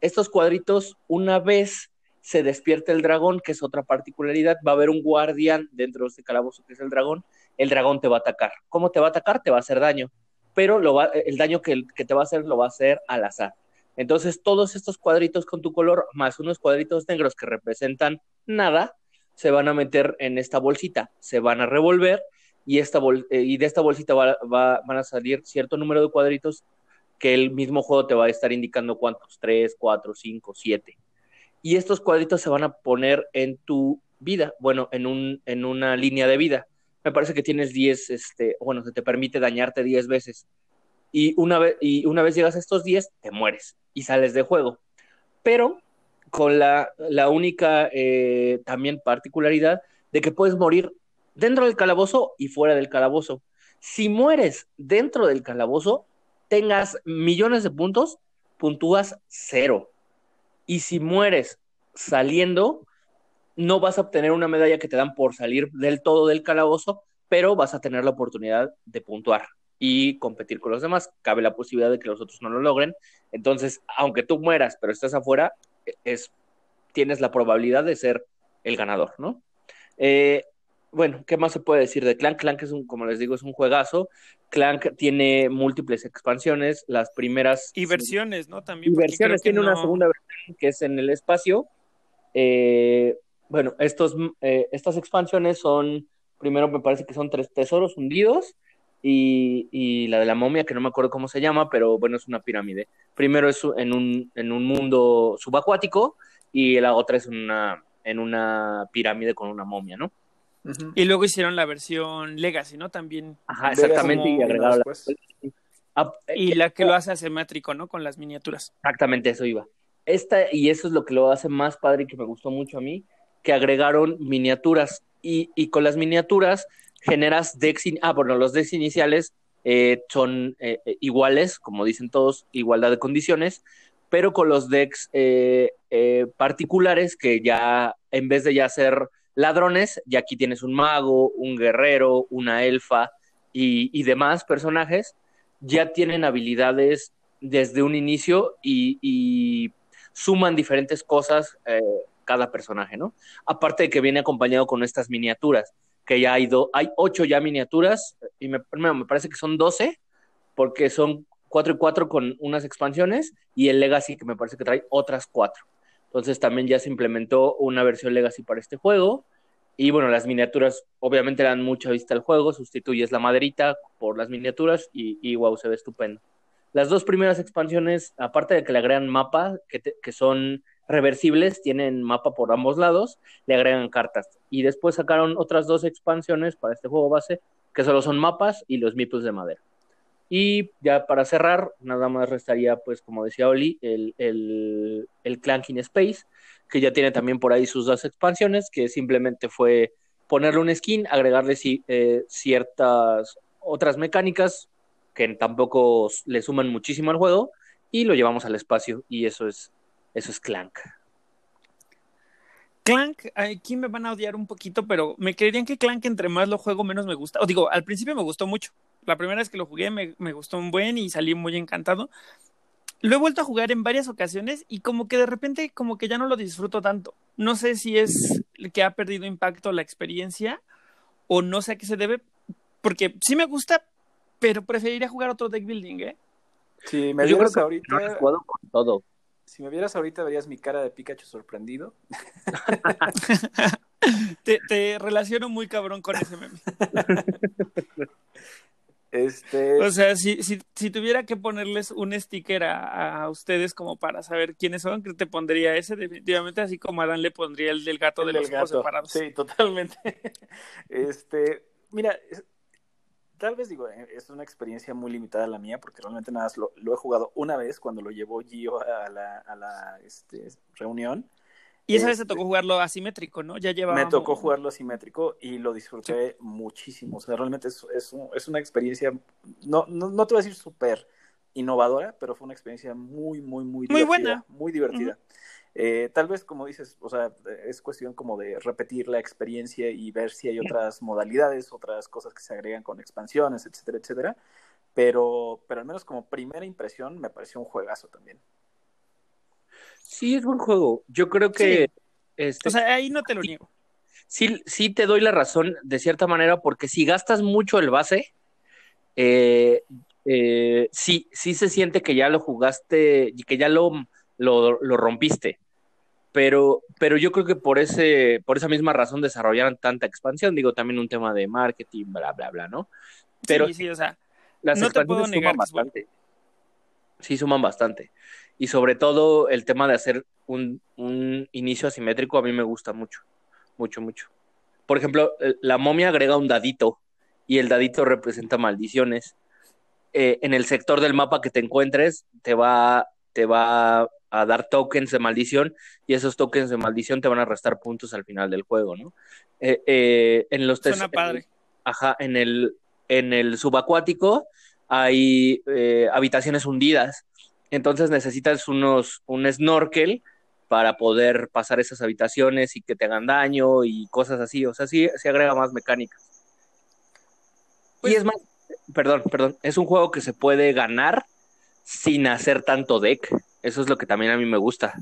Estos cuadritos, una vez se despierta el dragón, que es otra particularidad, va a haber un guardián dentro de este calabozo que es el dragón. El dragón te va a atacar. ¿Cómo te va a atacar? Te va a hacer daño. Pero el daño que, te va a hacer lo va a hacer al azar. Entonces, todos estos cuadritos con tu color, más unos cuadritos negros que representan nada, se van a meter en esta bolsita, se van a revolver y, eh, de esta bolsita va, va, van a salir cierto número de cuadritos que el mismo juego te va a estar indicando cuántos, 3, 4, 5, 7. Y estos cuadritos se van a poner en tu vida, bueno, en una línea de vida. Me parece que tienes 10, este, bueno, se te permite dañarte 10 veces. Y una, vez, y una vez llegas a estos 10, te mueres y sales de juego. Pero con la, la única eh, también particularidad de que puedes morir dentro del calabozo y fuera del calabozo. Si mueres dentro del calabozo, tengas millones de puntos, puntúas cero. Y si mueres saliendo, no vas a obtener una medalla que te dan por salir del todo del calabozo, pero vas a tener la oportunidad de puntuar y competir con los demás. Cabe la posibilidad de que los otros no lo logren. Entonces, aunque tú mueras, pero estás afuera, es, tienes la probabilidad de ser el ganador, ¿no? Eh, bueno, ¿qué más se puede decir de Clank? Clank es un, como les digo, es un juegazo. Clank tiene múltiples expansiones, las primeras... Y versiones, ¿no? También. Y versiones, tiene no... una segunda versión que es en el espacio. Eh, bueno, estos, eh, estas expansiones son, primero me parece que son tres tesoros hundidos y, y, la de la momia, que no me acuerdo cómo se llama, pero bueno, es una pirámide. Primero es en un, en un mundo subacuático y la otra es una, en una pirámide con una momia, ¿no? Uh -huh. Y luego hicieron la versión Legacy, ¿no? También. Ajá, exactamente, y agregaron la... Y la que lo hace asimétrico, ¿no? Con las miniaturas. Exactamente, eso iba. Esta, y eso es lo que lo hace más padre y que me gustó mucho a mí, que agregaron miniaturas. Y, y con las miniaturas generas decks, ah, bueno, los decks iniciales eh, son eh, iguales, como dicen todos, igualdad de condiciones, pero con los decks eh, particulares que ya, en vez de ya ser ladrones, ya aquí tienes un mago, un guerrero, una elfa y, y demás personajes, ya tienen habilidades desde un inicio y, suman diferentes cosas eh, cada personaje, ¿no? Aparte de que viene acompañado con estas miniaturas, que ya hay, do, hay ocho ya miniaturas, y me, me parece que son doce, porque son cuatro y cuatro con unas expansiones, y el Legacy, que me parece que trae otras cuatro. Entonces también ya se implementó una versión Legacy para este juego. Y bueno, las miniaturas obviamente dan mucha vista al juego, sustituyes la maderita por las miniaturas y, y wow, se ve estupendo. Las dos primeras expansiones, aparte de que le agregan mapa, que, que son reversibles, tienen mapa por ambos lados, le agregan cartas. Y después sacaron otras dos expansiones para este juego base, que solo son mapas y los meeples de madera. Y ya para cerrar, nada más restaría, pues como decía Oli, el, el, el Clanking Space, que ya tiene también por ahí sus dos expansiones, que simplemente fue ponerle un skin, agregarle eh, ciertas otras mecánicas que tampoco le suman muchísimo al juego, y lo llevamos al espacio, y eso es, eso es Clank. Clank, aquí me van a odiar un poquito, pero me creerían que Clank entre más lo juego, menos me gusta. O digo, al principio me gustó mucho. La primera vez que lo jugué me, me gustó un buen y salí muy encantado. lo he vuelto a jugar en varias ocasiones y como que de repente como que ya no lo disfruto tanto. No sé si es que ha perdido impacto la experiencia o no sé a qué se debe, porque sí me gusta, pero preferiría jugar otro deck building, ¿eh? Si me vieras ahorita... No jugado con todo. Si me vieras ahorita verías mi cara de Pikachu sorprendido. te, te relaciono muy cabrón con ese meme. Este... O sea, si, si, si, tuviera que ponerles un sticker a, a, ustedes como para saber quiénes son, te pondría ese definitivamente, así como a Dan le pondría el del gato el de del los gato. separados. Sí, totalmente. Este, mira, tal vez digo, eh, es una experiencia muy limitada la mía, porque realmente nada más lo, lo he jugado una vez cuando lo llevó Gio a la, a la este, reunión. Y esa vez te tocó jugarlo asimétrico, ¿no? Ya llevaba. Me tocó jugarlo asimétrico y lo disfruté sí. muchísimo. O sea, realmente es, es, un, es una experiencia, no, no, no, te voy a decir súper innovadora, pero fue una experiencia muy, muy, muy, muy divertida. buena. Muy divertida. Uh -huh. Eh, tal vez, como dices, o sea, es cuestión como de repetir la experiencia y ver si hay otras modalidades, otras cosas que se agregan con expansiones, etcétera, etcétera. Pero, pero al menos como primera impresión me pareció un juegazo también. Sí, es buen juego. Yo creo que. Sí. Este, o sea, ahí no te lo niego. Sí, sí te doy la razón de cierta manera, porque si gastas mucho el base, eh, eh, sí, sí se siente que ya lo jugaste y que ya lo, lo, lo, rompiste. Pero, pero yo creo que por ese, por esa misma razón desarrollaron tanta expansión. Digo, también un tema de marketing, bla, bla, bla, ¿no? Pero sí, sí, o sea, las no te puedo negar suman bastante. Sí, suman bastante y sobre todo el tema de hacer un, un, inicio asimétrico a mí me gusta mucho, mucho, mucho. Por ejemplo, la momia agrega un dadito y el dadito representa maldiciones. Eh, en el sector del mapa que te encuentres te va, te va a dar tokens de maldición y esos tokens de maldición te van a restar puntos al final del juego, ¿no? Eh, eh, en los Suena padre. Ajá, en el, en el subacuático hay eh, habitaciones hundidas entonces necesitas unos, un snorkel para poder pasar esas habitaciones y que te hagan daño y cosas así. O sea, sí se agrega más mecánicas. Pues, y es más, perdón, perdón, es un juego que se puede ganar sin hacer tanto deck. Eso es lo que también a mí me gusta.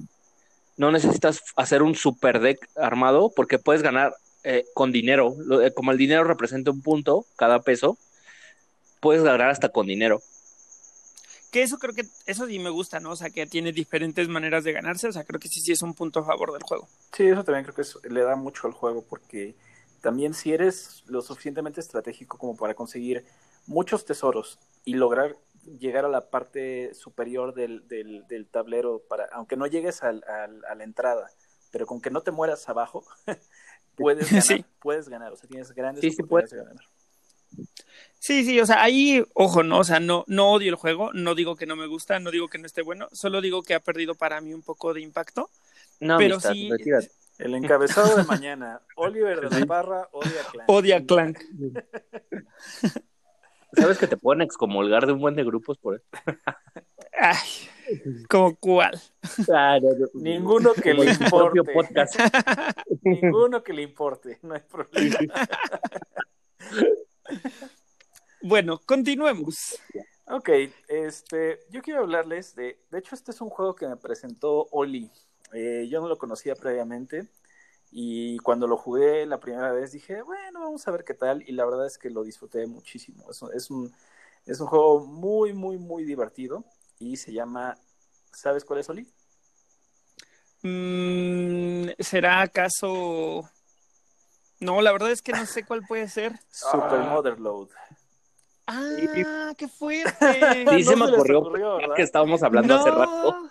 No necesitas hacer un super deck armado porque puedes ganar eh, con dinero. Como el dinero representa un punto cada peso, puedes ganar hasta con dinero que eso creo que, eso sí me gusta, ¿no? O sea, que tiene diferentes maneras de ganarse, o sea, creo que sí, sí es un punto a favor del juego. Sí, eso también creo que eso le da mucho al juego, porque también si eres lo suficientemente estratégico como para conseguir muchos tesoros y lograr llegar a la parte superior del, del, del tablero, para, aunque no llegues al, al, a la entrada, pero con que no te mueras abajo, puedes ganar, sí. puedes ganar, o sea, tienes grandes sí, oportunidades sí de ganar. Sí, sí, o sea, ahí, ojo, no, o sea, no, no odio el juego, no digo que no me gusta, no digo que no esté bueno, solo digo que ha perdido para mí un poco de impacto. No, pero amistad, sí. retírate. El encabezado de mañana, Oliver de la Parra odia Clank. Odia Clank. ¿Sabes que te pueden excomulgar de un buen de grupos por eso? Ay, ¿como cuál? Ah, no, no, Ninguno que le importe. podcast. Ninguno que le importe, no hay problema. Bueno, continuemos. Ok, este, yo quiero hablarles de, de hecho este es un juego que me presentó Oli, eh, yo no lo conocía previamente y cuando lo jugué la primera vez dije, bueno, vamos a ver qué tal y la verdad es que lo disfruté muchísimo, es un, es un, es un juego muy, muy, muy divertido y se llama, ¿sabes cuál es Oli? Mm, ¿Será acaso...? No, la verdad es que no sé cuál puede ser. Super Ah. Motherload. Ah, qué fuerte. Sí, se No me se les ocurrió, ocurrió, que estábamos hablando hace rato.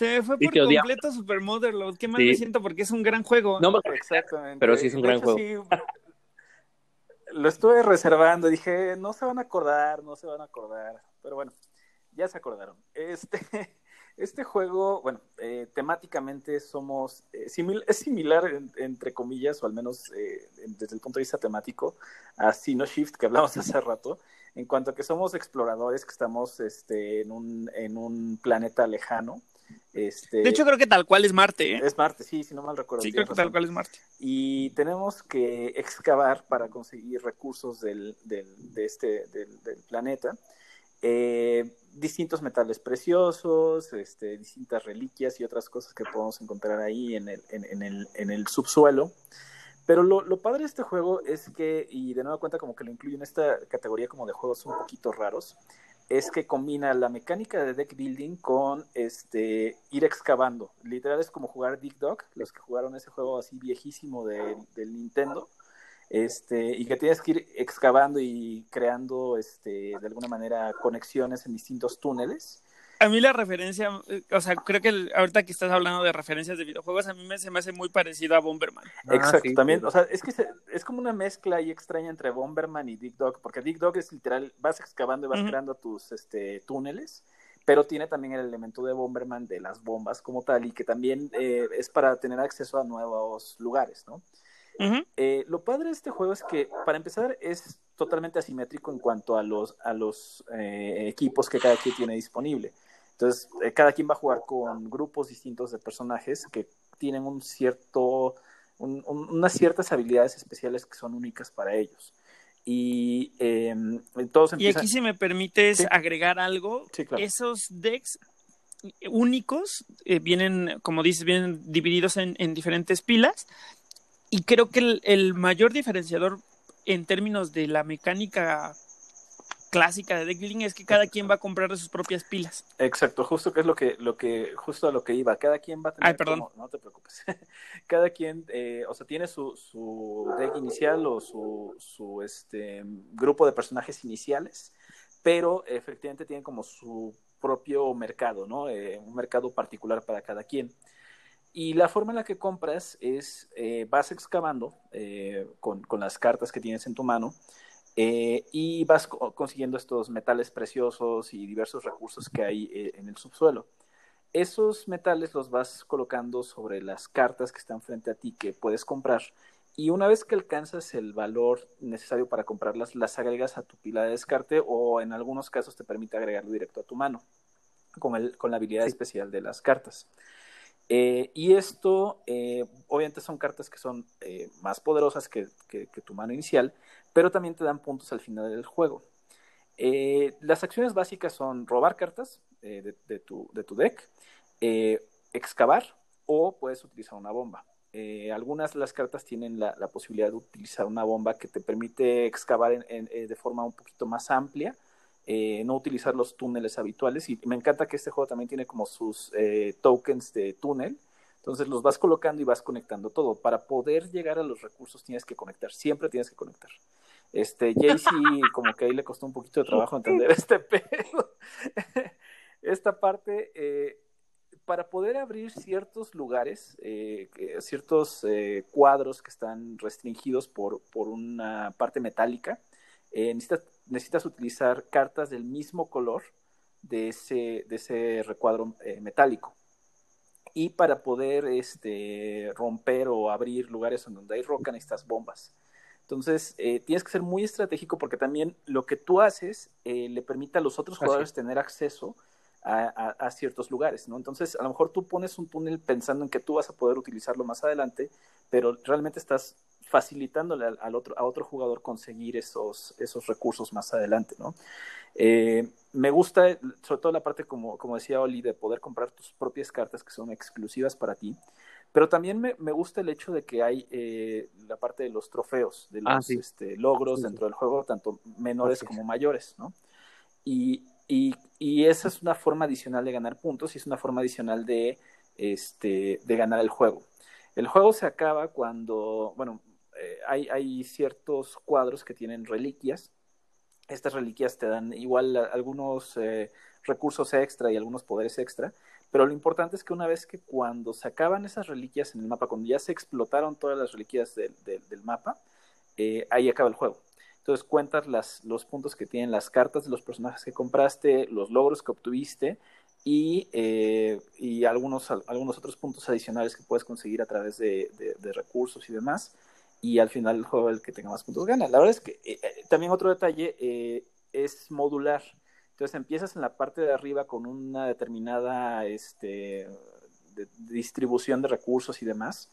Se me fue por completo Super Motherload. Qué mal Sí. me siento porque es un gran juego. No me Exactamente. Pero sí es un De gran hecho, juego. sí, lo estuve reservando, dije, no se van a acordar, no se van a acordar, pero bueno, ya se acordaron. Este, este juego, bueno, eh, temáticamente somos, eh, simil- es similar, en- entre comillas, o al menos eh, desde el punto de vista temático, a Sino Shift, que hablamos hace rato, en cuanto a que somos exploradores que estamos este, en, un, en un planeta lejano. Este, De hecho, creo que tal cual es Marte, ¿eh? es Marte, sí, si no mal recuerdo. Sí, creo que tal cual es Marte. y tenemos que excavar para conseguir recursos del, del, de, este, del, del planeta. eh, distintos metales preciosos, este, distintas reliquias y otras cosas que podemos encontrar ahí en el, en, el, en el subsuelo. Pero lo, lo, padre de este juego es que, y de nueva cuenta como que lo incluyo en esta categoría como de juegos un poquito raros, es que combina la mecánica de deck building con este ir excavando. Literal es como jugar Dig Dog, los que jugaron ese juego así viejísimo de, del Nintendo este, y que tienes que ir excavando y creando este, de alguna manera conexiones en distintos túneles. A mí la referencia, eh, o sea, creo que ahorita que estás hablando de referencias de videojuegos, a mí me, se me hace muy parecido a Bomberman. Ah, Exacto, también, o sea, es que es como una mezcla ahí extraña entre Bomberman y Dig Dog, porque Dig Dog es literal, vas excavando y vas creando tus este, túneles, pero tiene también el elemento de Bomberman de las bombas como tal, y que también eh, es para tener acceso a nuevos lugares, ¿no? Eh, lo padre de este juego es que, para empezar, es totalmente asimétrico en cuanto a los, a los eh, equipos que cada quien tiene disponible. Entonces, eh, cada quien va a jugar con grupos distintos de personajes que tienen un cierto, unas ciertas habilidades especiales que son únicas para ellos. Y em, todos Y aquí, si me permites agregar algo, esos decks únicos vienen, como dices, vienen divididos en, en diferentes pilas. Y creo que el, mayor diferenciador en términos de la mecánica clásica de deck building es que cada quien va a comprar de sus propias pilas. Exacto, justo que es lo que, lo que, justo a lo que iba. Cada quien va a tener. Ay, perdón. no te preocupes. cada quien, eh, o sea, tiene su, su deck inicial o su, su este grupo de personajes iniciales, pero efectivamente tienen como su propio mercado, ¿no? Eh, un mercado particular para cada quien. Y la forma en la que compras es, eh, vas excavando con, con, las cartas que tienes en tu mano eh, y vas consiguiendo estos metales preciosos y diversos recursos que hay en el subsuelo. Esos metales los vas colocando sobre las cartas que están frente a ti que puedes comprar y una vez que alcanzas el valor necesario para comprarlas, las agregas a tu pila de descarte o en algunos casos te permite agregarlo directo a tu mano con, el, con la habilidad especial de las cartas. Eh, y esto, eh, obviamente son cartas que son eh, más poderosas que, tu mano inicial, pero también te dan puntos al final del juego. las acciones básicas son robar cartas de, tu, de, tu, deck, excavar o puedes utilizar una bomba. algunas de las cartas tienen la, posibilidad de utilizar una bomba que te permite excavar de forma un poquito más amplia eh, no utilizar los túneles habituales. Y me encanta que este juego también tiene como sus eh, tokens de túnel. Entonces los vas colocando y vas conectando todo. Para poder llegar a los recursos tienes que conectar, siempre tienes que conectar. Este, Jaycee como que ahí le costó un poquito de trabajo entender este pedo. Esta parte, eh, para poder abrir ciertos lugares, ciertos cuadros que están restringidos por, por una parte metálica, necesitas necesitas utilizar cartas del mismo color de ese, de ese recuadro eh, metálico. Y para poder este, romper o abrir lugares en donde hay roca necesitas bombas. Entonces, eh, tienes que ser muy estratégico porque también lo que tú haces eh, le permite a los otros jugadores tener acceso a, ciertos lugares, ¿no? Entonces, a lo mejor tú pones un túnel pensando en que tú vas a poder utilizarlo más adelante, pero realmente estás facilitándole al, otro, a otro jugador conseguir esos, esos recursos más adelante, ¿no? Eh, me gusta, sobre todo la parte, como, como decía Oli, de poder comprar tus propias cartas que son exclusivas para ti, pero también me, me gusta el hecho de que hay eh, la parte de los trofeos, de ah, los este, logros dentro del juego, tanto menores como mayores, ¿no? Y, y, y, esa es una forma adicional de ganar puntos y es una forma adicional de, este, de ganar el juego. El juego se acaba cuando, bueno, eh, hay, ciertos cuadros que tienen reliquias. Estas reliquias te dan igual algunos eh, recursos extra y algunos poderes extra, pero lo importante es que una vez que cuando se acaban esas reliquias en el mapa, cuando ya se explotaron todas las reliquias del mapa, eh, ahí acaba el juego. Entonces cuentas las, los puntos que tienen las cartas de los personajes que compraste, los logros que obtuviste y, y algunos, algunos otros puntos adicionales que puedes conseguir a través de recursos y demás y al final el juego el que tenga más puntos gana. La verdad es que eh, eh, también otro detalle eh, es modular. Entonces empiezas en la parte de arriba con una determinada este, distribución de recursos y demás,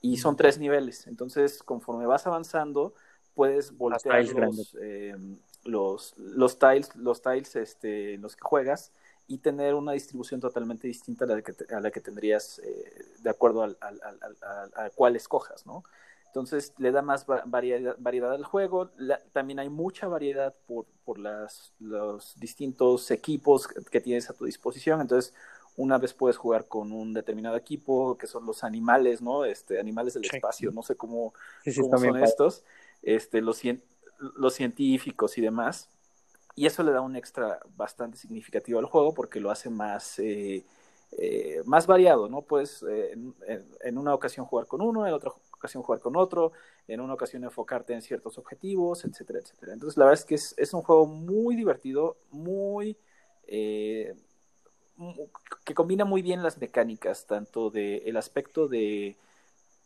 y son tres niveles. Entonces, conforme vas avanzando, puedes voltear los, eh, los, los, tiles, los tiles este, en los que juegas y tener una distribución totalmente distinta a la que, a la que tendrías eh, de acuerdo al, al, al, a cuál escojas, ¿no? Entonces le da más variedad, variedad al juego. también hay mucha variedad por, por las, los distintos equipos que, tienes a tu disposición. Entonces, una vez puedes jugar con un determinado equipo, que son los animales, ¿no? Este, animales del espacio, no sé cómo, son estos, este, los, los científicos y demás. Y eso le da un extra bastante significativo al juego porque lo hace más, eh, eh, más variado, ¿no? Puedes eh, en, una ocasión jugar con uno, en otra ocasión jugar con otro, en una ocasión enfocarte en ciertos objetivos, etcétera, etcétera. Entonces, la verdad es que es, es un juego muy divertido, muy... Eh, que combina muy bien las mecánicas, tanto del el aspecto de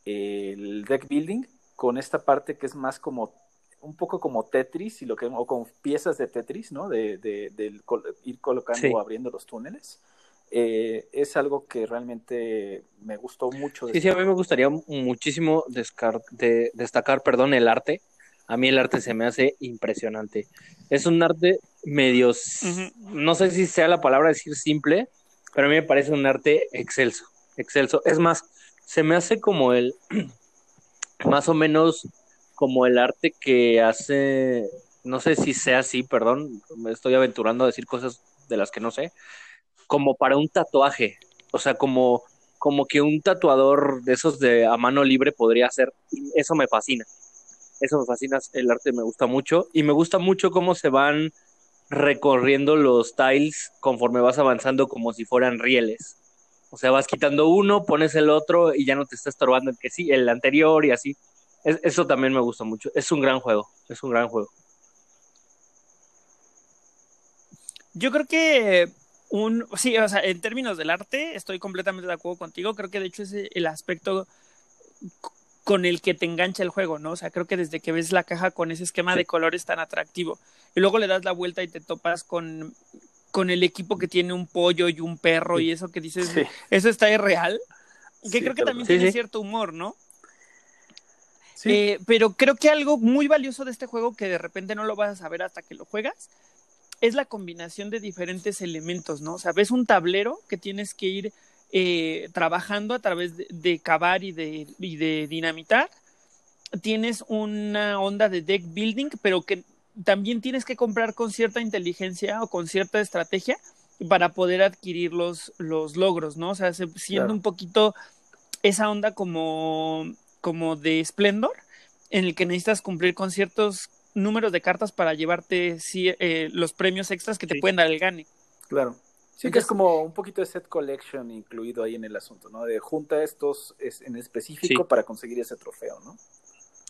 el deck building, con esta parte que es más como un poco como Tetris y lo que o con piezas de Tetris, ¿no? De, de, ir colocando o abriendo los túneles. Eh, es algo que realmente me gustó mucho. Sí, sí, a mí me gustaría muchísimo de destacar, perdón, el arte. A mí el arte se me hace impresionante. Es un arte medio, no sé si sea la palabra decir simple, pero a mí me parece un arte excelso, excelso. Es más, se me hace como el, más o menos como el arte que hace, no sé si sea así, perdón, me estoy aventurando a decir cosas de las que no sé, como para un tatuaje, o sea, como, como que un tatuador de esos de a mano libre podría hacer, eso me fascina, eso me fascina, el arte me gusta mucho y me gusta mucho cómo se van recorriendo los tiles conforme vas avanzando como si fueran rieles. O sea, vas quitando uno, pones el otro y ya no te está estorbando el que sí, el anterior y así. eso también me gusta mucho. Es un gran juego, es un gran juego. Yo creo que un, sí, o sea, en términos del arte, estoy completamente de acuerdo contigo. Creo que de hecho es el aspecto con el que te engancha el juego, ¿no? O sea, creo que desde que ves la caja con ese esquema de colores tan atractivo y luego le das la vuelta y te topas con, con el equipo que tiene un pollo y un perro y eso que dices, eso está irreal, que creo que también tiene cierto humor, ¿no? Eh, pero creo que algo muy valioso de este juego que de repente no lo vas a saber hasta que lo juegas es la combinación de diferentes elementos, ¿no? O sea, ves un tablero que tienes que ir eh, trabajando a través de, cavar y de, y de dinamitar. Tienes una onda de deck building, pero que también tienes que comprar con cierta inteligencia o con cierta estrategia para poder adquirir los, los logros, ¿no? O sea, siendo un poquito esa onda como, como de Splendor, en el que necesitas cumplir con ciertos números de cartas para llevarte eh, los premios extras que te pueden dar el gane. Claro. Sí, que es como un poquito de set collection incluido ahí en el asunto, ¿no? De junta estos en específico para conseguir ese trofeo, ¿no?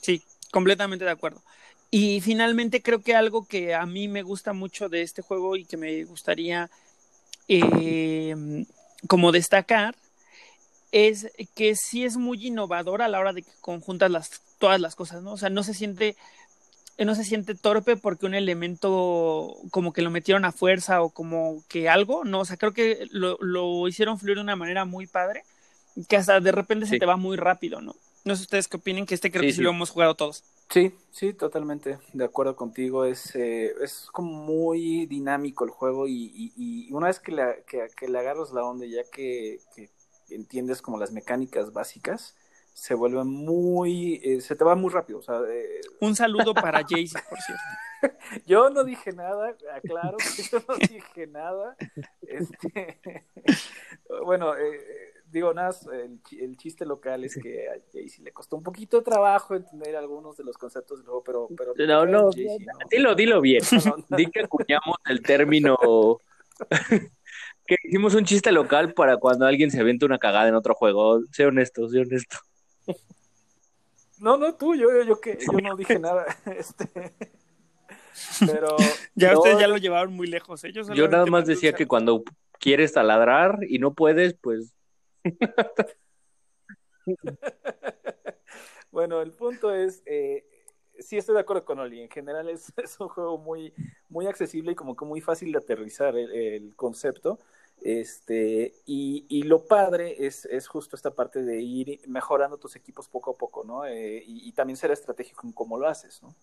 Sí, completamente de acuerdo. Y finalmente creo que algo que a mí me gusta mucho de este juego y que me gustaría eh, como destacar es que sí es muy innovador a la hora de que conjuntas las, todas las cosas, ¿no? O sea, no se siente no se siente torpe porque un elemento como que lo metieron a fuerza o como que algo, no, o sea, creo que lo, lo hicieron fluir de una manera muy padre, que hasta de repente se te va muy rápido, ¿no? No sé ustedes qué opinen, que este creo que sí, lo hemos jugado todos. Sí, sí, totalmente de acuerdo contigo. Es, eh, es como muy dinámico el juego y, y, una vez que le, que, que le agarras la onda, ya que, que entiendes como las mecánicas básicas, se vuelve muy, eh, se te va muy rápido. O sea, eh, Un saludo para Jaycee, por cierto. yo no dije nada, aclaro que yo no dije nada. Este, bueno, eh, digo, nada, el, el, chiste local es que a Jaycee le costó un poquito de trabajo entender algunos de los conceptos del juego, pero... pero no, no, dilo, dilo bien. Di que acuñamos el término... que hicimos un chiste local para cuando alguien se avienta una cagada en otro juego. Sé honesto, sé honesto. No, no, tú, yo, yo, que, yo no dije nada. Este, pero. Ya ustedes ya lo llevaron muy lejos. ¿eh? Yo, nada más decía que cuando quieres taladrar y no puedes, pues. bueno, el punto es. Eh, sí, estoy de acuerdo con Oli. En general es, es, un juego muy, muy accesible y como que muy fácil de aterrizar el, el concepto. Este, y, y lo padre es, es, justo esta parte de ir mejorando tus equipos poco a poco, ¿no? Eh, y, y, también ser estratégico en cómo lo haces, ¿no?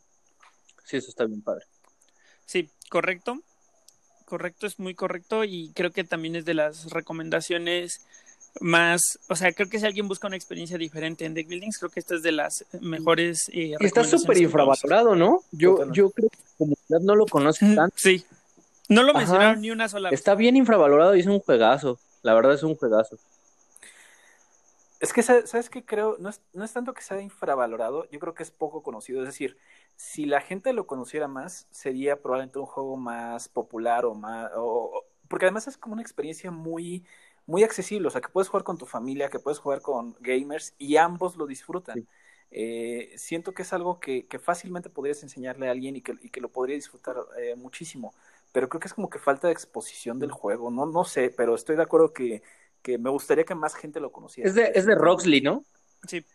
Sí, eso está bien padre. Sí, correcto. Correcto, es muy correcto y creo que también es de las recomendaciones más, o sea, creo que si alguien busca una experiencia diferente en deck buildings, creo que esta es de las mejores. Eh, está súper infravalorado, ¿no? Yo, yo creo que la comunidad no lo conoce tanto. Sí, no lo mencionaron Ajá. ni una sola vez. Está bien infravalorado y es un juegazo. La verdad es un juegazo. Es que, ¿sabes qué creo? No es, no es tanto que sea infravalorado, yo creo que es poco conocido. Es decir, si la gente lo conociera más, sería probablemente un juego más popular o más... O, porque además es como una experiencia muy, muy accesible, o sea, que puedes jugar con tu familia, que puedes jugar con gamers y ambos lo disfrutan. Sí. Eh, siento que es algo que, que, fácilmente podrías enseñarle a alguien y que, y que lo podría disfrutar eh, muchísimo pero creo que es como que falta de exposición del juego, no, no sé, pero estoy de acuerdo que, que me gustaría que más gente lo conociera. Es de, es de Roxley, ¿no? Sí.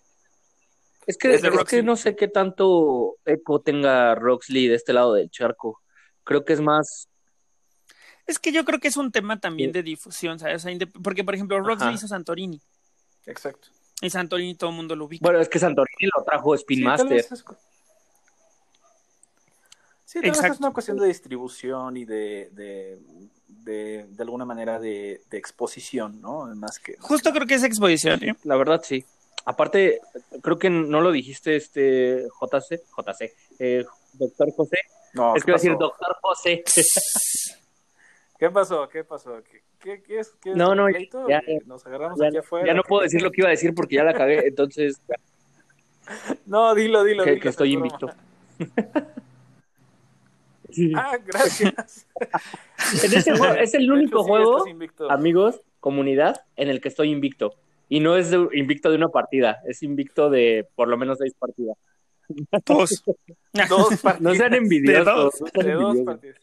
Es que, es, es que no sé qué tanto eco tenga Roxley de este lado del charco. Creo que es más. Es que yo creo que es un tema también de difusión, ¿sabes? porque, por ejemplo, Roxley Ajá. hizo Santorini. Exacto. Y Santorini todo el mundo lo ubica. Bueno, es que Santorini lo trajo Spin sí, Master. Sí, tal es una cuestión de distribución y de, de, de, de alguna manera de, de, exposición, ¿no? Más que. Justo creo que es exposición, ¿eh? La verdad, sí. Aparte, creo que no lo dijiste este JC, JC, eh, doctor José. No, es que iba a decir doctor José. ¿Qué pasó? ¿Qué pasó? ¿Qué, qué, qué es? ¿Qué no, no, ya, Nos agarramos ya, aquí afuera. Ya no puedo decir lo que iba a decir porque ya la cagué, entonces. no, dilo, dilo. Que, dilo, que estoy invicto. Sí. Ah, gracias. es, el, es, el, único sí, juego, amigos, comunidad, en el que estoy invicto. Y no es de, invicto de una partida, es invicto de por lo menos seis partidas. Dos. dos partidas. No sean envidiosos. De dos, de dos partidas.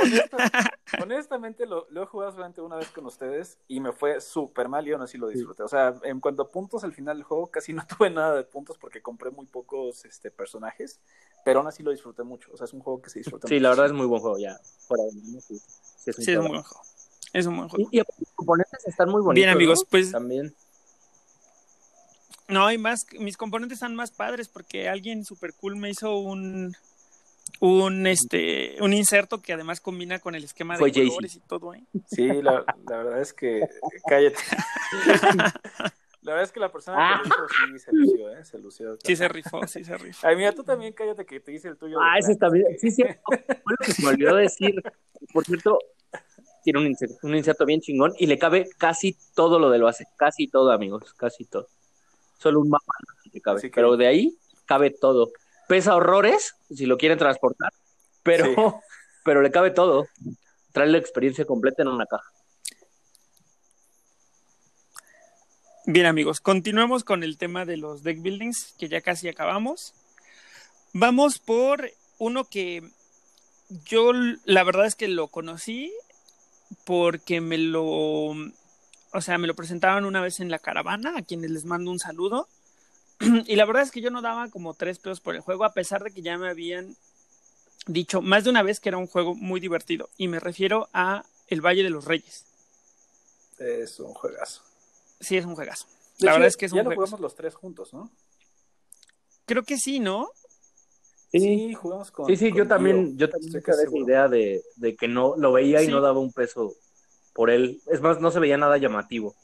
Honestamente, honestamente lo, lo, he jugado solamente una vez con ustedes y me fue súper mal y aún así lo disfruté. O sea, en cuanto a puntos al final del juego, casi no tuve nada de puntos porque compré muy pocos este, personajes, pero aún así lo disfruté mucho. O sea, es un juego que se disfruta sí, mucho. la verdad es muy buen juego ya. Fuera de mí, sí, sí, es un, sí, es un buen juego. Es un buen juego. Y, y los componentes están muy bonitos. Bien, amigos, ¿no? pues. También. No, hay más, mis componentes están más padres porque alguien super cool me hizo un un este un inserto que además combina con el esquema de Fue colores y todo, ¿eh? Sí, la, la, verdad es que cállate. la verdad es que la persona Ah. que lo hizo sí se lució, ¿eh? Se lució. Sí se rifó, sí se rifó. Ay, mira, tú también cállate que te hice el tuyo. Ah, ese está bien. Sí, sí. Fue lo que se me olvidó decir. Por cierto, tiene un inserto, un inserto bien chingón y le cabe casi todo lo de lo hace. Casi todo, amigos. Casi todo. Solo un mapa le cabe. Así que- Pero de ahí cabe todo. Pesa horrores si lo quieren transportar, pero, Sí. pero le cabe todo. Trae la experiencia completa en una caja. Bien, amigos, continuemos con el tema de los deck buildings, que ya casi acabamos. Vamos por uno que yo la verdad es que lo conocí porque me lo, o sea, me lo presentaban una vez en la caravana, a quienes les mando un saludo. Y la verdad es que yo no daba como tres pesos por el juego, a pesar de que ya me habían dicho más de una vez que era un juego muy divertido. Y me refiero a El Valle de los Reyes. Es un juegazo. Sí, es un juegazo. De la hecho, verdad es que es ya un lo juegazo. jugamos los tres juntos, ¿no? Creo que sí, ¿no? Sí, jugamos con. Sí, sí, con yo también, yo también tenía casi esa idea de, de que no lo veía y no daba un peso por él. Es más, no se veía nada llamativo.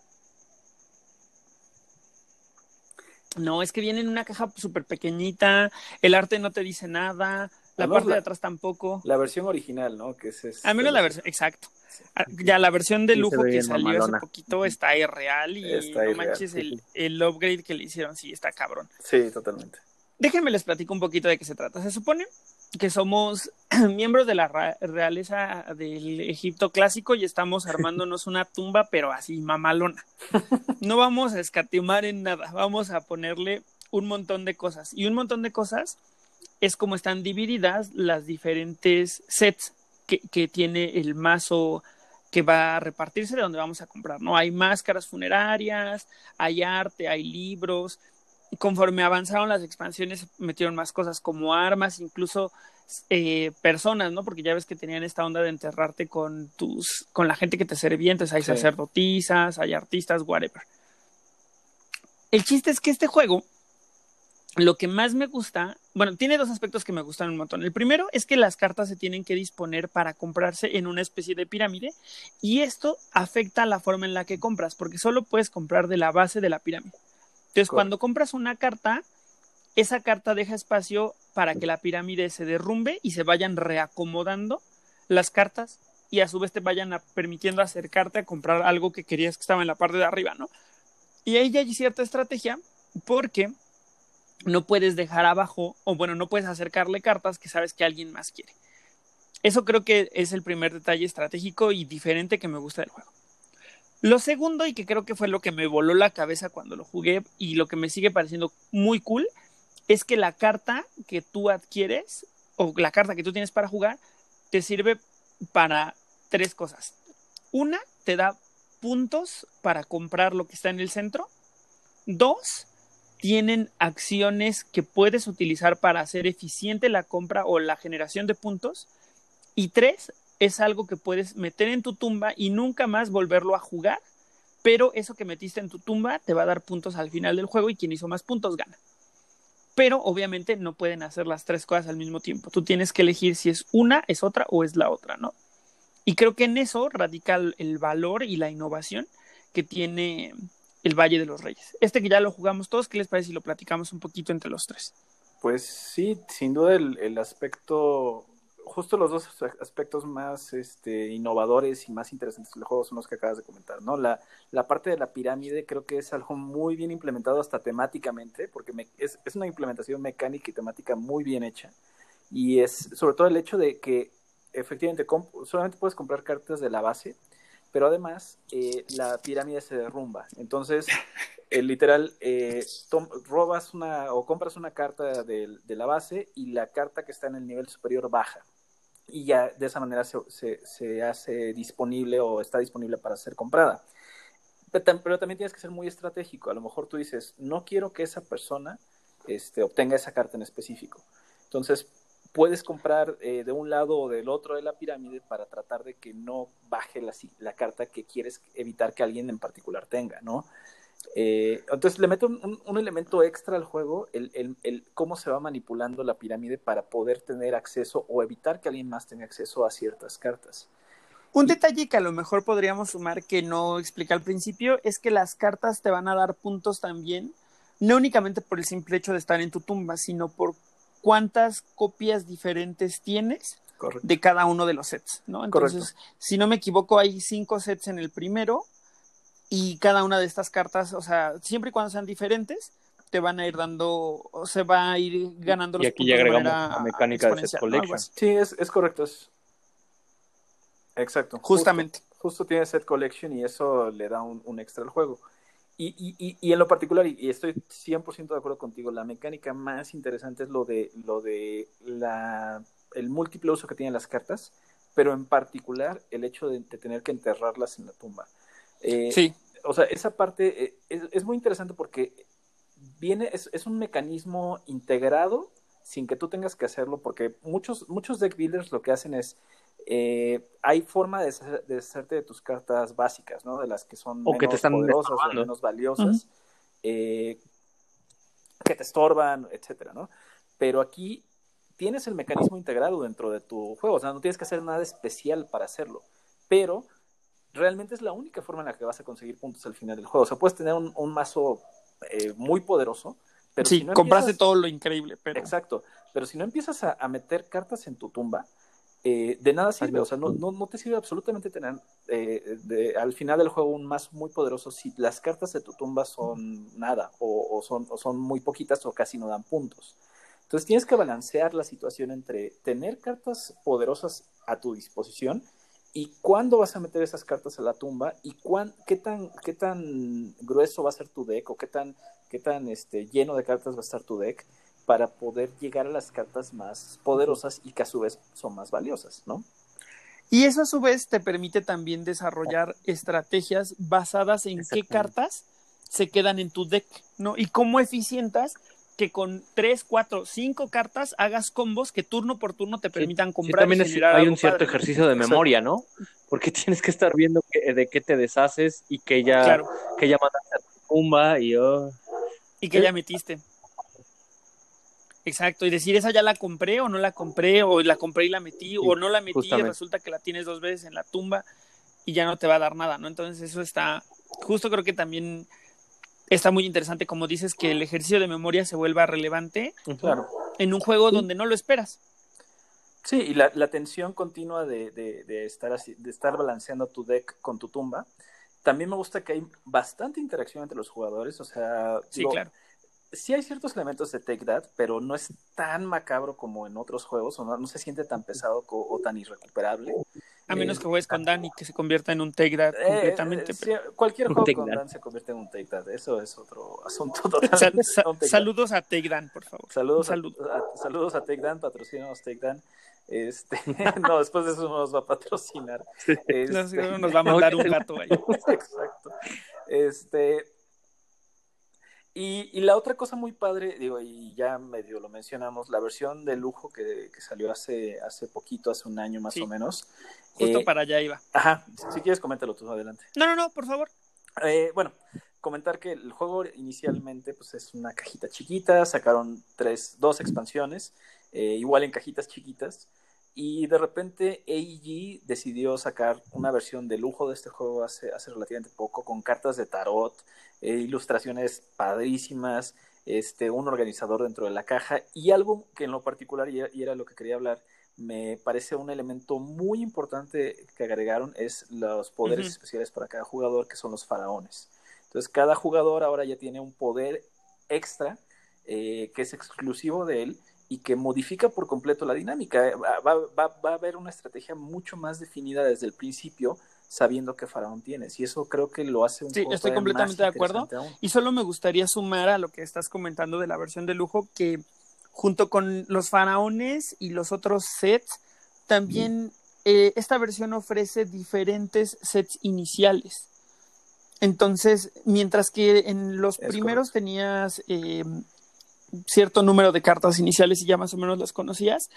No, es que viene en una caja súper pequeñita, el arte no te dice nada, la Además, parte la- de atrás tampoco. La versión original, ¿no? Que es, es Al menos la versión, exacto. Ah, Ya la versión de lujo que salió mamalona. hace poquito está irreal y Está no irreal, manches sí, el, el upgrade que le hicieron, sí, está cabrón. Sí, totalmente. Déjenme les platico un poquito de qué se trata. Se supone que somos miembros de la realeza del Egipto clásico y estamos armándonos una tumba, pero así mamalona. No vamos a escatimar en nada, vamos a ponerle un montón de cosas. Y un montón de cosas es como están divididas las diferentes sets que, que tiene el mazo que va a repartirse de donde vamos a comprar, ¿no? Hay máscaras funerarias, hay arte, hay libros, conforme avanzaron las expansiones metieron más cosas como armas, incluso eh, personas, ¿no? Porque ya ves que tenían esta onda de enterrarte con tus, con la gente que te servía, entonces hay Sí. sacerdotisas, hay artistas, whatever. El chiste es que este juego, lo que más me gusta, bueno, tiene dos aspectos que me gustan un montón. El primero es que las cartas se tienen que disponer para comprarse en una especie de pirámide y esto afecta la forma en la que compras, porque solo puedes comprar de la base de la pirámide. Entonces, Correcto. cuando compras una carta, esa carta deja espacio para que la pirámide se derrumbe y se vayan reacomodando las cartas y a su vez te vayan a- permitiendo acercarte a comprar algo que querías que estaba en la parte de arriba, ¿no? Y ahí ya hay cierta estrategia porque no puedes dejar abajo, o bueno, no puedes acercarle cartas que sabes que alguien más quiere. Eso creo que es el primer detalle estratégico y diferente que me gusta del juego. Lo segundo, y que creo que fue lo que me voló la cabeza cuando lo jugué y lo que me sigue pareciendo muy cool, es que la carta que tú adquieres o la carta que tú tienes para jugar te sirve para tres cosas. Una, te da puntos para comprar lo que está en el centro. Dos, tienen acciones que puedes utilizar para hacer eficiente la compra o la generación de puntos. Y tres, es algo que puedes meter en tu tumba y nunca más volverlo a jugar, pero eso que metiste en tu tumba te va a dar puntos al final del juego y quien hizo más puntos gana. Pero obviamente no pueden hacer las tres cosas al mismo tiempo. Tú tienes que elegir si es una, es otra o es la otra, ¿no? Y creo que en eso radica el- valor y la innovación que tiene el Valle de los Reyes. Este que ya lo jugamos todos, ¿qué les parece si lo platicamos un poquito entre los tres? Pues sí, sin duda el, el aspecto, justo los dos aspectos más este, innovadores y más interesantes del juego son los que acabas de comentar, ¿no? La, la parte de la pirámide creo que es algo muy bien implementado hasta temáticamente, porque me- es, una implementación mecánica y temática muy bien hecha. Y es sobre todo el hecho de que efectivamente solamente puedes comprar cartas de la base, pero además eh, la pirámide se derrumba. Entonces, eh, literal, eh, robas una o compras una carta de la base y la carta que está en el nivel superior baja. Y ya de esa manera se, se- hace disponible o está disponible para ser comprada. Pero, tam- pero también tienes que ser muy estratégico. A lo mejor tú dices, no quiero que esa persona este, obtenga esa carta en específico. Entonces, puedes comprar eh, de un lado o del otro de la pirámide para tratar de que no baje la, la carta que quieres evitar que alguien en particular tenga, ¿no? Eh, entonces le meto un, un- un elemento extra al juego, el, el- el cómo se va manipulando la pirámide para poder tener acceso o evitar que alguien más tenga acceso a ciertas cartas. Un detalle que a lo mejor podríamos sumar que no explica al principio es que las cartas te van a dar puntos también, no únicamente por el simple hecho de estar en tu tumba, sino por cuántas copias diferentes tienes Correcto. de cada uno de los sets, ¿no? Entonces, si no me equivoco, hay cinco sets en el primero y cada una de estas cartas, o sea, siempre y cuando sean diferentes, te van a ir dando, o se va a ir ganando Y los aquí ya puntos agregamos la mecánica de set collection. Sí, es, es correcto. Es... Exacto. Justamente. Justo, justo tiene set collection y eso le da un, un extra al juego. Y, y, y, y en lo particular, y, y estoy 100% de acuerdo contigo, la mecánica más interesante es lo de, lo de la, el múltiple uso que tienen las cartas, pero en particular el hecho de, de tener que enterrarlas en la tumba. Eh, Sí, o sea, esa parte eh, es, es muy interesante porque viene, es, es, un mecanismo integrado sin que tú tengas que hacerlo, porque muchos, muchos deck builders lo que hacen es, eh, hay forma de, de deshacerte de tus cartas básicas, ¿no? De las que son o menos que te están poderosas o menos valiosas, Uh -huh. eh, que te estorban, etcétera, ¿no? Pero aquí tienes el mecanismo integrado dentro de tu juego, o sea, no tienes que hacer nada especial para hacerlo, pero realmente es la única forma en la que vas a conseguir puntos al final del juego. O sea, puedes tener un, un mazo eh, muy poderoso, pero sí, si no compraste empiezas... todo lo increíble, pero... Exacto, pero si no empiezas a, a meter cartas en tu tumba, eh, de nada sirve, o sea, no, no, no te sirve absolutamente tener eh, de, al final del juego un mazo muy poderoso si las cartas de tu tumba son nada, o, o, son, o son muy poquitas o casi no dan puntos. Entonces tienes que balancear la situación entre tener cartas poderosas a tu disposición y cuándo vas a meter esas cartas a la tumba y cuán, qué, tan, qué tan grueso va a ser tu deck o qué tan, qué tan este, lleno de cartas va a estar tu deck para poder llegar a las cartas más poderosas y que a su vez son más valiosas, ¿no? Y eso a su vez te permite también desarrollar estrategias basadas en qué cartas se quedan en tu deck, ¿no? Y cómo eficientas que con tres, cuatro, cinco cartas hagas combos que turno por turno te permitan Sí, comprar. también y es- generar hay un cierto padre. ejercicio de memoria, ¿no? Porque tienes que estar viendo que- de qué te deshaces y que ya, Claro, que ya mandaste a tu tumba y oh, y que ya metiste. Exacto, y decir esa ya la compré o no la compré, o la compré y la metí, o no la metí y resulta que la tienes dos veces en la tumba y ya no te va a dar nada, ¿no? Entonces eso está, justo creo que también está muy interesante, como dices, que el ejercicio de memoria se vuelva relevante Claro. en un juego donde no lo esperas. Sí, y la, la tensión continua de, de, de estar así, de estar balanceando tu deck con tu tumba. También me gusta que hay bastante interacción entre los jugadores, o sea, Sí, digo, claro. sí hay ciertos elementos de Take That, pero no es tan macabro como en otros juegos, o no, no se siente tan pesado o, tan irrecuperable. A menos Eh, que juegues con Dani, que se convierta en un take that Eh, completamente. eh, pero- sí, cualquier juego Take con. Dan se convierte en un Take That, eso es otro asunto totalmente. saludos a Take Dan, por favor. Saludos, saludo. A, a- saludos a Take Dan, patrocínanos Take Dan. Este, no, después de eso no nos va a patrocinar. Este, No, nos va a mandar un gato ahí. Exacto. Este. Y, y la otra cosa muy padre, digo, y ya medio lo mencionamos, la versión de lujo que, que salió hace, hace poquito, hace un año más Sí. o menos. Justo Eh, para allá iba. Ajá, si quieres coméntalo tú adelante. No, no, no, por favor. Eh, bueno, comentar que el juego inicialmente pues es una cajita chiquita, sacaron tres, dos expansiones, eh, igual en cajitas chiquitas, y de repente AEG decidió sacar una versión de lujo de este juego hace, hace relativamente poco, con cartas de tarot, eh, ilustraciones padrísimas, este, un organizador dentro de la caja, y algo que en lo particular, y era lo que quería hablar, me parece un elemento muy importante que agregaron es los poderes especiales para cada jugador, que son los faraones. Entonces, cada jugador ahora ya tiene un poder extra eh, que es exclusivo de él y que modifica por completo la dinámica. Eh, Va, va- va- a haber una estrategia mucho más definida desde el principio, sabiendo qué faraón tienes. Y eso creo que lo hace un Sí, estoy completamente de acuerdo. aún. Y solo me gustaría sumar a lo que estás comentando de la versión de lujo, que junto con los faraones y los otros sets, también eh, esta versión ofrece diferentes sets iniciales. Entonces, mientras que en los Es primeros tenías eh, cierto número de cartas iniciales y ya más o menos las conocías,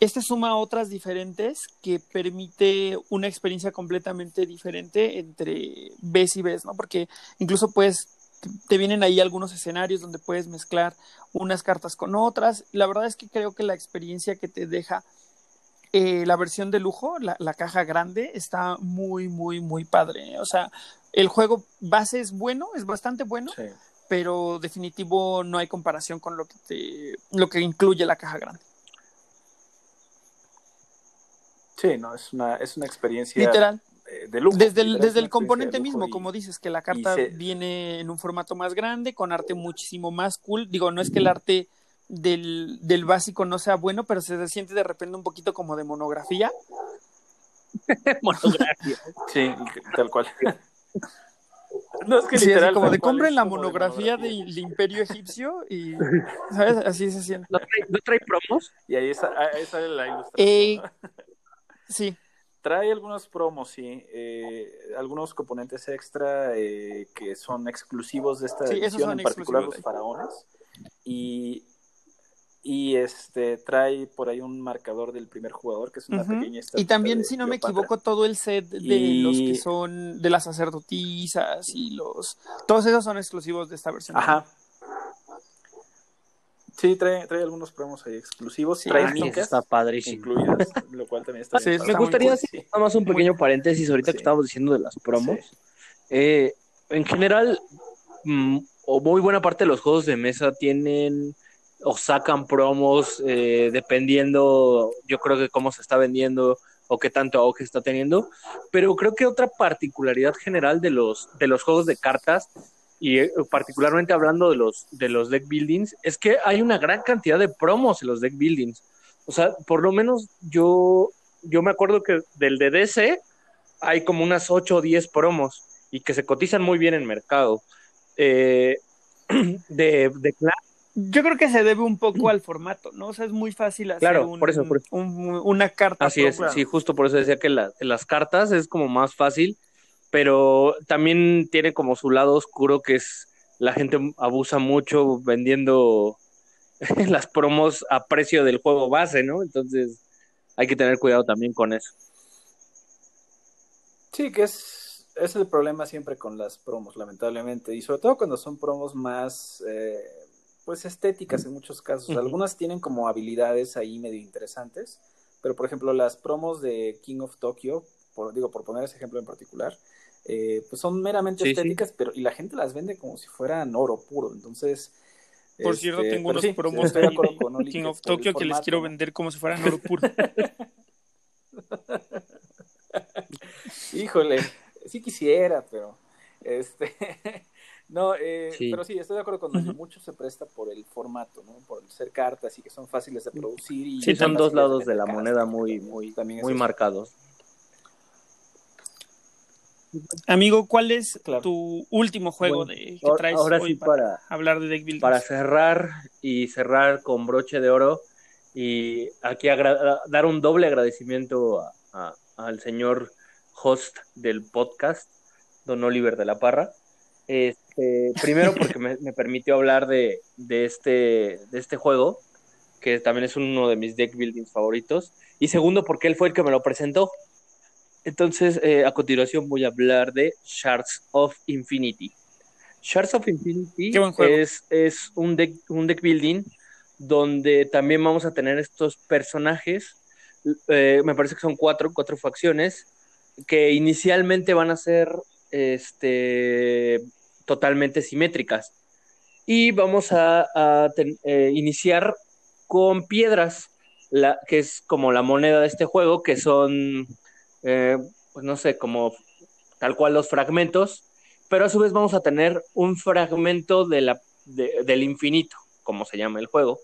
este suma otras diferentes que permite una experiencia completamente diferente entre ves y ves, ¿no? Porque incluso puedes, te vienen ahí algunos escenarios donde puedes mezclar unas cartas con otras. La verdad es que creo que la experiencia que te deja eh, la versión de lujo, la, la caja grande, está muy, muy, muy padre. ¿eh? O sea, el juego base es bueno, es bastante bueno, Sí. Pero definitivo no hay comparación con lo que te, lo que incluye la caja grande. Sí, no, es una, es una experiencia Literal. eh, de lujo. Desde el, desde el componente mismo, y- como dices, que la carta se- viene en un formato más grande, con arte muchísimo más cool. Digo, no es que el arte del, del básico no sea bueno, pero se siente de repente un poquito como de monografía. monografía. Sí, tal cual. No es que Sí, así literal. como de compren la de monografía de- del imperio egipcio y, ¿sabes? Así se siente. ¿No trae, no trae promos? Y ahí, sa- ahí sale la ilustración. Eh. Sí, Trae algunos promos, sí. eh, algunos componentes extra eh, que son exclusivos de esta Sí, esos edición, son en particular los de faraones. Y, y este trae por ahí un marcador del primer jugador, que es una Ujú. pequeña Y también, si no me Cleopatra. equivoco, todo el set de Y- los que son de las sacerdotisas y los... Todos esos son exclusivos de esta versión. Ajá. Sí, trae, trae algunos promos ahí exclusivos. Sí, trae ah, micas está padrísimo. incluidas, lo cual también está Sí, bien está Me gustaría cool, hacer sí. nada más un pequeño paréntesis ahorita Sí. que estábamos diciendo de las promos. Sí. Eh, en general, mm, o muy buena parte de los juegos de mesa tienen o sacan promos eh, dependiendo, yo creo que cómo se está vendiendo o qué tanto auge está teniendo. Pero creo que otra particularidad general de los, de los juegos de cartas, y eh, particularmente hablando de los, de los deck buildings, es que hay una gran cantidad de promos en los deck buildings. O sea, por lo menos yo, yo me acuerdo que del de DC hay como unas 8 o 10 promos y que se cotizan muy bien en mercado. Eh, de, de Yo creo que se debe un poco al formato, ¿no? O sea, es muy fácil hacer Claro, un- por eso, por eso. un- una carta. así es, sí, justo por eso decía que la- las cartas es como más fácil, pero también tiene como su lado oscuro que es la gente abusa mucho vendiendo las promos a precio del juego base, ¿no? Entonces hay que tener cuidado también con eso. Sí, que es, es el problema siempre con las promos, lamentablemente, y sobre todo cuando son promos más, eh, pues, estéticas en muchos casos. Algunas tienen como habilidades ahí medio interesantes, pero por ejemplo las promos de King of Tokyo, por, digo, por poner ese ejemplo en particular, eh, pues son meramente estéticas, pero y la gente las vende como si fueran oro puro, entonces... Por cierto, este, tengo unos promos de King of Tokyo que les quiero vender como si fueran oro puro. Híjole, sí quisiera, pero este no, eh, pero sí, estoy de acuerdo con mucho se presta por el formato, ¿no? Por ser cartas y que son fáciles de producir y sí, son dos lados de la moneda muy muy también muy marcados. Amigo, ¿cuál es tu último juego de, que traes hoy para, hablar de deck building? Para cerrar y cerrar con broche de oro y aquí dar un doble agradecimiento al señor host del podcast, don Oliver de la Parra. Este, primero porque me, permitió hablar de, este, de este juego, que también es uno de mis deck buildings favoritos. Y segundo porque él fue el que me lo presentó. Entonces, eh, a continuación voy a hablar de Shards of Infinity. Shards of Infinity es, es un, deck, un deck building donde también vamos a tener estos personajes. Eh, me parece que son cuatro, cuatro facciones que inicialmente van a ser este, totalmente simétricas. Y vamos a, eh, iniciar con piedras, que es como la moneda de este juego, que son, eh, pues no sé, como tal cual los fragmentos, pero a su vez vamos a tener un fragmento del infinito, como se llama el juego,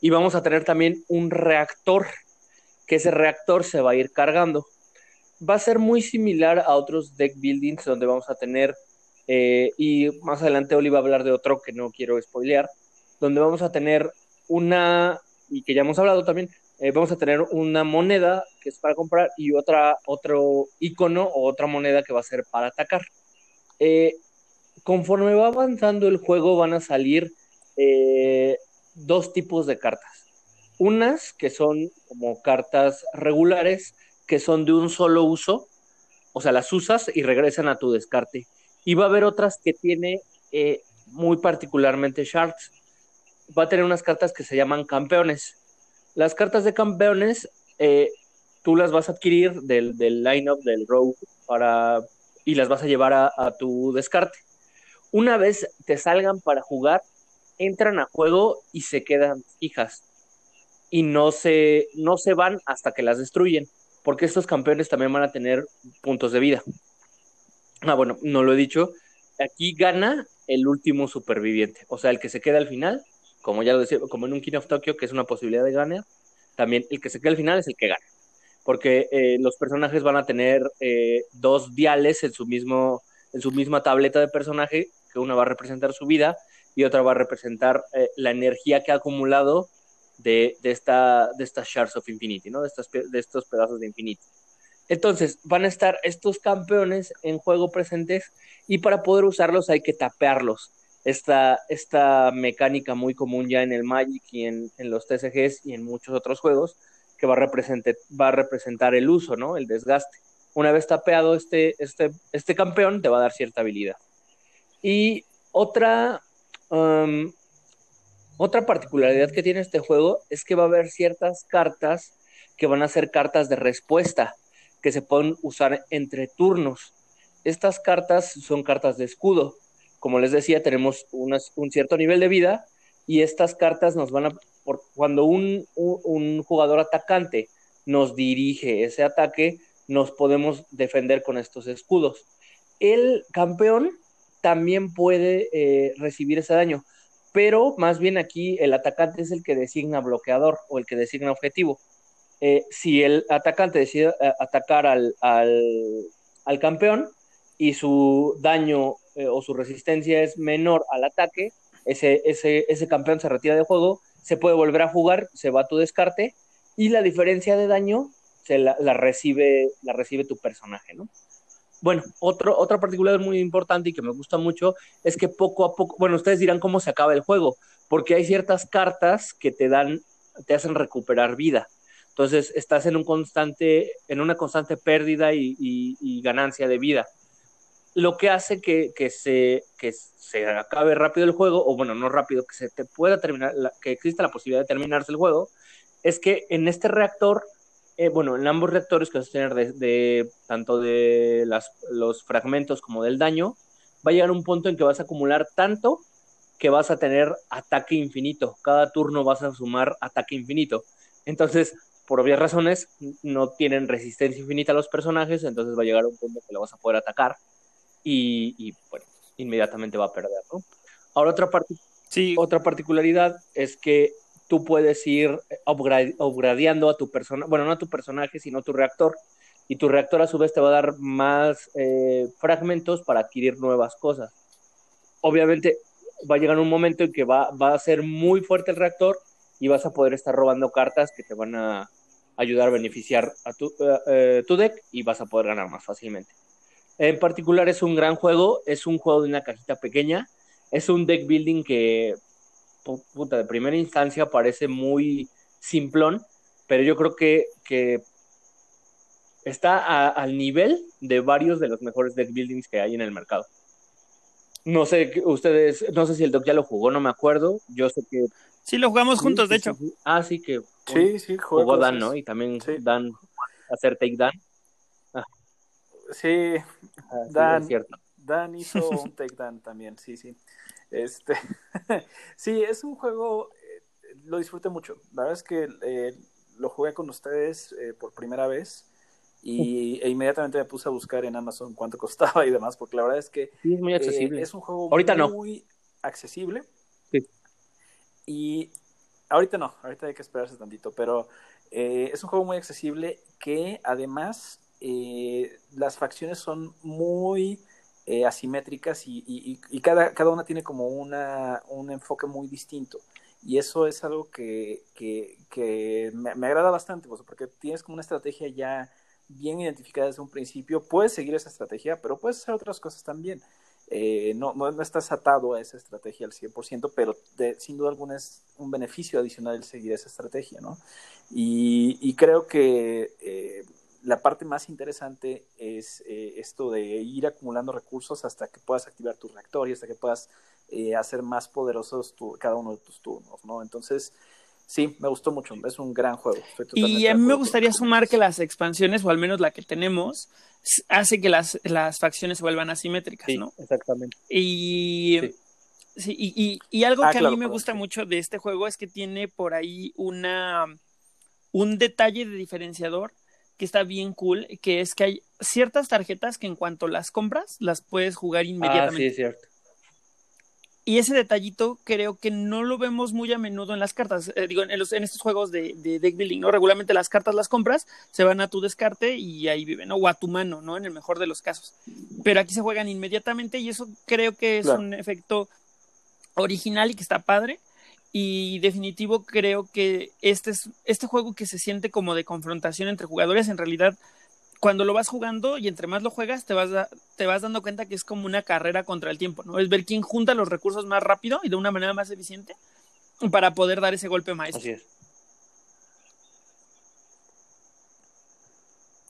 y vamos a tener también un reactor, que ese reactor se va a ir cargando va a ser muy similar a otros deck buildings donde vamos a tener, eh, y más adelante Oli va a hablar de otro que no quiero spoilear, donde vamos a tener una, y que ya hemos hablado también, eh, vamos a tener una moneda que es para comprar y otra, otro icono o otra moneda que va a ser para atacar. Eh, conforme va avanzando el juego van a salir dos tipos de cartas. Unas que son como cartas regulares que son de un solo uso, o sea, las usas y regresan a tu descarte. Y va a haber otras que tiene eh, muy particularmente Sharks. Va a tener unas cartas que se llaman campeones. Las cartas de campeones, eh, tú las vas a adquirir del, del line-up del rogue para, y las vas a llevar a, a tu descarte. Una vez te salgan para jugar, entran a juego y se quedan fijas. Y no se, no se van hasta que las destruyen porque estos campeones también van a tener puntos de vida. Ah, bueno, no lo he dicho. Aquí gana el último superviviente, o sea, el que se queda al final, como ya lo decía, como en un King of Tokyo, que es una posibilidad de ganar, también el que se queda al final es el que gana, porque eh, los personajes van a tener eh, dos diales en su, mismo, en su misma tableta de personaje, que una va a representar su vida y otra va a representar eh, la energía que ha acumulado de, esta, de estas Shards of Infinity, ¿no? De, de estos pedazos de infinito. Entonces, van a estar estos campeones en juego presentes y para poder usarlos hay que tapearlos. Esta, esta mecánica muy común ya en el Magic y en, los TCGs y en muchos otros juegos que va a, representar, el uso, ¿no? El desgaste. Una vez tapeado este, este, este campeón, te va a dar cierta habilidad. Y otra, um, otra particularidad que tiene este juego es que va a haber ciertas cartas que van a ser cartas de respuesta que se pueden usar entre turnos. Estas cartas son cartas de escudo. Como les decía, tenemos un cierto nivel de vida y estas cartas nos van a, cuando un, un jugador atacante nos dirige ese ataque, nos podemos defender con estos escudos. El campeón también puede eh, recibir ese daño pero más bien aquí el atacante es el que designa bloqueador o el que designa objetivo. Eh, si el atacante decide eh, atacar al, al, campeón y su daño eh, o su resistencia es menor al ataque, ese, ese, ese campeón se retira de juego, se puede volver a jugar, se va a tu descarte y la diferencia de daño se la, la recibe, la recibe tu personaje, ¿no? Bueno, otro, otra particularidad muy importante y que me gusta mucho es que poco a poco, bueno, ustedes dirán cómo se acaba el juego. porque hay ciertas cartas que te dan, te hacen recuperar vida. Entonces estás en un constante, en una constante pérdida y, y, ganancia de vida. Lo que hace que, que, se, que se acabe rápido el juego, o bueno, no rápido, que se te pueda terminar, que exista la posibilidad de terminarse el juego, es que en este reactor, eh, bueno, en ambos reactores que vas a tener de, tanto de las, los fragmentos como del daño, va a llegar un punto en que vas a acumular tanto que vas a tener ataque infinito. Cada turno vas a sumar ataque infinito. Entonces, por obvias razones, no tienen resistencia infinita a los personajes, entonces va a llegar un punto que lo vas a poder atacar y, bueno, inmediatamente va a perder, ¿no? Ahora otra parte, sí. otra particularidad es que tú puedes ir upgradeando a tu persona, bueno, no a tu personaje, sino a tu reactor, y tu reactor a su vez te va a dar más eh, fragmentos para adquirir nuevas cosas. Obviamente va a llegar un momento en que va, va a ser muy fuerte el reactor y vas a poder estar robando cartas que te van a ayudar a beneficiar a tu, eh, eh, tu deck y vas a poder ganar más fácilmente. En particular es un gran juego, es un juego de una cajita pequeña, es un deck building que, puta, de primera instancia parece muy simplón, pero yo creo que, que está al nivel de varios de los mejores deck buildings que hay en el mercado. No sé, ustedes, no sé si el doc ya lo jugó, no me acuerdo. Yo sé que Sí, lo jugamos juntos, de hecho. Ah, sí, que sí, sí, jugó Dan, ¿no? Y también Dan, hacer take Dan. Ah. Sí, ah, Dan, Dan hizo un take Dan también, sí, sí. Este, sí, es un juego, eh, lo disfruté mucho. La verdad es que eh, lo jugué con ustedes eh, por primera vez y e inmediatamente me puse a buscar en Amazon cuánto costaba y demás, porque la verdad es que sí, es muy accesible. es un juego Ahorita muy accesible y ahorita no, ahorita hay que esperarse tantito, pero eh, es un juego muy accesible que además eh, las facciones son muy eh, asimétricas y, cada, cada, una tiene como una, un enfoque muy distinto. Y eso es algo que, que, me, me, agrada bastante, pues, porque tienes como una estrategia ya bien identificada desde un principio. Puedes seguir esa estrategia, pero puedes hacer otras cosas también. Eh, no, no, estás atado a esa estrategia al 100%, pero sin duda alguna es un beneficio adicional el seguir esa estrategia, ¿no? Y, creo que eh, la parte más interesante es eh, esto de ir acumulando recursos hasta que puedas activar tu reactor y hasta que puedas hacer más poderosos cada uno de tus turnos, ¿no? Entonces, Sí, me gustó mucho. Es un gran juego. y a mí me gustaría sumar que las expansiones, o al menos la que tenemos, hace que las, las facciones se vuelvan asimétricas, sí, ¿no? Exactamente. Y, sí. y, y, algo ah, que a mí me gusta mucho de este juego es que tiene por ahí una un detalle de diferenciador que está bien cool, que es que hay ciertas tarjetas que en cuanto las compras, las puedes jugar inmediatamente. Ah, sí, es cierto. Y ese detallito creo que no lo vemos muy a menudo en las cartas, eh, digo, en, los, en estos juegos de, de, deck building, ¿no? Regularmente las cartas las compras, se van a tu descarte y ahí viven, ¿no? O a tu mano, ¿no? En el mejor de los casos. Pero aquí se juegan inmediatamente y eso creo que es un efecto original y que está padre. Y definitivo creo que este es este juego que se siente como de confrontación entre jugadores, en realidad cuando lo vas jugando y entre más lo juegas, te vas, te vas dando cuenta que es como una carrera contra el tiempo, ¿no? Es ver quién junta los recursos más rápido y de una manera más eficiente para poder dar ese golpe maestro. Así es.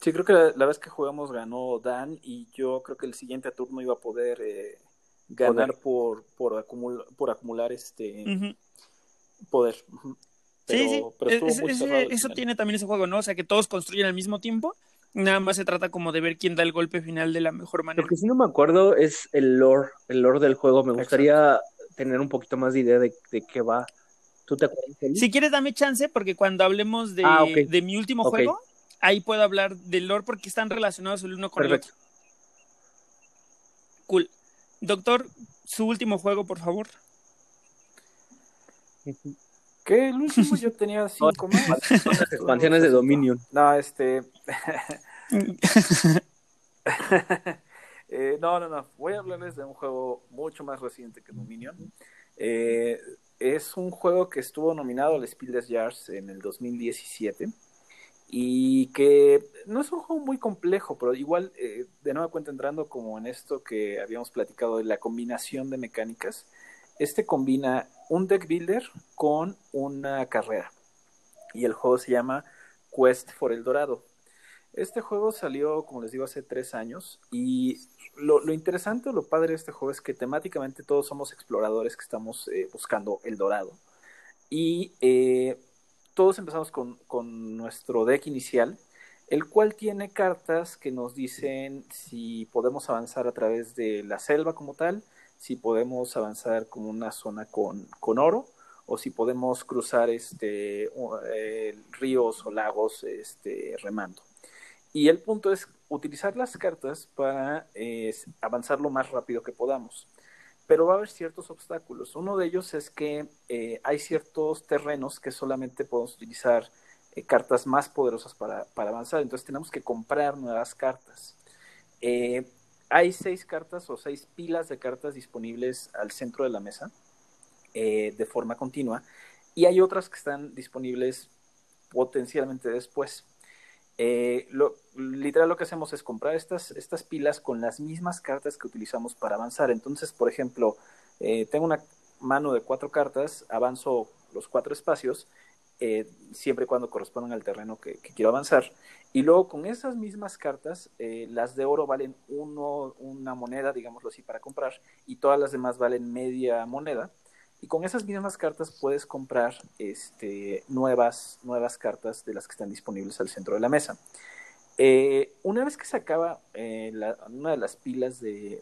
Sí, creo que la, vez que jugamos ganó Dan y yo creo que el siguiente turno iba a poder eh, ganar por, por, por acumular este poder. sí, sí, eso tiene también ese juego, ¿no? O sea, que todos construyen al mismo tiempo Nada más se trata como de ver quién da el golpe final de la mejor manera. Lo que sí no me acuerdo es el lore, el lore del juego. Me gustaría tener un poquito más de idea de, qué va. ¿Tú te acuerdas? Si quieres, dame chance, porque cuando hablemos de, ah, de mi último juego, ahí puedo hablar del lore porque están relacionados el uno con el otro. Cool. Doctor, su último juego, por favor. ¿Qué? El último yo tenía cinco más. expansiones de Dominion. No, este. Eh, no, no, no. Voy a hablarles de un juego mucho más reciente que Dominion. Eh, es un juego que estuvo nominado al Spiel des Jahres en el 2017 y que no es un juego muy complejo, pero igual, eh, de nueva cuenta entrando como en esto que habíamos platicado de la combinación de mecánicas, Este combina un deck builder con una carrera. Y el juego se llama Quest for el Dorado. Este juego salió, como les digo, hace tres años. Y lo, interesante o lo padre de este juego es que temáticamente todos somos exploradores que estamos eh, buscando el dorado. Y eh, todos empezamos con, con nuestro deck inicial el cual tiene cartas que nos dicen si podemos avanzar a través de la selva como tal, si podemos avanzar como una zona con, con oro, o si podemos cruzar este, eh, ríos o lagos este, remando. Y el punto es utilizar las cartas para avanzar lo más rápido que podamos. Pero va a haber ciertos obstáculos. Uno de ellos es que eh, hay ciertos terrenos que solamente podemos utilizar eh, cartas más poderosas para, avanzar. Entonces tenemos que comprar nuevas cartas. Eh, hay seis cartas o seis pilas de cartas disponibles al centro de la mesa eh, de forma continua y hay otras que están disponibles potencialmente después. lo, literal lo que hacemos es comprar estas, estas pilas con las mismas cartas que utilizamos para avanzar. Entonces, por ejemplo, tengo una mano de cuatro cartas, avanzo los cuatro espacios eh, siempre y cuando correspondan al terreno que, quiero avanzar. Y luego con esas mismas cartas, eh, las de oro valen uno, una moneda, digámoslo así, para comprar, y todas las demás valen media moneda. Y con esas mismas cartas puedes comprar este, nuevas, nuevas cartas de las que están disponibles al centro de la mesa. Eh, una vez que se acaba una de las pilas de,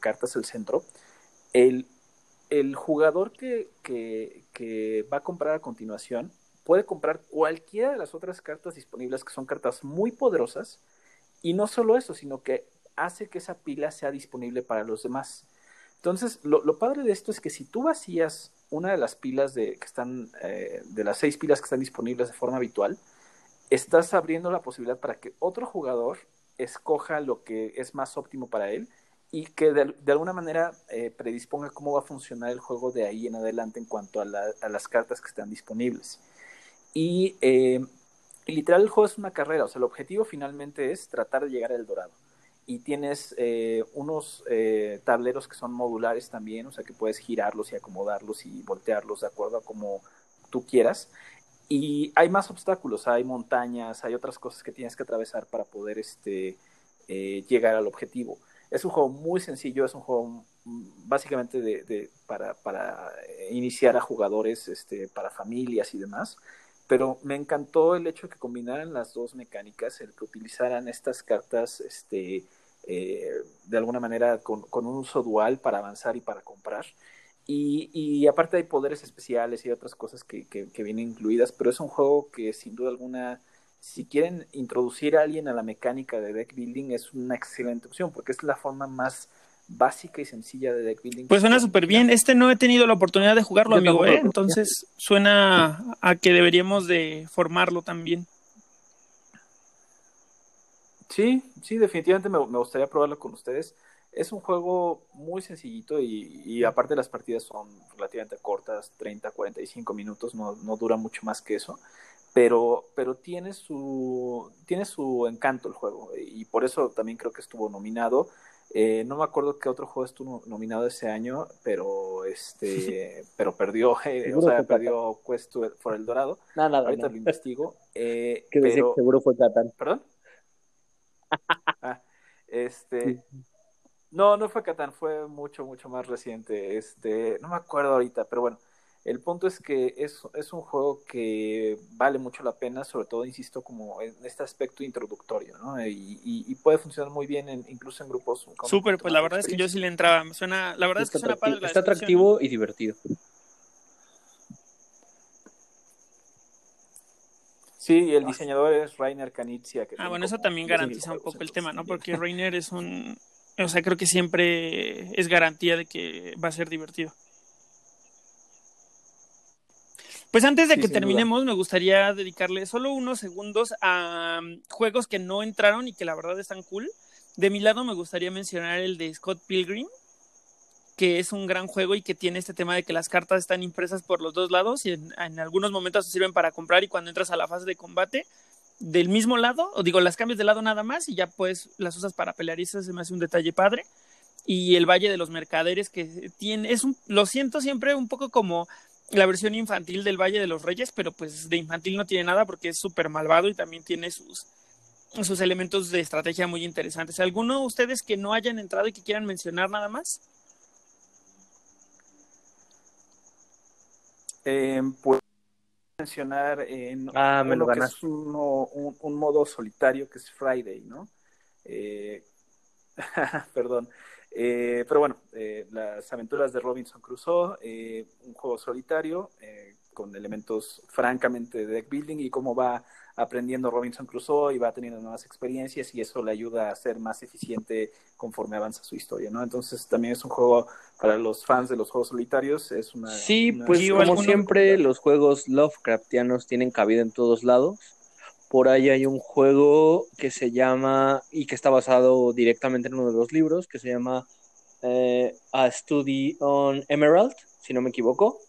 cartas al centro, el el jugador que, va a comprar a continuación puede comprar cualquiera de las otras cartas disponibles, que son cartas muy poderosas, y no solo eso, sino que hace que esa pila sea disponible para los demás. Entonces, lo, padre de esto es que si tú vacías una de las pilas de, que están, eh, de las seis pilas que están disponibles de forma habitual, estás abriendo la posibilidad para que otro jugador escoja lo que es más óptimo para él y que de, alguna manera eh, predisponga cómo va a funcionar el juego de ahí en adelante en cuanto a, las cartas que están disponibles. Y, eh, literal el juego es una carrera, o sea, el objetivo finalmente es tratar de llegar al dorado. Y tienes eh, unos tableros que son modulares también, o sea, que puedes girarlos y acomodarlos y voltearlos de acuerdo a como tú quieras. Y hay más obstáculos, hay montañas, hay otras cosas que tienes que atravesar para poder este, llegar al objetivo. Es un juego muy sencillo, es un juego básicamente de, para, para, iniciar a jugadores, este, para familias y demás. Pero me encantó el hecho de que combinaran las dos mecánicas, el que utilizaran estas cartas este, eh, de alguna manera con, con, un uso dual para avanzar y para comprar. Y, y aparte hay poderes especiales y otras cosas que, que, que vienen incluidas, pero es un juego que sin duda alguna si quieren introducir a alguien a la mecánica de deck building, es una excelente opción, porque es la forma más básica y sencilla de deck building. Pues suena súper bien. Este no he tenido la oportunidad de jugarlo, amigo, ¿eh? Entonces suena a que deberíamos de formarlo también. Sí, sí, definitivamente me, gustaría probarlo con ustedes. Es un juego muy sencillito y, y, aparte las partidas son relativamente cortas, 30, 45 minutos, no, no dura mucho más que eso pero, pero tiene, su, tiene su encanto el juego y por eso también creo que estuvo nominado. Eh, no me acuerdo qué otro juego estuvo nominado ese año, pero este, pero perdió, eh, o sea, perdió Quest for el Dorado. Ahorita lo investigo. Eh, pero... seguro fue Catán. ¿Perdón? Ah, este, no, no fue Catán, fue mucho, mucho más reciente. Este, no me acuerdo ahorita, pero bueno. El punto es que es, es un juego que vale mucho la pena, sobre todo, insisto, como en este aspecto introductorio, ¿no? Y, puede funcionar muy bien incluso en grupos. Súper, pues la verdad es que yo sí le entraba. Suena, la verdad es que suena padre Está atractivo y divertido. Sí, el diseñador es Rainer Kanitzia. ah, bueno, eso también garantiza un poco el tema, ¿no? Porque Rainer es un... O sea, creo que siempre es garantía de que va a ser divertido. Pues antes de que terminemos, me gustaría dedicarle solo unos segundos a um, juegos que no entraron y que la verdad están cool. De mi lado me gustaría mencionar el de Scott Pilgrim, que es un gran juego y que tiene este tema de que las cartas están impresas por los dos lados y en, algunos momentos se sirven para comprar y cuando entras a la fase de combate del mismo lado, o digo, las cambias de lado nada más y ya pues las usas para pelear y eso se me hace un detalle padre. y el Valle de los Mercaderes, que tiene, es un, lo siento siempre un poco como la versión infantil del Valle de los Reyes, pero pues de infantil no tiene nada porque es súper malvado y también tiene sus, sus elementos de estrategia muy interesantes. ¿Alguno de ustedes que no hayan entrado y que quieran mencionar nada más? Eh, pues mencionar en ah, me lo que es un, un, modo solitario que es Friday, ¿no? Eh, perdón. Eh, pero bueno, eh, las aventuras de Robinson Crusoe, eh, un juego solitario con elementos francamente de deck building y cómo va aprendiendo Robinson Crusoe y va teniendo nuevas experiencias y eso le ayuda a ser más eficiente conforme avanza su historia, ¿no? Entonces también es un juego para los fans de los juegos solitarios, es una... Sí, pues como siempre los juegos Lovecraftianos tienen cabida en todos lados. Por ahí hay un juego que se llama, y que está basado directamente en uno de los libros, que se llama eh, A Study on Emerald, si no me equivoco.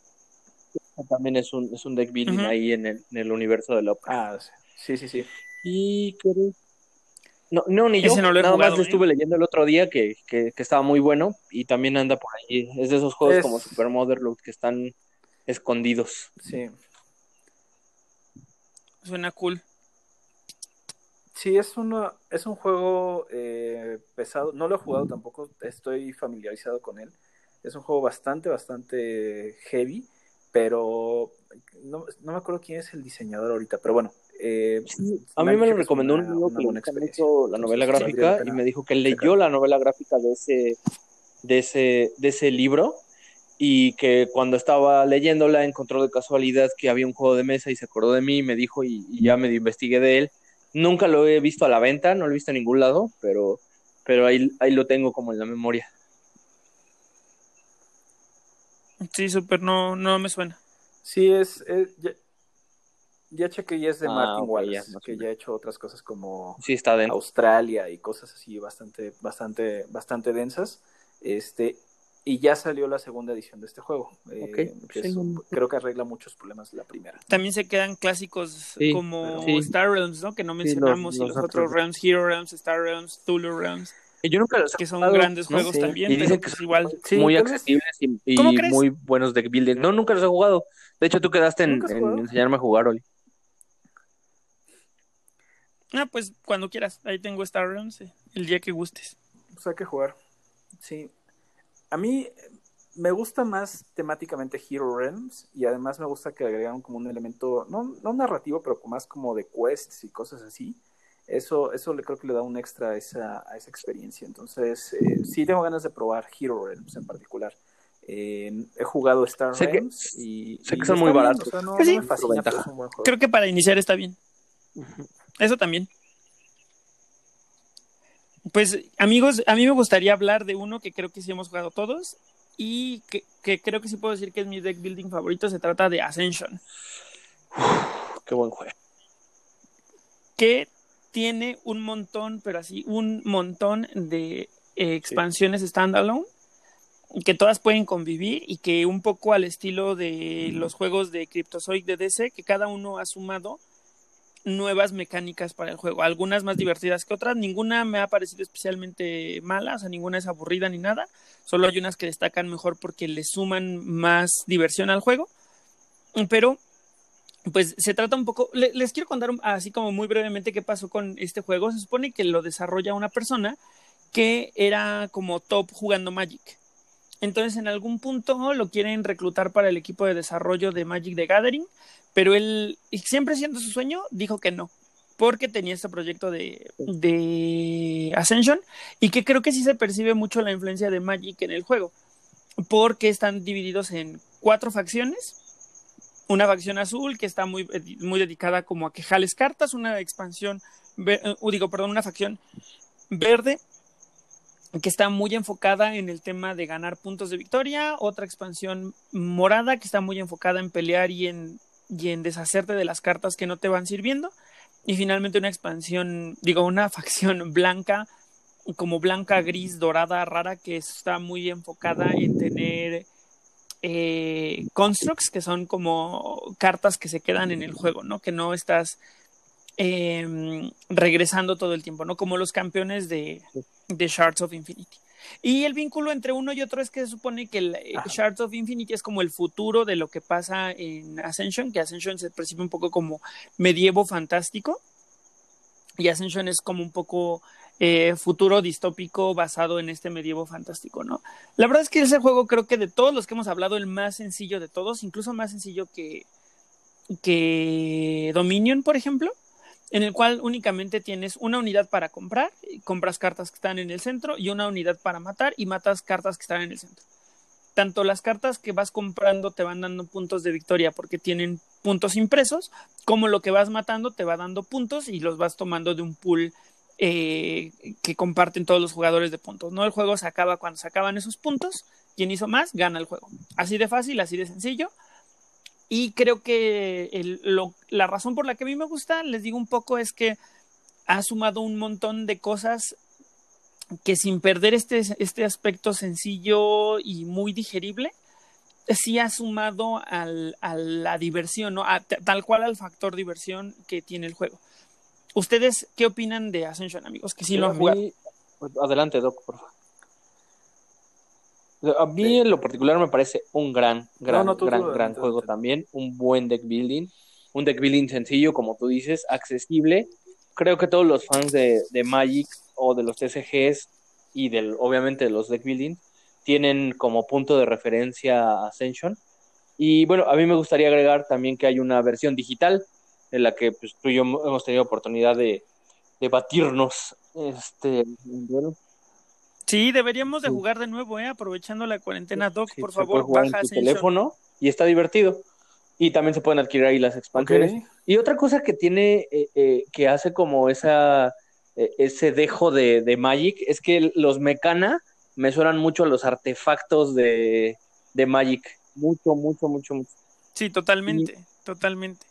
También es un, es un deck building ahí en el, en el, universo de Lovecraft. Ah, sí, sí, sí. Y no, no, ni yo. No nada más lo ¿eh? estuve leyendo el otro día que, que, que, estaba muy bueno y también anda por ahí. Es de esos juegos como Super Motherload que están escondidos. Sí. Suena cool. Sí, es, uno, es un juego eh, pesado. No lo he jugado tampoco, estoy familiarizado con él. Es un juego bastante, bastante heavy, pero no, no me acuerdo quién es el diseñador ahorita, pero bueno, eh, a mí me lo recomendó un amigo que le la novela gráfica y me dijo que leyó la novela gráfica de ese, de ese, de ese libro y que cuando estaba leyéndola encontró de casualidad que había un juego de mesa y se acordó de mí y me dijo y, ya me investigué de él. Nunca lo he visto a la venta, no lo he visto en ningún lado, pero, pero ahí, ahí lo tengo como en la memoria. Sí, súper, no, no me suena. Sí, es, ya chequé y es de ah, Martin Wallace, que ya ha hecho otras cosas como sí, está Australia y cosas así bastante, bastante, bastante densas. Este, y ya salió la segunda edición de este juego. Eh, creo que arregla muchos problemas la primera. También se quedan clásicos como Star Realms, ¿no? Que no mencionamos, y los, otros Realms, Hero Realms, Star Realms, Tulu Realms. Yo nunca los que son grandes juegos también, pero que es pues igual. muy accesibles y, muy buenos de building. No, nunca los he jugado. De hecho, tú quedaste en, en enseñarme a jugar, Oli. Ah, pues cuando quieras. Ahí tengo Star Realms, eh, el día que gustes. Pues hay que jugar. Sí. A mí me gusta más temáticamente Hero Realms y además me gusta que agregaron como un elemento, no, no narrativo, pero más como de quests y cosas así. Eso, eso le creo que le da un extra a esa, a esa experiencia. Entonces, eh, sí tengo ganas de probar Hero Realms en particular. he jugado Star Realms y, sé que son muy baratos. Creo que para iniciar está bien. Eso también. Pues amigos, a mí me gustaría hablar de uno que creo que sí hemos jugado todos y que, creo que sí puedo decir que es mi deck building favorito. Se trata de Ascension. qué buen juego. Que tiene un montón, pero así, un montón de eh, expansiones standalone que todas pueden convivir y que un poco al estilo de los juegos de Cryptozoic de DC, que cada uno ha sumado nuevas mecánicas para el juego, algunas más divertidas que otras, ninguna me ha parecido especialmente mala, o sea, ninguna es aburrida ni nada, solo hay unas que destacan mejor porque le suman más diversión al juego, pero pues se trata un poco, les quiero contar así como muy brevemente qué pasó con este juego, se supone que lo desarrolla una persona que era como top jugando Magic. Entonces, en algún punto lo quieren reclutar para el equipo de desarrollo de Magic the Gathering, pero él, siempre siendo su sueño, dijo que no, porque tenía este proyecto de, de Ascension y que creo que sí se percibe mucho la influencia de Magic en el juego, porque están divididos en cuatro facciones. Una facción azul que está muy, muy dedicada como a que jales cartas, una expansión, eh, digo, perdón, una facción verde que está muy enfocada en el tema de ganar puntos de victoria, otra expansión morada que está muy enfocada en pelear y en y en deshacerte de las cartas que no te van sirviendo. Y finalmente una expansión, digo, una facción blanca, como blanca, gris, dorada, rara, que está muy enfocada en tener eh, constructs, que son como cartas que se quedan en el juego, ¿no? Que no estás em, regresando todo el tiempo, ¿no? Como los campeones de, de Shards of Infinity. Y el vínculo entre uno y otro es que se supone que el eh, Shards of Infinity es como el futuro de lo que pasa en Ascension, que Ascension se percibe un poco como medievo fantástico. Y Ascension es como un poco eh, futuro distópico basado en este medievo fantástico, ¿no? La verdad es que ese juego creo que de todos los que hemos hablado, el más sencillo de todos, incluso más sencillo que, que Dominion, por ejemplo en el cual únicamente tienes una unidad para comprar, compras cartas que están en el centro, y una unidad para matar y matas cartas que están en el centro. Tanto las cartas que vas comprando te van dando puntos de victoria porque tienen puntos impresos, como lo que vas matando te va dando puntos y los vas tomando de un pool eh, que comparten todos los jugadores de puntos. ¿no? El juego se acaba cuando se acaban esos puntos. Quien hizo más, gana el juego. Así de fácil, así de sencillo. Y creo que el, lo, la razón por la que a mí me gusta, les digo un poco, es que ha sumado un montón de cosas que sin perder este, este aspecto sencillo y muy digerible, sí ha sumado al, a la diversión, ¿no? A, tal cual al factor diversión que tiene el juego. ¿Ustedes qué opinan de Ascension, amigos? Que sí lo han jugado. Adelante, Doc, por favor. A mí en lo particular me parece un gran, gran, gran, gran juego también, un buen deck building, un deck building sencillo, como tú dices, accesible. Creo que todos los fans de, de Magic o de los TCGs y del, obviamente de los deck building tienen como punto de referencia Ascension. Y bueno, a mí me gustaría agregar también que hay una versión digital en la que pues, tú y yo hemos tenido oportunidad de, de batirnos este, Sí, deberíamos de jugar de nuevo, ¿eh? aprovechando la cuarentena, Doc, por favor, baja en teléfono y está divertido. Y también se pueden adquirir ahí las expansiones. Y otra cosa que tiene, eh, eh, que hace como esa, eh, ese dejo de, de, Magic, es que los Mecana me suenan mucho a los artefactos de, de Magic. Mucho, mucho, mucho, mucho. Sí, totalmente, totalmente.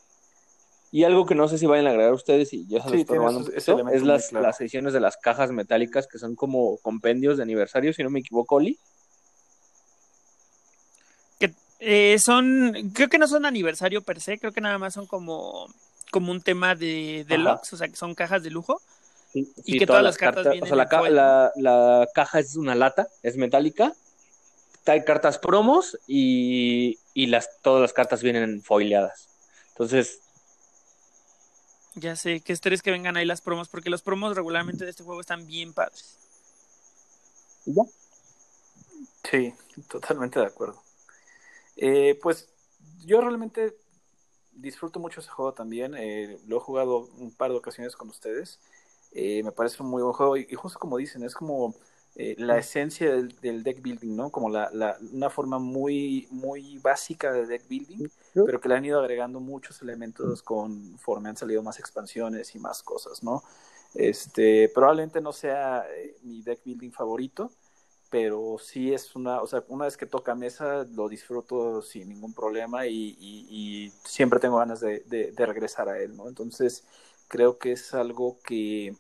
Y algo que no sé si vayan a agregar ustedes, y ya se los probando, es las, las ediciones de las cajas metálicas que son como compendios de aniversario, si no me equivoco, Oli. Que eh, son, creo que no son aniversario per se, creo que nada más son como, como un tema de deluxe, o sea, que son cajas de lujo. y que todas, las cartas, vienen o sea, la, la, caja es una lata, es metálica, hay cartas promos y, y las, todas las cartas vienen foileadas. Entonces, ya sé, qué estrés que vengan ahí las promos, porque los promos regularmente de este juego están bien padres. ¿Ya? Sí, totalmente de acuerdo. Eh, pues yo realmente disfruto mucho ese juego también. Eh, lo he jugado un par de ocasiones con ustedes. Eh, me parece un muy buen juego y, y, justo como dicen, es como eh, la esencia del, del, deck building, ¿no? Como la, la, una forma muy, muy básica de deck building, pero que le han ido agregando muchos elementos conforme han salido más expansiones y más cosas, ¿no? Este, probablemente no sea eh, mi deck building favorito, pero sí es una, o sea, una vez que toca mesa lo disfruto sin ningún problema y, y, y siempre tengo ganas de, de, de regresar a él, ¿no? Entonces, creo que es algo que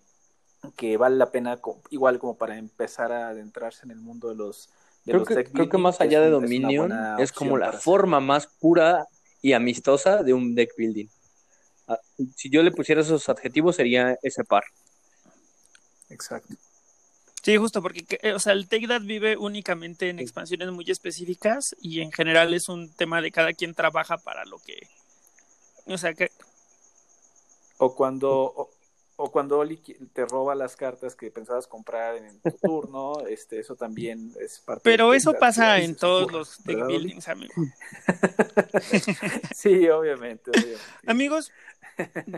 que vale la pena igual como para empezar a adentrarse en el mundo de los de creo los que, creo que más allá de Dominion es, como la forma más pura y amistosa de un deck building. Ah, si yo le pusiera esos adjetivos sería ese par. Exacto. Sí, justo porque o sea, el Take That vive únicamente en expansiones muy específicas y en general es un tema de cada quien trabaja para lo que o sea, que o cuando o cuando Oli te roba las cartas que pensabas comprar en tu turno, este, eso también es parte Pero eso pasa en todos los deck buildings, amigo. sí, obviamente, obviamente, Amigos,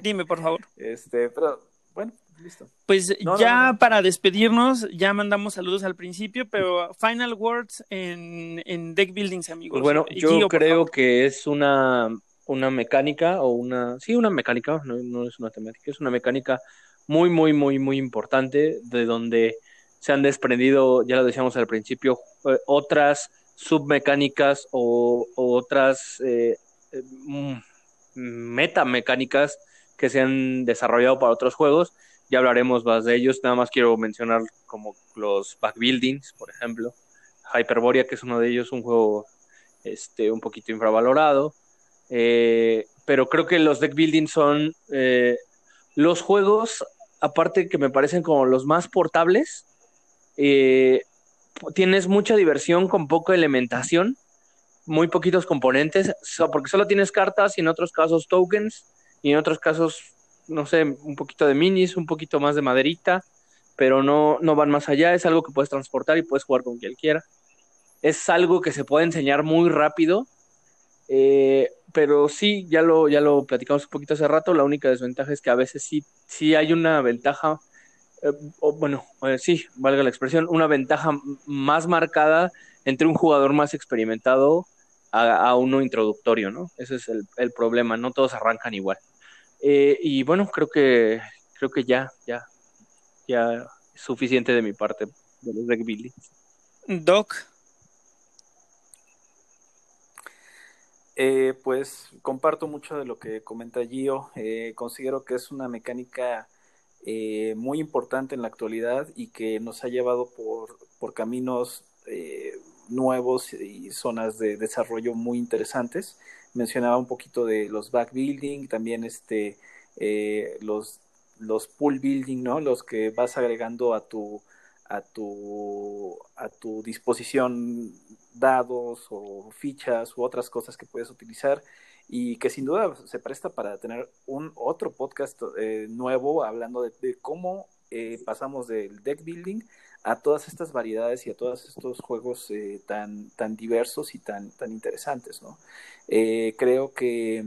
dime por favor. Este, pero bueno, listo. Pues no, ya no, no, para despedirnos, ya mandamos saludos al principio, pero final words en, en deck buildings, amigos. Pues bueno, yo Gio, creo que es una una mecánica o una, sí, una mecánica, no, no, es una temática, es una mecánica muy, muy, muy, muy importante de donde se han desprendido, ya lo decíamos al principio, eh, otras submecánicas o, o otras eh, mm, metamecánicas que se han desarrollado para otros juegos. Ya hablaremos más de ellos, nada más quiero mencionar como los backbuildings, por ejemplo. Hyperborea, que es uno de ellos, un juego este, un poquito infravalorado. Eh, pero creo que los deck building son eh, los juegos, aparte que me parecen como los más portables, eh, tienes mucha diversión con poca elementación, muy poquitos componentes, porque solo tienes cartas y en otros casos tokens y en otros casos, no sé, un poquito de minis, un poquito más de maderita, pero no, no van más allá, es algo que puedes transportar y puedes jugar con quien quiera. Es algo que se puede enseñar muy rápido, eh, pero sí, ya lo, ya lo platicamos un poquito hace rato, la única desventaja es que a veces sí, sí hay una ventaja eh, bueno, eh, sí, valga la expresión, una ventaja más marcada entre un jugador más experimentado a, uno introductorio, ¿no? Ese es el, problema, no todos arrancan igual. Eh, y bueno, creo que creo que ya, ya, ya es suficiente de mi parte de los deck Doc. Pues comparto mucho de lo que comenta Gio. considero que es una mecánica eh, muy importante en la actualidad y que nos ha llevado por, por caminos eh, nuevos y zonas de desarrollo muy interesantes. Mencionaba un poquito de los backbuilding, también este, eh, los, los pool building, ¿no? Los que vas agregando a tu, a tu, a tu disposición dados o fichas u otras cosas que puedes utilizar y que sin duda se presta para tener un otro podcast eh, nuevo hablando de, cómo eh, pasamos del deck building a todas estas variedades y a todos estos juegos eh, tan, tan diversos y tan, tan interesantes. ¿no? creo que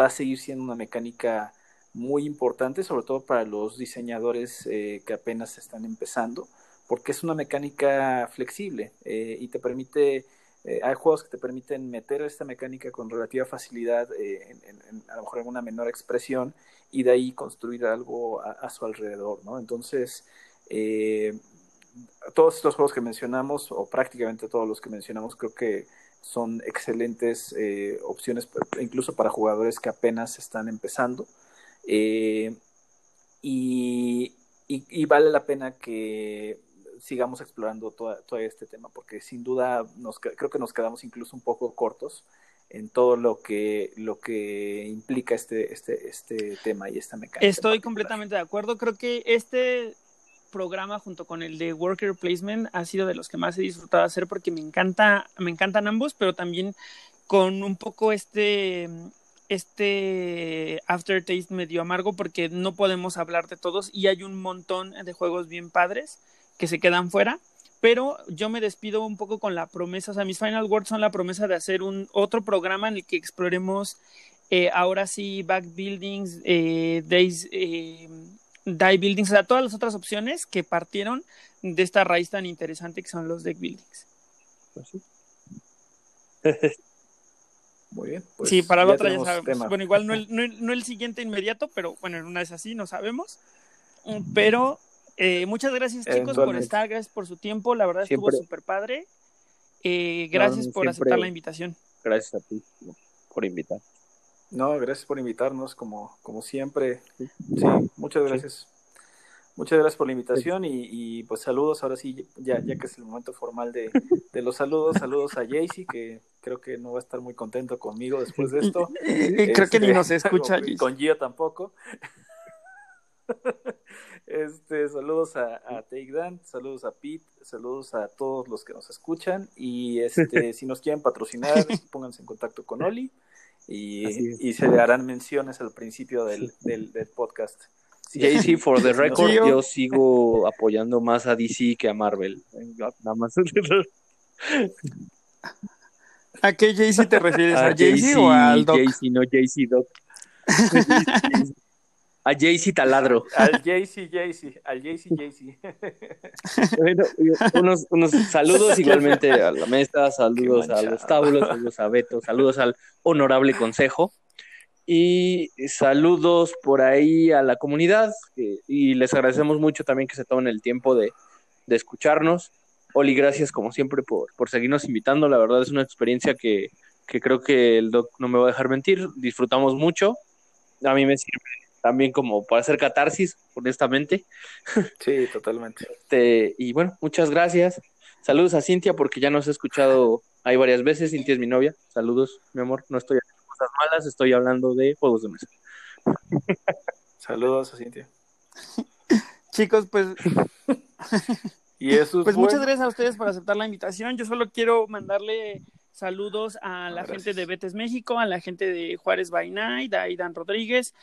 va a seguir siendo una mecánica muy importante, sobre todo para los diseñadores que apenas están empezando, porque es una mecánica flexible y te permite eh, hay juegos que te permiten meter esta mecánica con relativa facilidad, eh, a lo mejor en una menor expresión, y de ahí construir algo a, su alrededor, ¿no? Entonces, eh, todos estos juegos que mencionamos, o prácticamente todos los que mencionamos, creo que son excelentes opciones, incluso para jugadores que apenas están empezando. y, vale la pena que sigamos explorando todo, este tema, porque sin duda nos, creo que nos quedamos incluso un poco cortos en todo lo que lo que implica este este este tema y esta mecánica. Estoy completamente de acuerdo. Creo que este programa junto con el de Worker Placement ha sido de los que más he disfrutado hacer porque me encanta me encantan ambos, pero también con un poco este este aftertaste medio amargo porque no podemos hablar de todos y hay un montón de juegos bien padres que se quedan fuera. Pero yo me despido un poco con la promesa, o sea, mis final words son la promesa de hacer un otro programa en el que exploremos eh, ahora sí back buildings, eh, days, eh, die buildings, o sea, todas las otras opciones que partieron de esta raíz tan interesante que son los deck buildings. Pues Muy bien. Pues sí, para la otra ya sabemos. Bueno, igual no el, no el, siguiente inmediato, pero bueno, en una es así, no sabemos. Pero eh, muchas gracias chicos por estar, gracias por su tiempo, la verdad estuvo súper padre. Eh, gracias por aceptar la invitación. Gracias a ti por invitar. No, gracias por invitarnos como, como siempre. Sí, muchas gracias. Muchas gracias por la invitación y, pues saludos, ahora sí, ya, ya que es el momento formal de, los saludos, saludos a Jaycee, que creo que no va a estar muy contento conmigo después de esto. creo que ni este, nos escucha. Con Gio tampoco. Este, saludos a, a Take Dan, saludos a Pete, saludos a todos los que nos escuchan y este, si nos quieren patrocinar, pónganse en contacto con Oli y, se le harán menciones al principio del, del, podcast. Sí, for the record, yo sigo apoyando más a DC que a Marvel. Nada más. ¿A qué Jay-Z te refieres? ¿A, ¿A o al Doc? Jay-Z, no Jay-Z Doc. A Jaycee Taladro. Al Jaycee, Jaycee, al Jaycee, Jaycee. Bueno, unos, unos saludos igualmente a la mesa, saludos a los tábulos, saludos a Beto, saludos al honorable consejo y saludos por ahí a la comunidad y les agradecemos mucho también que se tomen el tiempo de, de escucharnos. Oli, gracias como siempre por, por seguirnos invitando, la verdad es una experiencia que, que creo que el doc no me va a dejar mentir, disfrutamos mucho, a mí me sirve también como para hacer catarsis, honestamente. Sí, totalmente. Este, y bueno, muchas gracias. Saludos a Cintia porque ya nos he escuchado ahí varias veces. Cintia es mi novia. Saludos, mi amor. No estoy haciendo cosas malas, estoy hablando de juegos de mesa. Saludos a Cintia. Chicos, pues Y eso es Pues muchas gracias a ustedes por aceptar la invitación. Yo solo quiero mandarle saludos a la gente de Betes México, a la gente de Juárez by Night, a Aidan Rodríguez,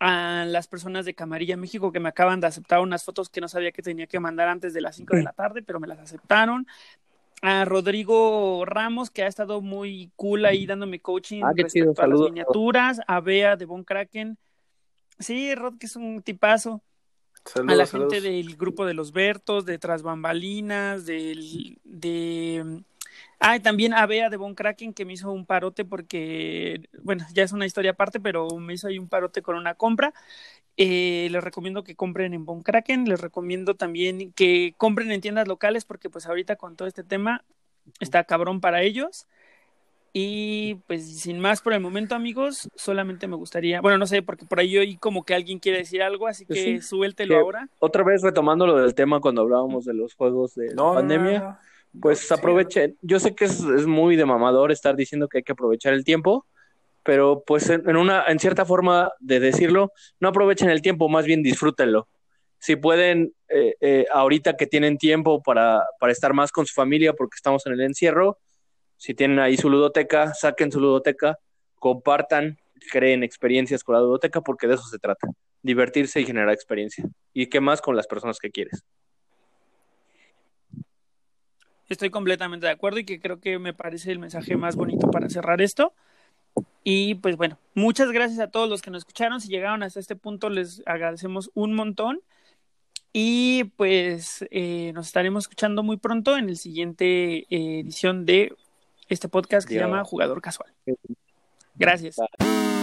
a las personas de Camarilla México que me acaban de aceptar unas fotos que no sabía que tenía que mandar antes de las 5 de la tarde, pero me las aceptaron. A Rodrigo Ramos, que ha estado muy cool ahí dándome coaching Ah, qué respecto chido, a las miniaturas. A Bea de Von Kraken. Sí, Rod, que es un tipazo Saludos, a la saludos. gente del grupo de los Bertos, de Tras Bambalinas, del, de... Ah, y también a Bea de Von Kraken que me hizo un parote porque, bueno, ya es una historia aparte, pero me hizo ahí un parote con una compra. Eh, les recomiendo que compren en Von Kraken, les recomiendo también que compren en tiendas locales porque pues ahorita con todo este tema está cabrón para ellos. Y pues sin más por el momento, amigos, solamente me gustaría, bueno, no sé, porque por ahí hoy como que alguien quiere decir algo, así Pues que sí, suéltelo que- ahora. Otra vez retomando lo del tema cuando hablábamos de los juegos de No, no, pandemia, no, no. Pues aprovechen. Yo sé que es, es muy de mamador estar diciendo que hay que aprovechar el tiempo, pero pues en, en una, en cierta forma de decirlo, no aprovechen el tiempo, más bien disfrútenlo. Si pueden, eh, eh, ahorita que tienen tiempo para, para estar más con su familia porque estamos en el encierro, si tienen ahí su ludoteca, saquen su ludoteca, compartan, creen experiencias con la ludoteca porque de eso se trata, divertirse y generar experiencia. Y qué más con las personas que quieres. Estoy completamente de acuerdo y que creo que me parece el mensaje más bonito para cerrar esto. Y pues bueno, muchas gracias a todos los que nos escucharon. Si llegaron hasta este punto, les agradecemos un montón. Y pues eh, nos estaremos escuchando muy pronto en el siguiente eh, edición de este podcast que se llama Jugador Casual. Gracias. Bye.